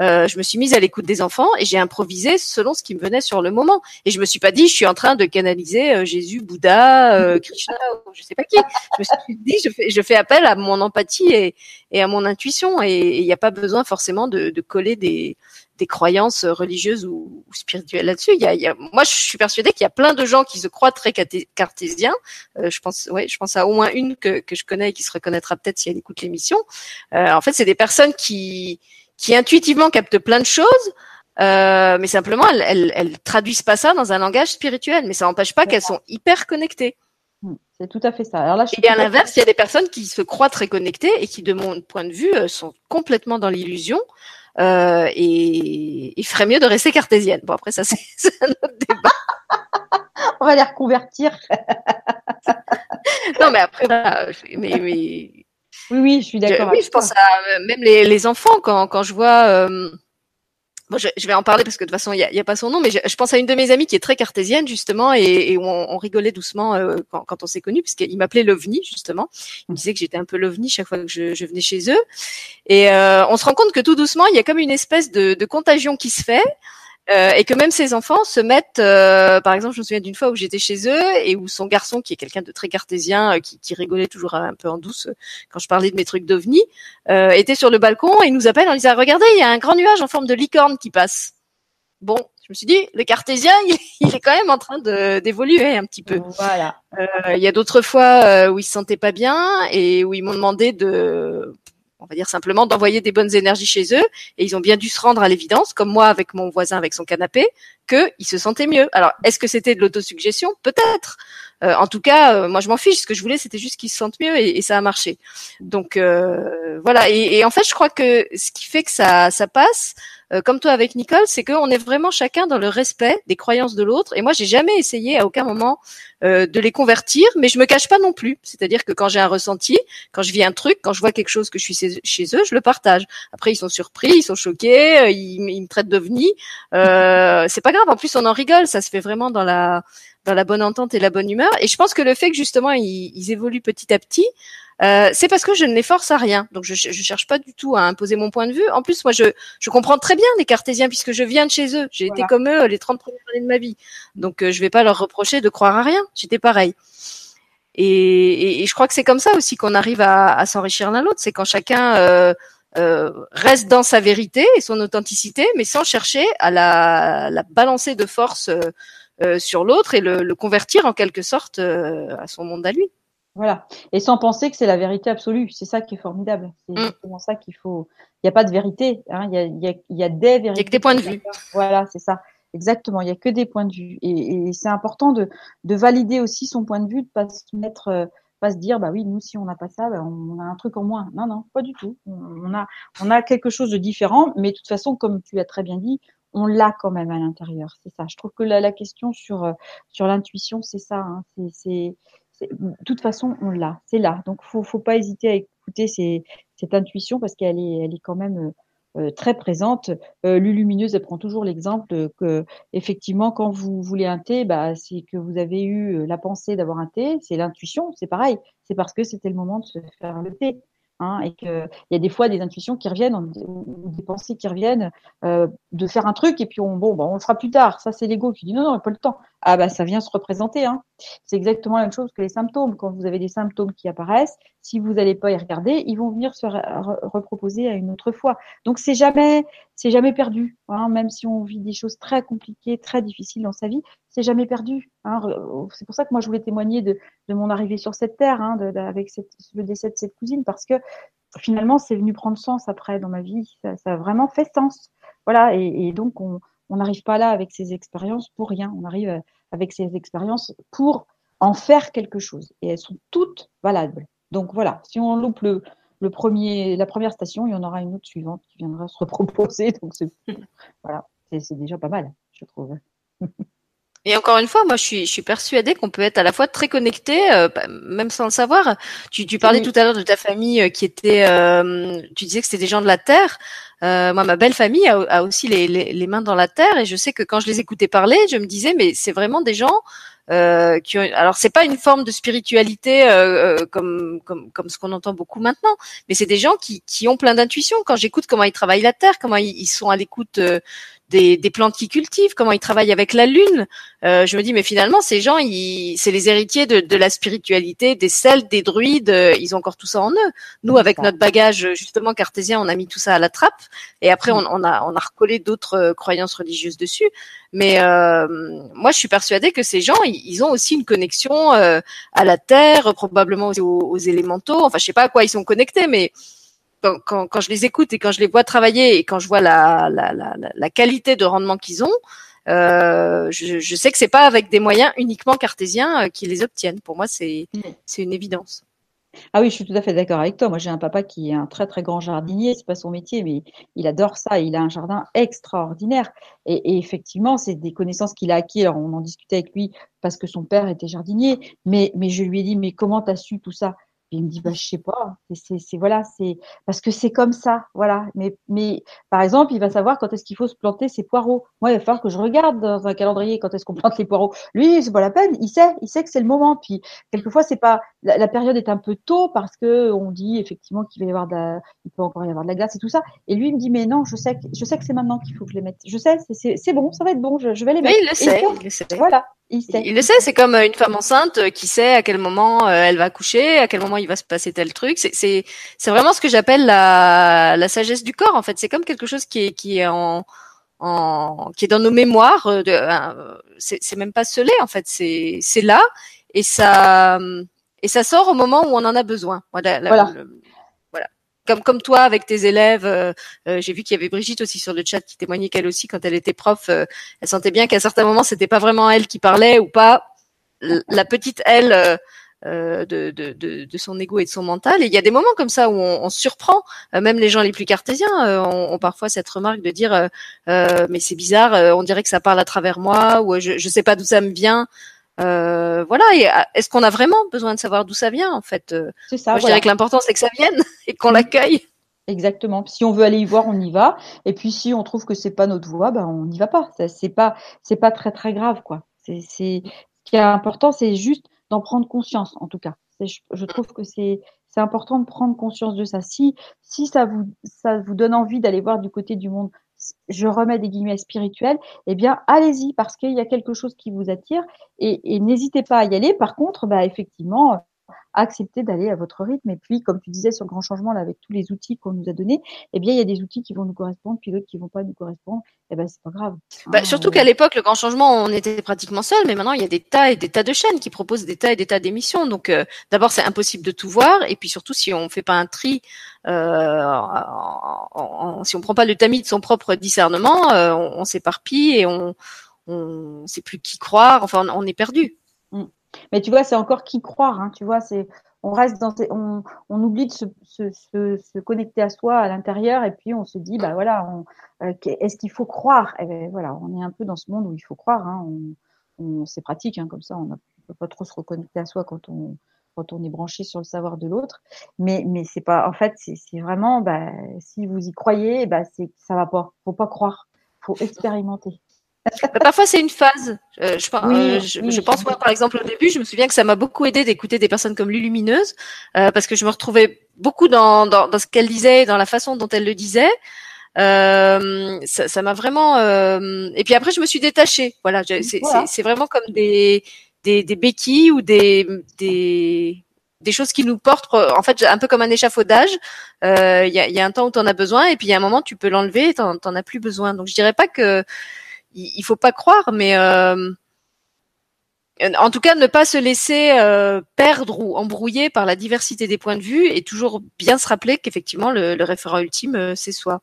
euh, je me suis mise à l'écoute des enfants et j'ai improvisé selon ce qui me venait sur le moment. Et je me suis pas dit, je suis en train de canaliser euh, Jésus, Bouddha, euh, Krishna, je sais pas qui. Je me suis dit, je fais, je fais appel à mon empathie et, et à mon intuition. Et il n'y a pas besoin forcément de, de coller des, des croyances religieuses ou, spirituelles là-dessus. Il y a, il y a, moi, je suis persuadée qu'il y a plein de gens qui se croient très cartésiens. Euh, je pense, ouais, je pense à au moins une que, que je connais et qui se reconnaîtra peut-être si elle écoute l'émission. Euh, en fait, c'est des personnes qui qui intuitivement captent plein de choses, euh, mais simplement, elles, elles, traduisent pas ça dans un langage spirituel, mais ça n'empêche pas qu'elles sont hyper connectées. Hmm, c'est tout à fait ça. Alors là, et à l'inverse, il y a des personnes qui se croient très connectées et qui, de mon point de vue, euh, sont complètement dans l'illusion euh, et il ferait mieux de rester cartésienne. Bon, après, ça, c'est un autre débat. On va les reconvertir. non, mais après, mais, mais... Oui, oui, je suis d'accord. Oui, je pense à euh, même les, les enfants quand, quand je vois. Euh, je, vais en parler parce que de toute façon, il n'y a, pas son nom, mais je, pense à une de mes amies qui est très cartésienne, justement, et, on, rigolait doucement euh, quand, on s'est connus, puisqu'il m'appelait l'OVNI, justement. Il me disait que j'étais un peu l'OVNI chaque fois que je, venais chez eux. Et euh, on se rend compte que tout doucement, il y a comme une espèce de, de contagion qui se fait. Euh, et que même ses enfants se mettent, euh, par exemple, je me souviens d'une fois où j'étais chez eux et où son garçon, qui est quelqu'un de très cartésien, euh, qui, qui, rigolait toujours un peu en douce quand je parlais de mes trucs d'ovni, était sur le balcon et nous appelle en disant "Regardez, il y a un grand nuage en forme de licorne qui passe." Bon, je me suis dit, le cartésien, il, est quand même en train d'évoluer un petit peu. Voilà. Il y a d'autres fois où il se sentait pas bien et où ils m'ont demandé de on va dire simplement d'envoyer des bonnes énergies chez eux et ils ont bien dû se rendre à l'évidence comme moi avec mon voisin avec son canapé se sentait mieux. Alors, est-ce que c'était de l'autosuggestion? Peut-être. Euh, en tout cas, euh, moi je m'en fiche. Ce que je voulais, c'était juste qu'ils se sentent mieux et, ça a marché. Donc euh, voilà. Et, et, en fait, je crois que ce qui fait que ça, ça passe, comme toi avec Nicole, c'est qu'on est vraiment chacun dans le respect des croyances de l'autre. Et moi, j'ai jamais essayé à aucun moment de les convertir, mais je me cache pas non plus. C'est-à-dire que quand j'ai un ressenti, quand je vis un truc, quand je vois quelque chose que je suis chez eux, je le partage. Après, ils sont surpris, ils sont choqués, ils, ils me traitent d'ovni. Euh, c'est pas grave. En plus, on en rigole. Ça se fait vraiment dans la dans la bonne entente et la bonne humeur. Et je pense que le fait que justement ils, évoluent petit à petit, euh, c'est parce que je ne les force à rien. Donc je, je cherche pas du tout à imposer mon point de vue. En plus, moi, je, je comprends très bien les cartésiens puisque je viens de chez eux. J'ai été comme eux les 30 premières années de ma vie. Donc euh, je vais pas leur reprocher de croire à rien. J'étais pareil. Et, et, je crois que c'est comme ça aussi qu'on arrive à, à s'enrichir l'un l'autre. C'est quand chacun euh, euh, reste dans sa vérité et son authenticité, mais sans chercher à la, la balancer de force euh, euh, sur l'autre et le, convertir en quelque sorte euh, à son monde à lui. Voilà. Et sans penser que c'est la vérité absolue. C'est ça qui est formidable. C'est mm. exactement ça qu'il faut. Il n'y a pas de vérité. Hein. Il, y a, y a, y a des vérités. Il n'y a que des points de vue. Voilà, c'est ça. Exactement. Il n'y a que des points de vue. Et, et c'est important de, de valider aussi son point de vue, de pas se mettre, euh, pas se dire, bah oui, nous, si on n'a pas ça, bah, on a un truc en moins. Non, non, pas du tout. On a, on a quelque chose de différent. Mais de toute façon, comme tu as très bien dit, on l'a quand même à l'intérieur. C'est ça. Je trouve que la, question sur euh, sur l'intuition, c'est ça. Hein. C'est de toute façon, on l'a. C'est là. Donc, faut faut pas hésiter à écouter cette intuition parce qu'elle est elle est quand même euh, très présente. Euh, Lulumineuse, elle prend toujours l'exemple que effectivement, quand vous voulez un thé, bah, c'est que vous avez eu la pensée d'avoir un thé. C'est l'intuition. C'est pareil. C'est parce que c'était le moment de se faire le thé. Hein, et qu'il y a des fois des intuitions qui reviennent des pensées qui reviennent euh, de faire un truc et puis on bon bah, on le fera plus tard ça c'est l'ego qui dit non non pas le temps ah bah ça vient se représenter hein. c'est exactement la même chose que les symptômes quand vous avez des symptômes qui apparaissent si vous n'allez pas y regarder ils vont venir se reproposer à une autre fois donc c'est jamais c'est jamais perdu hein, même si on vit des choses très compliquées très difficiles dans sa vie c'est jamais perdu. Hein. C'est pour ça que moi je voulais témoigner de, mon arrivée sur cette terre, hein, avec le décès de cette cousine, parce que finalement c'est venu prendre sens après dans ma vie. Ça, ça a vraiment fait sens. Voilà, et, et donc on n'arrive pas là avec ces expériences pour rien. On arrive euh, avec ces expériences pour en faire quelque chose, et elles sont toutes valables. Donc voilà, si on loupe le, premier, la première station, il y en aura une autre suivante qui viendra se reproposer. Donc voilà, c'est déjà pas mal, je trouve. Et encore une fois, moi, je suis, je suis persuadée qu'on peut être à la fois très connecté, euh, bah, même sans le savoir. Tu, tu parlais tout à l'heure de ta famille euh, qui était, euh, tu disais que c'était des gens de la terre. moi, ma belle famille a, a aussi les, les, les, mains dans la terre, et je sais que quand je les écoutais parler, je me disais, mais c'est vraiment des gens euh, qui ont, alors c'est pas une forme de spiritualité comme, comme comme ce qu'on entend beaucoup maintenant, mais c'est des gens qui qui ont plein d'intuitions. Quand j'écoute comment ils travaillent la terre, comment ils, ils sont à l'écoute des, des, plantes qu'ils cultivent, comment ils travaillent avec la lune. Euh, je me dis, mais finalement, ces gens, c'est les héritiers de, de, la spiritualité, des celtes, des druides. Euh, ils ont encore tout ça en eux. Nous, avec notre bagage justement cartésien, on a mis tout ça à la trappe, et après, on, on a, on a recollé d'autres euh, croyances religieuses dessus. Mais euh, moi, je suis persuadée que ces gens, ils, ont aussi une connexion euh, à la terre, probablement aux, aux élémentaux. Enfin, je sais pas à quoi ils sont connectés, mais quand, quand, je les écoute et quand je les vois travailler et quand je vois la, la, la, la qualité de rendement qu'ils ont, euh, je, je, sais que c'est pas avec des moyens uniquement cartésiens euh, qu'ils les obtiennent. Pour moi, c'est mm. c'est une évidence. Ah oui, je suis tout à fait d'accord avec toi. Moi, j'ai un papa qui est un très très grand jardinier. C'est pas son métier, mais il adore ça. Il a un jardin extraordinaire. Et, effectivement, c'est des connaissances qu'il a acquis. Alors, on en discutait avec lui parce que son père était jardinier. Mais mais je lui ai dit, mais comment t'as su tout ça? Il me dit bah je sais pas, c'est voilà, c'est parce que c'est comme ça, voilà. Mais mais par exemple, il va savoir quand est-ce qu'il faut se planter ses poireaux. Moi, il va falloir que je regarde dans un calendrier quand est-ce qu'on plante les poireaux. Lui, c'est pas la peine, il sait, il sait que c'est le moment. Puis quelquefois, c'est pas la, période est un peu tôt parce que on dit effectivement qu'il va y avoir de il peut encore y avoir de la glace et tout ça. Et lui, il me dit mais non, je sais que je sais que c'est maintenant qu'il faut que je les mette. Je sais, c'est bon, ça va être bon, je, je vais les mettre. Oui, il le sait, il le sait. Voilà, il, le sait, c'est comme euh, une femme enceinte euh, qui sait à quel moment euh, elle va accoucher, à quel moment il va se passer tel truc. C'est vraiment ce que j'appelle la, la sagesse du corps. En fait, c'est comme quelque chose qui est qui est en, en qui est dans nos mémoires. C'est même pas scellé en fait. C'est là et ça et ça sort au moment où on en a besoin. Voilà. voilà. Comme toi avec tes élèves. Euh, euh, j'ai vu qu'il y avait Brigitte aussi sur le chat qui témoignait qu'elle aussi, quand elle était prof, elle sentait bien qu'à certains moments c'était pas vraiment elle qui parlait ou pas la petite elle. de, son ego et de son mental. Et il y a des moments comme ça où on, on surprend. même les gens les plus cartésiens ont, ont, parfois cette remarque de dire mais c'est bizarre, on dirait que ça parle à travers moi ou je ne sais pas d'où ça me vient. Euh, voilà. Et euh, est-ce qu'on a vraiment besoin de savoir d'où ça vient en fait euh? C'est ça. je dirais que l'important c'est que ça vienne et qu'on l'accueille. Exactement. Si on veut aller y voir, on y va. Et puis si on trouve que c'est pas notre voie, ben on n'y va pas. C'est pas c'est pas très très grave quoi. C'est ce qui est important, c'est juste d'en prendre conscience en tout cas. Je, je trouve que c'est c'est important de prendre conscience de ça. Si si ça vous ça vous donne envie d'aller voir du côté du monde je remets des guillemets spirituels, eh bien, allez-y parce qu'il y a quelque chose qui vous attire et, et n'hésitez pas à y aller. Par contre, bah, effectivement, accepter d'aller à votre rythme. Et puis, comme tu disais sur le grand changement, là, avec tous les outils qu'on nous a donnés, eh bien, il y a des outils qui vont nous correspondre, puis d'autres qui vont pas nous correspondre. Eh ben, c'est pas grave. Bah, hein, surtout qu'à l'époque, le grand changement, on était pratiquement seul, mais maintenant, il y a des tas et des tas de chaînes qui proposent des tas et des tas d'émissions. Donc, euh, d'abord, c'est impossible de tout voir. Et puis, surtout, si on fait pas un tri, euh, en, si on prend pas le tamis de son propre discernement, euh, on, on s'éparpille et on, on sait plus qui croire. Enfin, on, on est perdu. Mais tu vois, c'est encore qui croire. Hein, tu vois, c'est on reste dans, on, on oublie de se, se, se, se, connecter à soi à l'intérieur et puis on se dit, bah voilà, euh, est-ce qu'il faut croire? Et eh ben, voilà, on est un peu dans ce monde où il faut croire. Hein, on, on c'est pratique, hein, comme ça, on ne peut pas trop se reconnecter à soi quand on quand on est branché sur le savoir de l'autre. Mais mais c'est pas, en fait, c'est vraiment, bah, si vous y croyez, bah c'est ça va pas. Faut pas croire, faut expérimenter. Parfois, c'est une phase. Euh, je, euh, je, pense, moi, par exemple, au début, je me souviens que ça m'a beaucoup aidé d'écouter des personnes comme Lulumineuse, euh, parce que je me retrouvais beaucoup dans, dans, dans ce qu'elle disait, dans la façon dont elle le disait. Euh, ça m'a vraiment. Euh, et puis après, je me suis détachée. Voilà, c'est vraiment comme des, des, des béquilles ou des, des des choses qui nous portent, en fait, un peu comme un échafaudage. Il y, a, y, a, un temps où tu en as besoin, et puis il y a un moment, tu peux l'enlever et tu n'en as plus besoin. Donc, je dirais pas que il, faut pas croire, mais euh, en tout cas, ne pas se laisser euh, perdre ou embrouiller par la diversité des points de vue et toujours bien se rappeler qu'effectivement le, le, référent ultime, euh, c'est soi.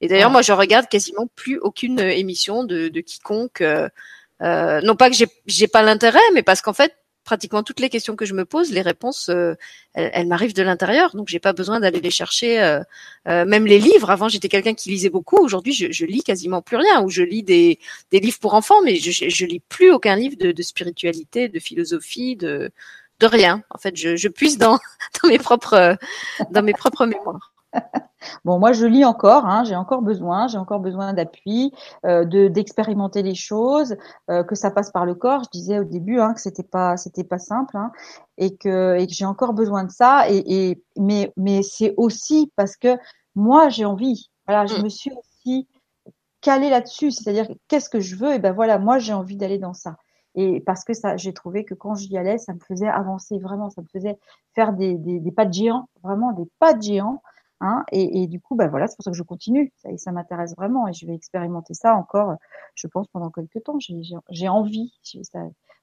Et d'ailleurs, moi, je regarde quasiment plus aucune émission de, de quiconque. non pas que j'ai pas l'intérêt, mais parce qu'en fait, pratiquement toutes les questions que je me pose, les réponses, euh, elles, m'arrivent de l'intérieur. Donc, j'ai pas besoin d'aller les chercher. Euh, euh, même les livres. Avant, j'étais quelqu'un qui lisait beaucoup. Aujourd'hui, je, lis quasiment plus rien. Ou je lis des, livres pour enfants, mais je, je, lis plus aucun livre de, spiritualité, de philosophie, de, rien. En fait, je, je puise dans mes propres, dans mes propres mémoires. Bon, moi, je lis encore. Hein, j'ai encore besoin, j'ai encore besoin d'appui, euh, de d'expérimenter les choses, euh, que ça passe par le corps. Je disais au début hein, que c'était pas c'était pas simple, hein, et que et que j'ai encore besoin de ça. Et, et mais mais c'est aussi parce que moi j'ai envie. Voilà, je mmh. me suis aussi calée là-dessus. C'est-à-dire qu'est-ce que je veux? Et ben voilà, moi j'ai envie d'aller dans ça. Et parce que ça, j'ai trouvé que quand j'y allais, ça me faisait avancer vraiment, ça me faisait faire des, des, des pas de géant, vraiment des pas de géant. Hein, et, et, du coup, bah voilà, c'est pour ça que je continue. Ça, et ça m'intéresse vraiment et je vais expérimenter ça encore, je pense, pendant quelques temps. J'ai envie. Ça,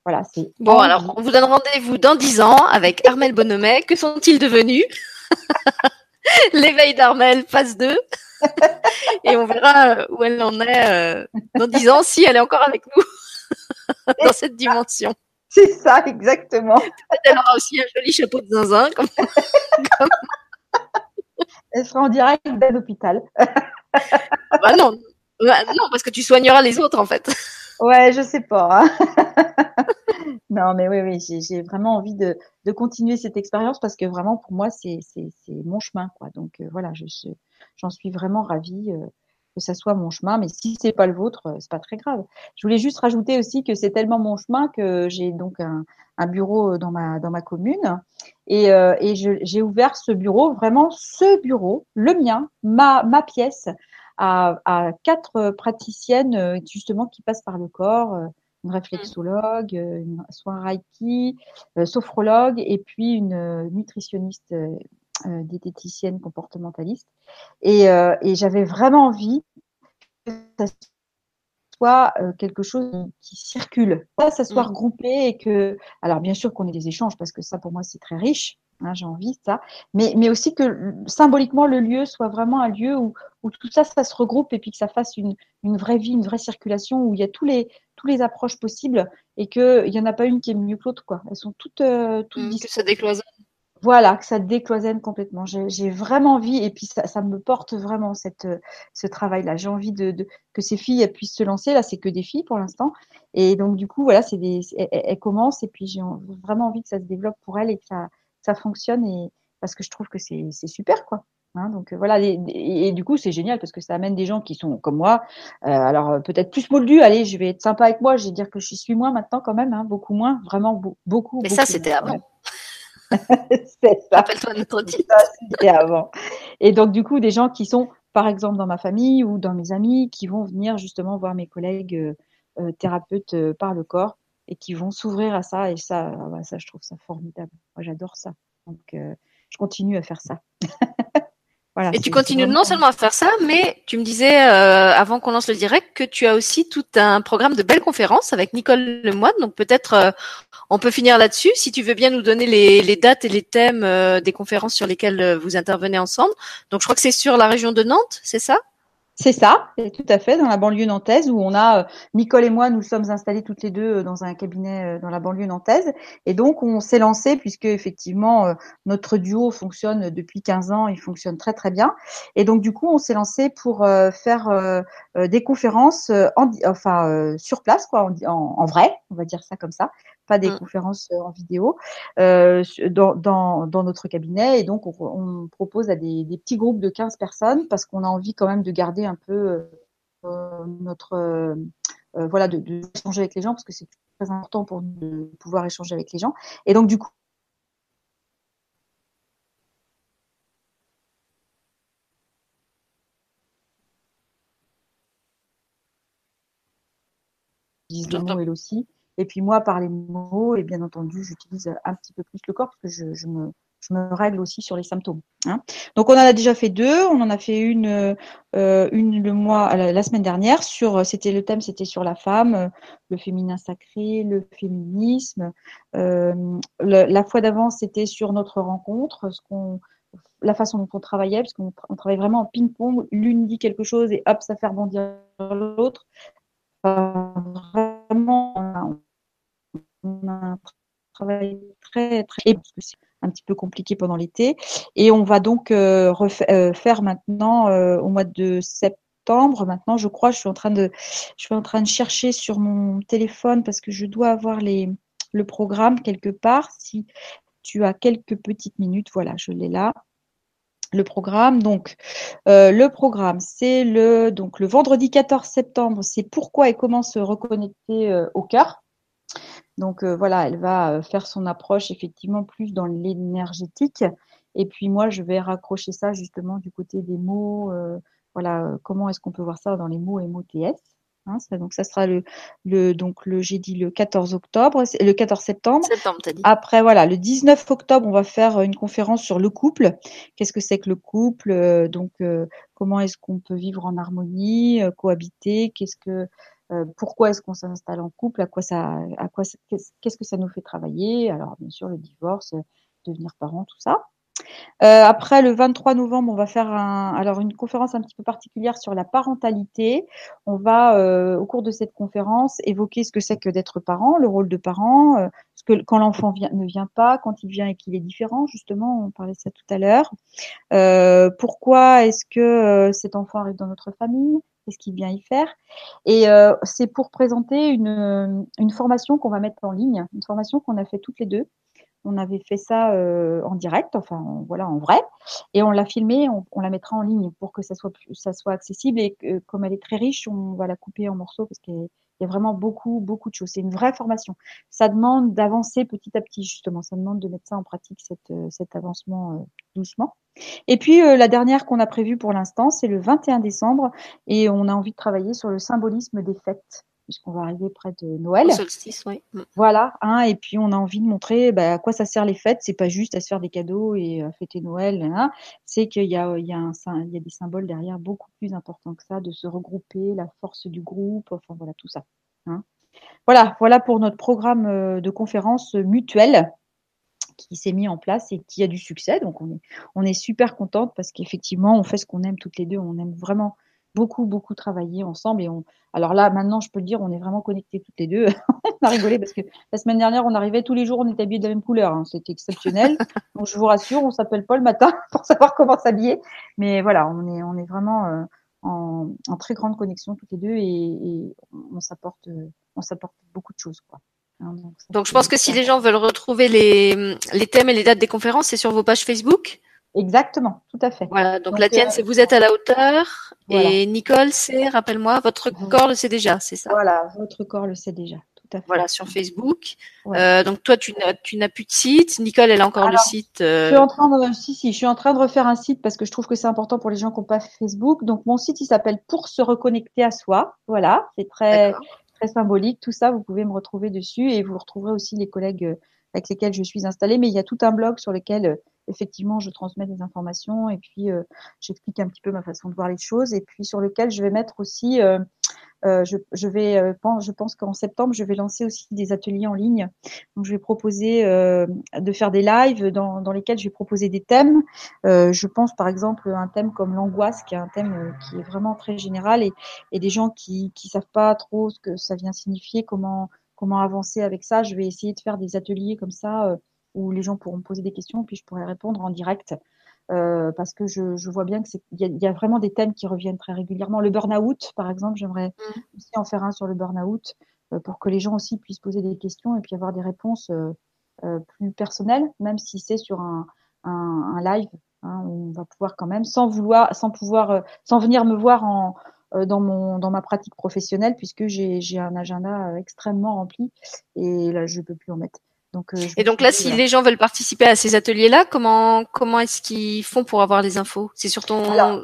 voilà, c'est. Bon, alors, on vous donne rendez-vous dans dix ans avec Armel Bonhomet. Que sont-ils devenus L'éveil d'Armel, phase 2. et on verra où elle en est euh, dans dix ans, si elle est encore avec nous dans cette dimension. C'est ça, exactement. Peut-être elle aura aussi un joli chapeau de zinzin, comme, comme elle sera en direct d'un hôpital. bah non. Bah non, parce que tu soigneras les autres en fait. Ouais, je sais pas. Hein. non, mais oui, oui, j'ai vraiment envie de, de, continuer cette expérience parce que vraiment pour moi c'est mon chemin quoi. Donc euh, voilà, je j'en suis vraiment ravie. Euh, que ça soit mon chemin, mais si c'est pas le vôtre, euh, c'est pas très grave. Je voulais juste rajouter aussi que c'est tellement mon chemin que j'ai donc un, bureau dans ma dans ma commune et, euh, et j'ai ouvert ce bureau, vraiment ce bureau, le mien, ma ma pièce, à, à quatre praticiennes euh, justement qui passent par le corps. Une réflexologue, une, soit un reiki, sophrologue et puis une nutritionniste euh, diététicienne comportementaliste. Et, euh, et j'avais vraiment envie ça soit euh, quelque chose qui circule, pas ça soit mmh. regroupé et que, alors bien sûr qu'on ait des échanges parce que ça pour moi c'est très riche, Hein, j'ai envie de ça, mais, mais aussi que symboliquement le lieu soit vraiment un lieu où, où tout ça, ça se regroupe et puis que ça fasse une, une vraie vie, une vraie circulation où il y a tous les, tous les approches possibles et qu'il n'y en a pas une qui est mieux que l'autre. Quoi. Elles sont toutes, euh, toutes mmh, Que ça décloisonne. Voilà, que ça décloisonne complètement. J'ai vraiment envie, et puis ça, ça, me porte vraiment cette, ce travail-là. J'ai envie de, de, que ces filles puissent se lancer. Là, c'est que des filles pour l'instant. Et donc, du coup, voilà, c'est des, elles, elles, commencent, et puis j'ai vraiment envie que ça se développe pour elles et que ça, ça fonctionne et parce que je trouve que c'est super quoi. Hein, donc voilà, et, et, du coup c'est génial parce que ça amène des gens qui sont comme moi. Euh, alors peut-être plus moldus. Allez, je vais être sympa avec moi. Je vais dire que je suis moins maintenant quand même, hein, beaucoup moins, vraiment beaucoup. Mais beaucoup ça c'était avant. c'est ça. Rappelle-toi titre. C'était avant. Et donc du coup des gens qui sont par exemple dans ma famille ou dans mes amis qui vont venir justement voir mes collègues euh, euh, thérapeutes euh, par le corps et qui vont s'ouvrir à ça. Et ça, ah bah, ça, je trouve ça formidable. Moi, j'adore ça. Donc, euh, je continue à faire ça. voilà, et tu continues non seulement à faire ça, mais tu me disais euh, avant qu'on lance le direct que tu as aussi tout un programme de belles conférences avec Nicole Lemoine. Donc peut-être euh, on peut finir là-dessus. Si tu veux bien nous donner les, les dates et les thèmes euh, des conférences sur lesquelles vous intervenez ensemble. Donc je crois que c'est sur la région de Nantes, c'est ça? C'est ça, tout à fait, dans la banlieue nantaise où on a, euh, Nicole et moi, nous sommes installés toutes les deux euh, dans un cabinet euh, dans la banlieue nantaise. Et donc, on s'est lancé puisque effectivement, notre duo fonctionne depuis 15 ans, il fonctionne très très bien. Et donc, du coup, on s'est lancé pour faire des conférences en, enfin, sur place, quoi, en, en, vrai, on va dire ça comme ça, pas des mmh. conférences en vidéo, euh, dans, dans, dans, notre cabinet. Et donc, on, on propose à des, des, petits groupes de 15 personnes parce qu'on a envie quand même de garder un peu euh, notre... Euh, voilà, de, de, échanger avec les gens parce que c'est très important pour nous de pouvoir échanger avec les gens. Et donc, du coup, elle aussi. Et puis moi, par les mots, et bien entendu, j'utilise un petit peu plus le corps parce que je, me, règle aussi sur les symptômes. Hein. Donc on en a déjà fait deux. On en a fait une, euh, le mois, la, semaine dernière sur, c'était le thème, c'était sur la femme, le féminin sacré, le féminisme. Euh, la fois d'avant, c'était sur notre rencontre, la façon dont on travaillait, parce qu'on on travaille vraiment en ping-pong, l'une dit quelque chose et hop, ça fait rebondir l'autre. Vraiment, a un travail très, très, un petit peu compliqué pendant l'été. Et on va donc euh, euh, faire maintenant euh, au mois de septembre. Maintenant, je crois, je suis en train de, je suis en train de chercher sur mon téléphone parce que je dois avoir les, le programme quelque part. Si tu as quelques petites minutes, voilà, je l'ai là. Le programme, donc euh, le programme, c'est le donc le vendredi 14 septembre, c'est pourquoi et comment se reconnecter euh, au cœur. Donc euh, voilà, elle va euh, faire son approche effectivement plus dans l'énergétique. Et puis moi, je vais raccrocher ça justement du côté des mots. Euh, voilà, comment est-ce qu'on peut voir ça dans les mots MOTS hein, ça, Donc ça sera le, le donc le j'ai dit le 14 octobre, le 14 septembre. Septembre, t'as dit. Après voilà, le 19 octobre, on va faire une conférence sur le couple. Qu'est-ce que c'est que le couple Donc comment est-ce qu'on peut vivre en harmonie, cohabiter Qu'est-ce que euh, pourquoi est-ce qu'on s'installe en couple, à quoi ça, à quoi, qu'est-ce que ça nous fait travailler? Alors bien sûr le divorce, devenir parent, tout ça. Euh, après le 23 novembre, on va faire alors une conférence un petit peu particulière sur la parentalité. On va euh, au cours de cette conférence évoquer ce que c'est que d'être parent, le rôle de parent, euh, ce que quand l'enfant ne vient pas, quand il vient et qu'il est différent, justement, on parlait de ça tout à l'heure. Pourquoi est-ce que cet enfant arrive dans notre famille? Qu'est-ce qu'il vient y faire? Et c'est pour présenter une, une formation qu'on va mettre en ligne, une formation qu'on a fait toutes les deux. On avait fait ça euh, en direct, enfin voilà, en vrai, et on l'a filmé, on, la mettra en ligne pour que ça soit ça soit accessible. Et comme elle est très riche, on va la couper en morceaux parce qu'elle il y a vraiment beaucoup, beaucoup de choses. C'est une vraie formation. Ça demande d'avancer petit à petit, justement. Ça demande de mettre ça en pratique, cette, euh, cet avancement euh, doucement. Et puis, la dernière qu'on a prévue pour l'instant, c'est le 21 décembre. Et on a envie de travailler sur le symbolisme des fêtes puisqu'on va arriver près de Noël. solstice, oui. Mm. Voilà, hein, et puis on a envie de montrer bah, à quoi ça sert les fêtes. C'est pas juste à se faire des cadeaux et à fêter Noël. Hein. C'est qu'il y a, il y, a un, il y a des symboles derrière beaucoup plus importants que ça, de se regrouper, la force du groupe, enfin voilà tout ça. Hein. Voilà, voilà pour notre programme euh, de conférence mutuelle qui s'est mis en place et qui a du succès. Donc on est, on est super contente parce qu'effectivement, on fait ce qu'on aime toutes les deux. On aime vraiment beaucoup, beaucoup travailler ensemble. Et on, alors là, maintenant, je peux le dire, on est vraiment connectés toutes les deux. on a rigolé parce que la semaine dernière, on arrivait tous les jours, on était habillés de la même couleur. Hein. C'était exceptionnel. Donc je vous rassure, on s'appelle pas le matin pour savoir comment s'habiller. Mais voilà, on est, on est vraiment euh, en, en, très grande connexion toutes les deux et, et on s'apporte, on s'apporte beaucoup de choses, quoi. Hein, donc, donc je pense que si les gens veulent retrouver les, les thèmes et les dates des conférences, c'est sur vos pages Facebook? Exactement, tout à fait. Voilà, donc, la tienne, euh, c'est vous êtes à la hauteur. Et Nicole, c'est, rappelle-moi, votre corps le sait déjà, c'est ça? Voilà, votre corps le sait déjà. Tout à fait. Voilà, sur Facebook. Euh, donc toi, tu n'as, tu n'as plus de site. Nicole, elle a encore le site. Euh... Je suis en train de, si, si, je suis en train de refaire un site parce que je trouve que c'est important pour les gens qui n'ont pas Facebook. Donc mon site, il s'appelle Pour se reconnecter à soi. Voilà, c'est très, très symbolique. Tout ça, vous pouvez me retrouver dessus et vous retrouverez aussi les collègues euh, avec lesquels je suis installée. Mais il y a tout un blog sur lequel euh, effectivement, je transmets des informations et puis euh, j'explique un petit peu ma façon de voir les choses et puis sur lequel je vais mettre aussi, euh, euh, je, je, vais, euh, je pense qu'en septembre, je vais lancer aussi des ateliers en ligne. Donc, je vais proposer euh, de faire des lives dans, dans, lesquels je vais proposer des thèmes. je pense par exemple un thème comme l'angoisse, qui est un thème qui est vraiment très général et, et des gens qui qui savent pas trop ce que ça vient signifier, comment comment avancer avec ça. Je vais essayer de faire des ateliers comme ça où les gens pourront me poser des questions, puis je pourrai répondre en direct. Euh, parce que je, je, vois bien que il y, y, a vraiment des thèmes qui reviennent très régulièrement. Le burn-out, par exemple, j'aimerais mmh. aussi en faire un sur le burn-out euh, pour que les gens aussi puissent poser des questions et puis avoir des réponses euh, euh plus personnelles, même si c'est sur un, un, un live. Hein, où on va pouvoir quand même, sans vouloir, sans pouvoir, euh, sans venir me voir en euh, dans mon dans ma pratique professionnelle, puisque j'ai un agenda extrêmement rempli et là je peux plus en mettre. Donc, euh, et donc là, si les gens veulent participer à ces ateliers-là, comment comment est-ce qu'ils font pour avoir les infos? C'est sur ton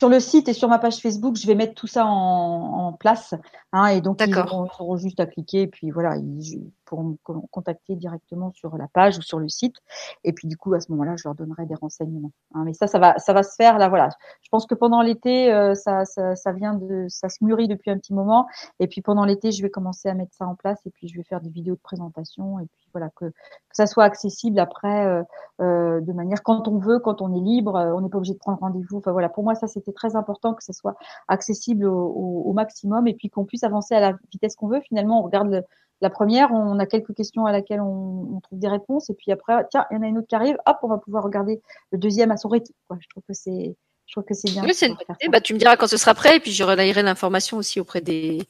sur le site et sur ma page Facebook, je vais mettre tout ça en, en place. Hein, et donc, ils auront, juste à cliquer et puis voilà, ils pourront me contacter directement sur la page ou sur le site. Et puis du coup, à ce moment-là, je leur donnerai des renseignements. Hein, mais ça, ça va, ça va se faire là. Voilà, je pense que pendant l'été, euh, ça, ça, ça, vient de, ça se mûrit depuis un petit moment. Et puis pendant l'été, je vais commencer à mettre ça en place et puis je vais faire des vidéos de présentation et puis voilà que, ça soit accessible après euh, euh, de manière quand on veut, quand on est libre. on n'est pas obligé de prendre rendez-vous. Enfin voilà, pour moi, ça c'était très important que ça soit accessible au, au, au maximum et puis qu'on puisse avancer à la vitesse qu'on veut. Finalement, on regarde le, la première, on a quelques questions à laquelle on, on, trouve des réponses, et puis après, tiens, il y en a une autre qui arrive, hop, on va pouvoir regarder le deuxième à son rythme. Quoi. Je trouve que c'est, je trouve que c'est bien. Oui, c'est une Bah, tu me diras quand ce sera prêt, et puis je relayerai l'information aussi auprès des,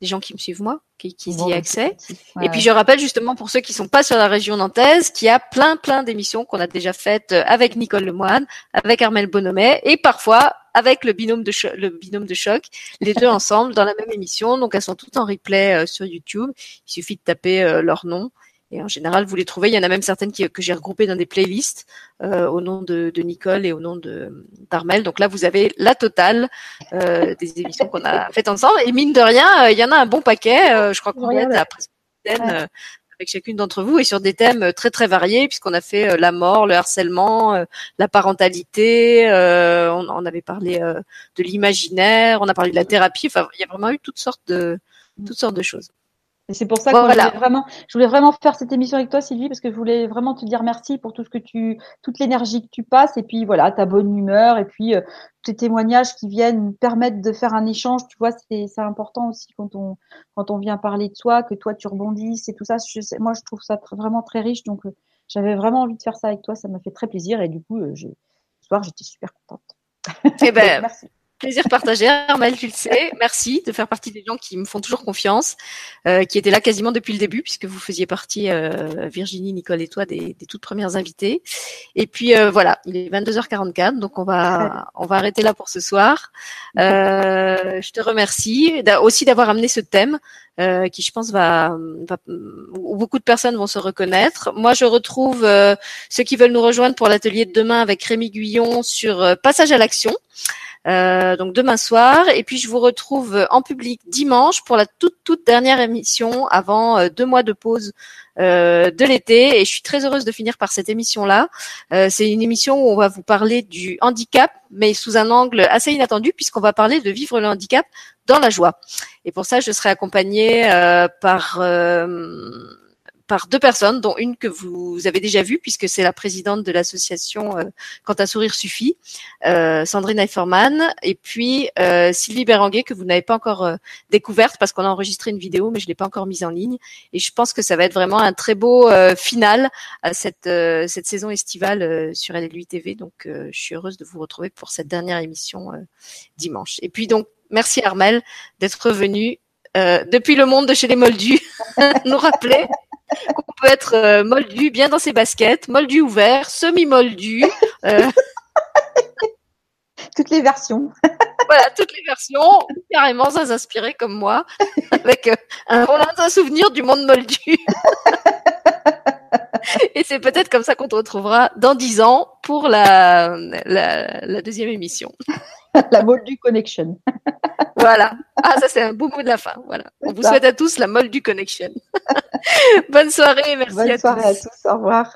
des gens qui me suivent moi, qui, qui y bah, accès. et puis je rappelle justement pour ceux qui sont pas sur la région nantaise, qu'il y a plein plein d'émissions qu'on a déjà faites avec Nicole Lemoine, avec Armel Bonomet, et parfois avec le binôme de le binôme de choc, les deux ensemble dans la même émission. Donc elles sont toutes en replay euh, sur YouTube. Il suffit de taper euh, leur nom et en général, vous les trouvez. Il y en a même certaines qui, que j'ai regroupées dans des playlists euh, au nom de, de, Nicole et au nom de d'Armel. Donc là, vous avez la totale euh, des émissions qu'on a faites ensemble. Et mine de rien, euh, il y en a un bon paquet. Euh, je crois qu'on est à presque euh, avec chacune d'entre vous et sur des thèmes très très variés puisqu'on a fait la mort, le harcèlement, la parentalité, on, on, avait parlé de l'imaginaire, on a parlé de la thérapie. Enfin, il y a vraiment eu toutes sortes de toutes sortes de choses. Et c'est pour ça que je, voulais vraiment, je voulais vraiment faire cette émission avec toi, Sylvie, parce que je voulais vraiment te dire merci pour tout ce que tu, toute l'énergie que tu passes, et puis voilà, ta bonne humeur, et puis euh, tes témoignages qui viennent permettre de faire un échange. Tu vois, c'est, c'est important aussi quand on, quand on vient parler de soi, que toi tu rebondisses et tout ça. Je, moi, je trouve ça vraiment très riche, donc euh, j'avais vraiment envie de faire ça avec toi. Ça m'a fait très plaisir, et du coup, euh, ce soir, j'étais super contente. Eh ben, merci. Plaisir partagé, Armel, tu le sais. Merci de faire partie des gens qui me font toujours confiance, euh, qui étaient là quasiment depuis le début, puisque vous faisiez partie, euh, Virginie, Nicole et toi, des, des toutes premières invitées. Et puis euh, voilà, il est 22h44, donc on va on va arrêter là pour ce soir. Euh, je te remercie aussi d'avoir amené ce thème. Euh, qui je pense va, va, où beaucoup de personnes vont se reconnaître. Moi, je retrouve euh, ceux qui veulent nous rejoindre pour l'atelier de demain avec Rémi Guyon sur euh, Passage à l'action. Euh, donc demain soir. Et puis je vous retrouve en public dimanche pour la toute toute dernière émission avant euh, deux mois de pause euh, de l'été. Et je suis très heureuse de finir par cette émission-là. Euh, c'est une émission où on va vous parler du handicap, mais sous un angle assez inattendu puisqu'on va parler de vivre le handicap dans la joie. Et pour ça, je serai accompagnée par par deux personnes, dont une que vous avez déjà vue puisque c'est la présidente de l'association euh, Quand un sourire suffit, euh, Sandrine Eiferman, et puis euh, Sylvie Béranguet que vous n'avez pas encore découverte parce qu'on a enregistré une vidéo mais je l'ai pas encore mise en ligne. Et je pense que ça va être vraiment un très beau final à cette cette saison estivale sur LLU TV. Donc je suis heureuse de vous retrouver pour cette dernière émission dimanche. Et puis donc merci Armel d'être venu depuis le monde de chez les Moldus nous rappeler qu'on peut être euh, moldu bien dans ses baskets, moldu ouvert, semi-moldu. Euh. toutes les versions. voilà, toutes les versions, carrément sans s'inspirer comme moi, avec euh, un lointain souvenir du monde moldu. Et c'est peut-être comme ça qu'on te retrouvera dans dix ans pour la, la, la deuxième émission. la Moldu Connection. voilà. Ah, ça c'est un beau mot de la fin. Voilà. On vous souhaite à tous la Moldu Connection. Bonne soirée, merci Bonne soirée à tous. Au revoir.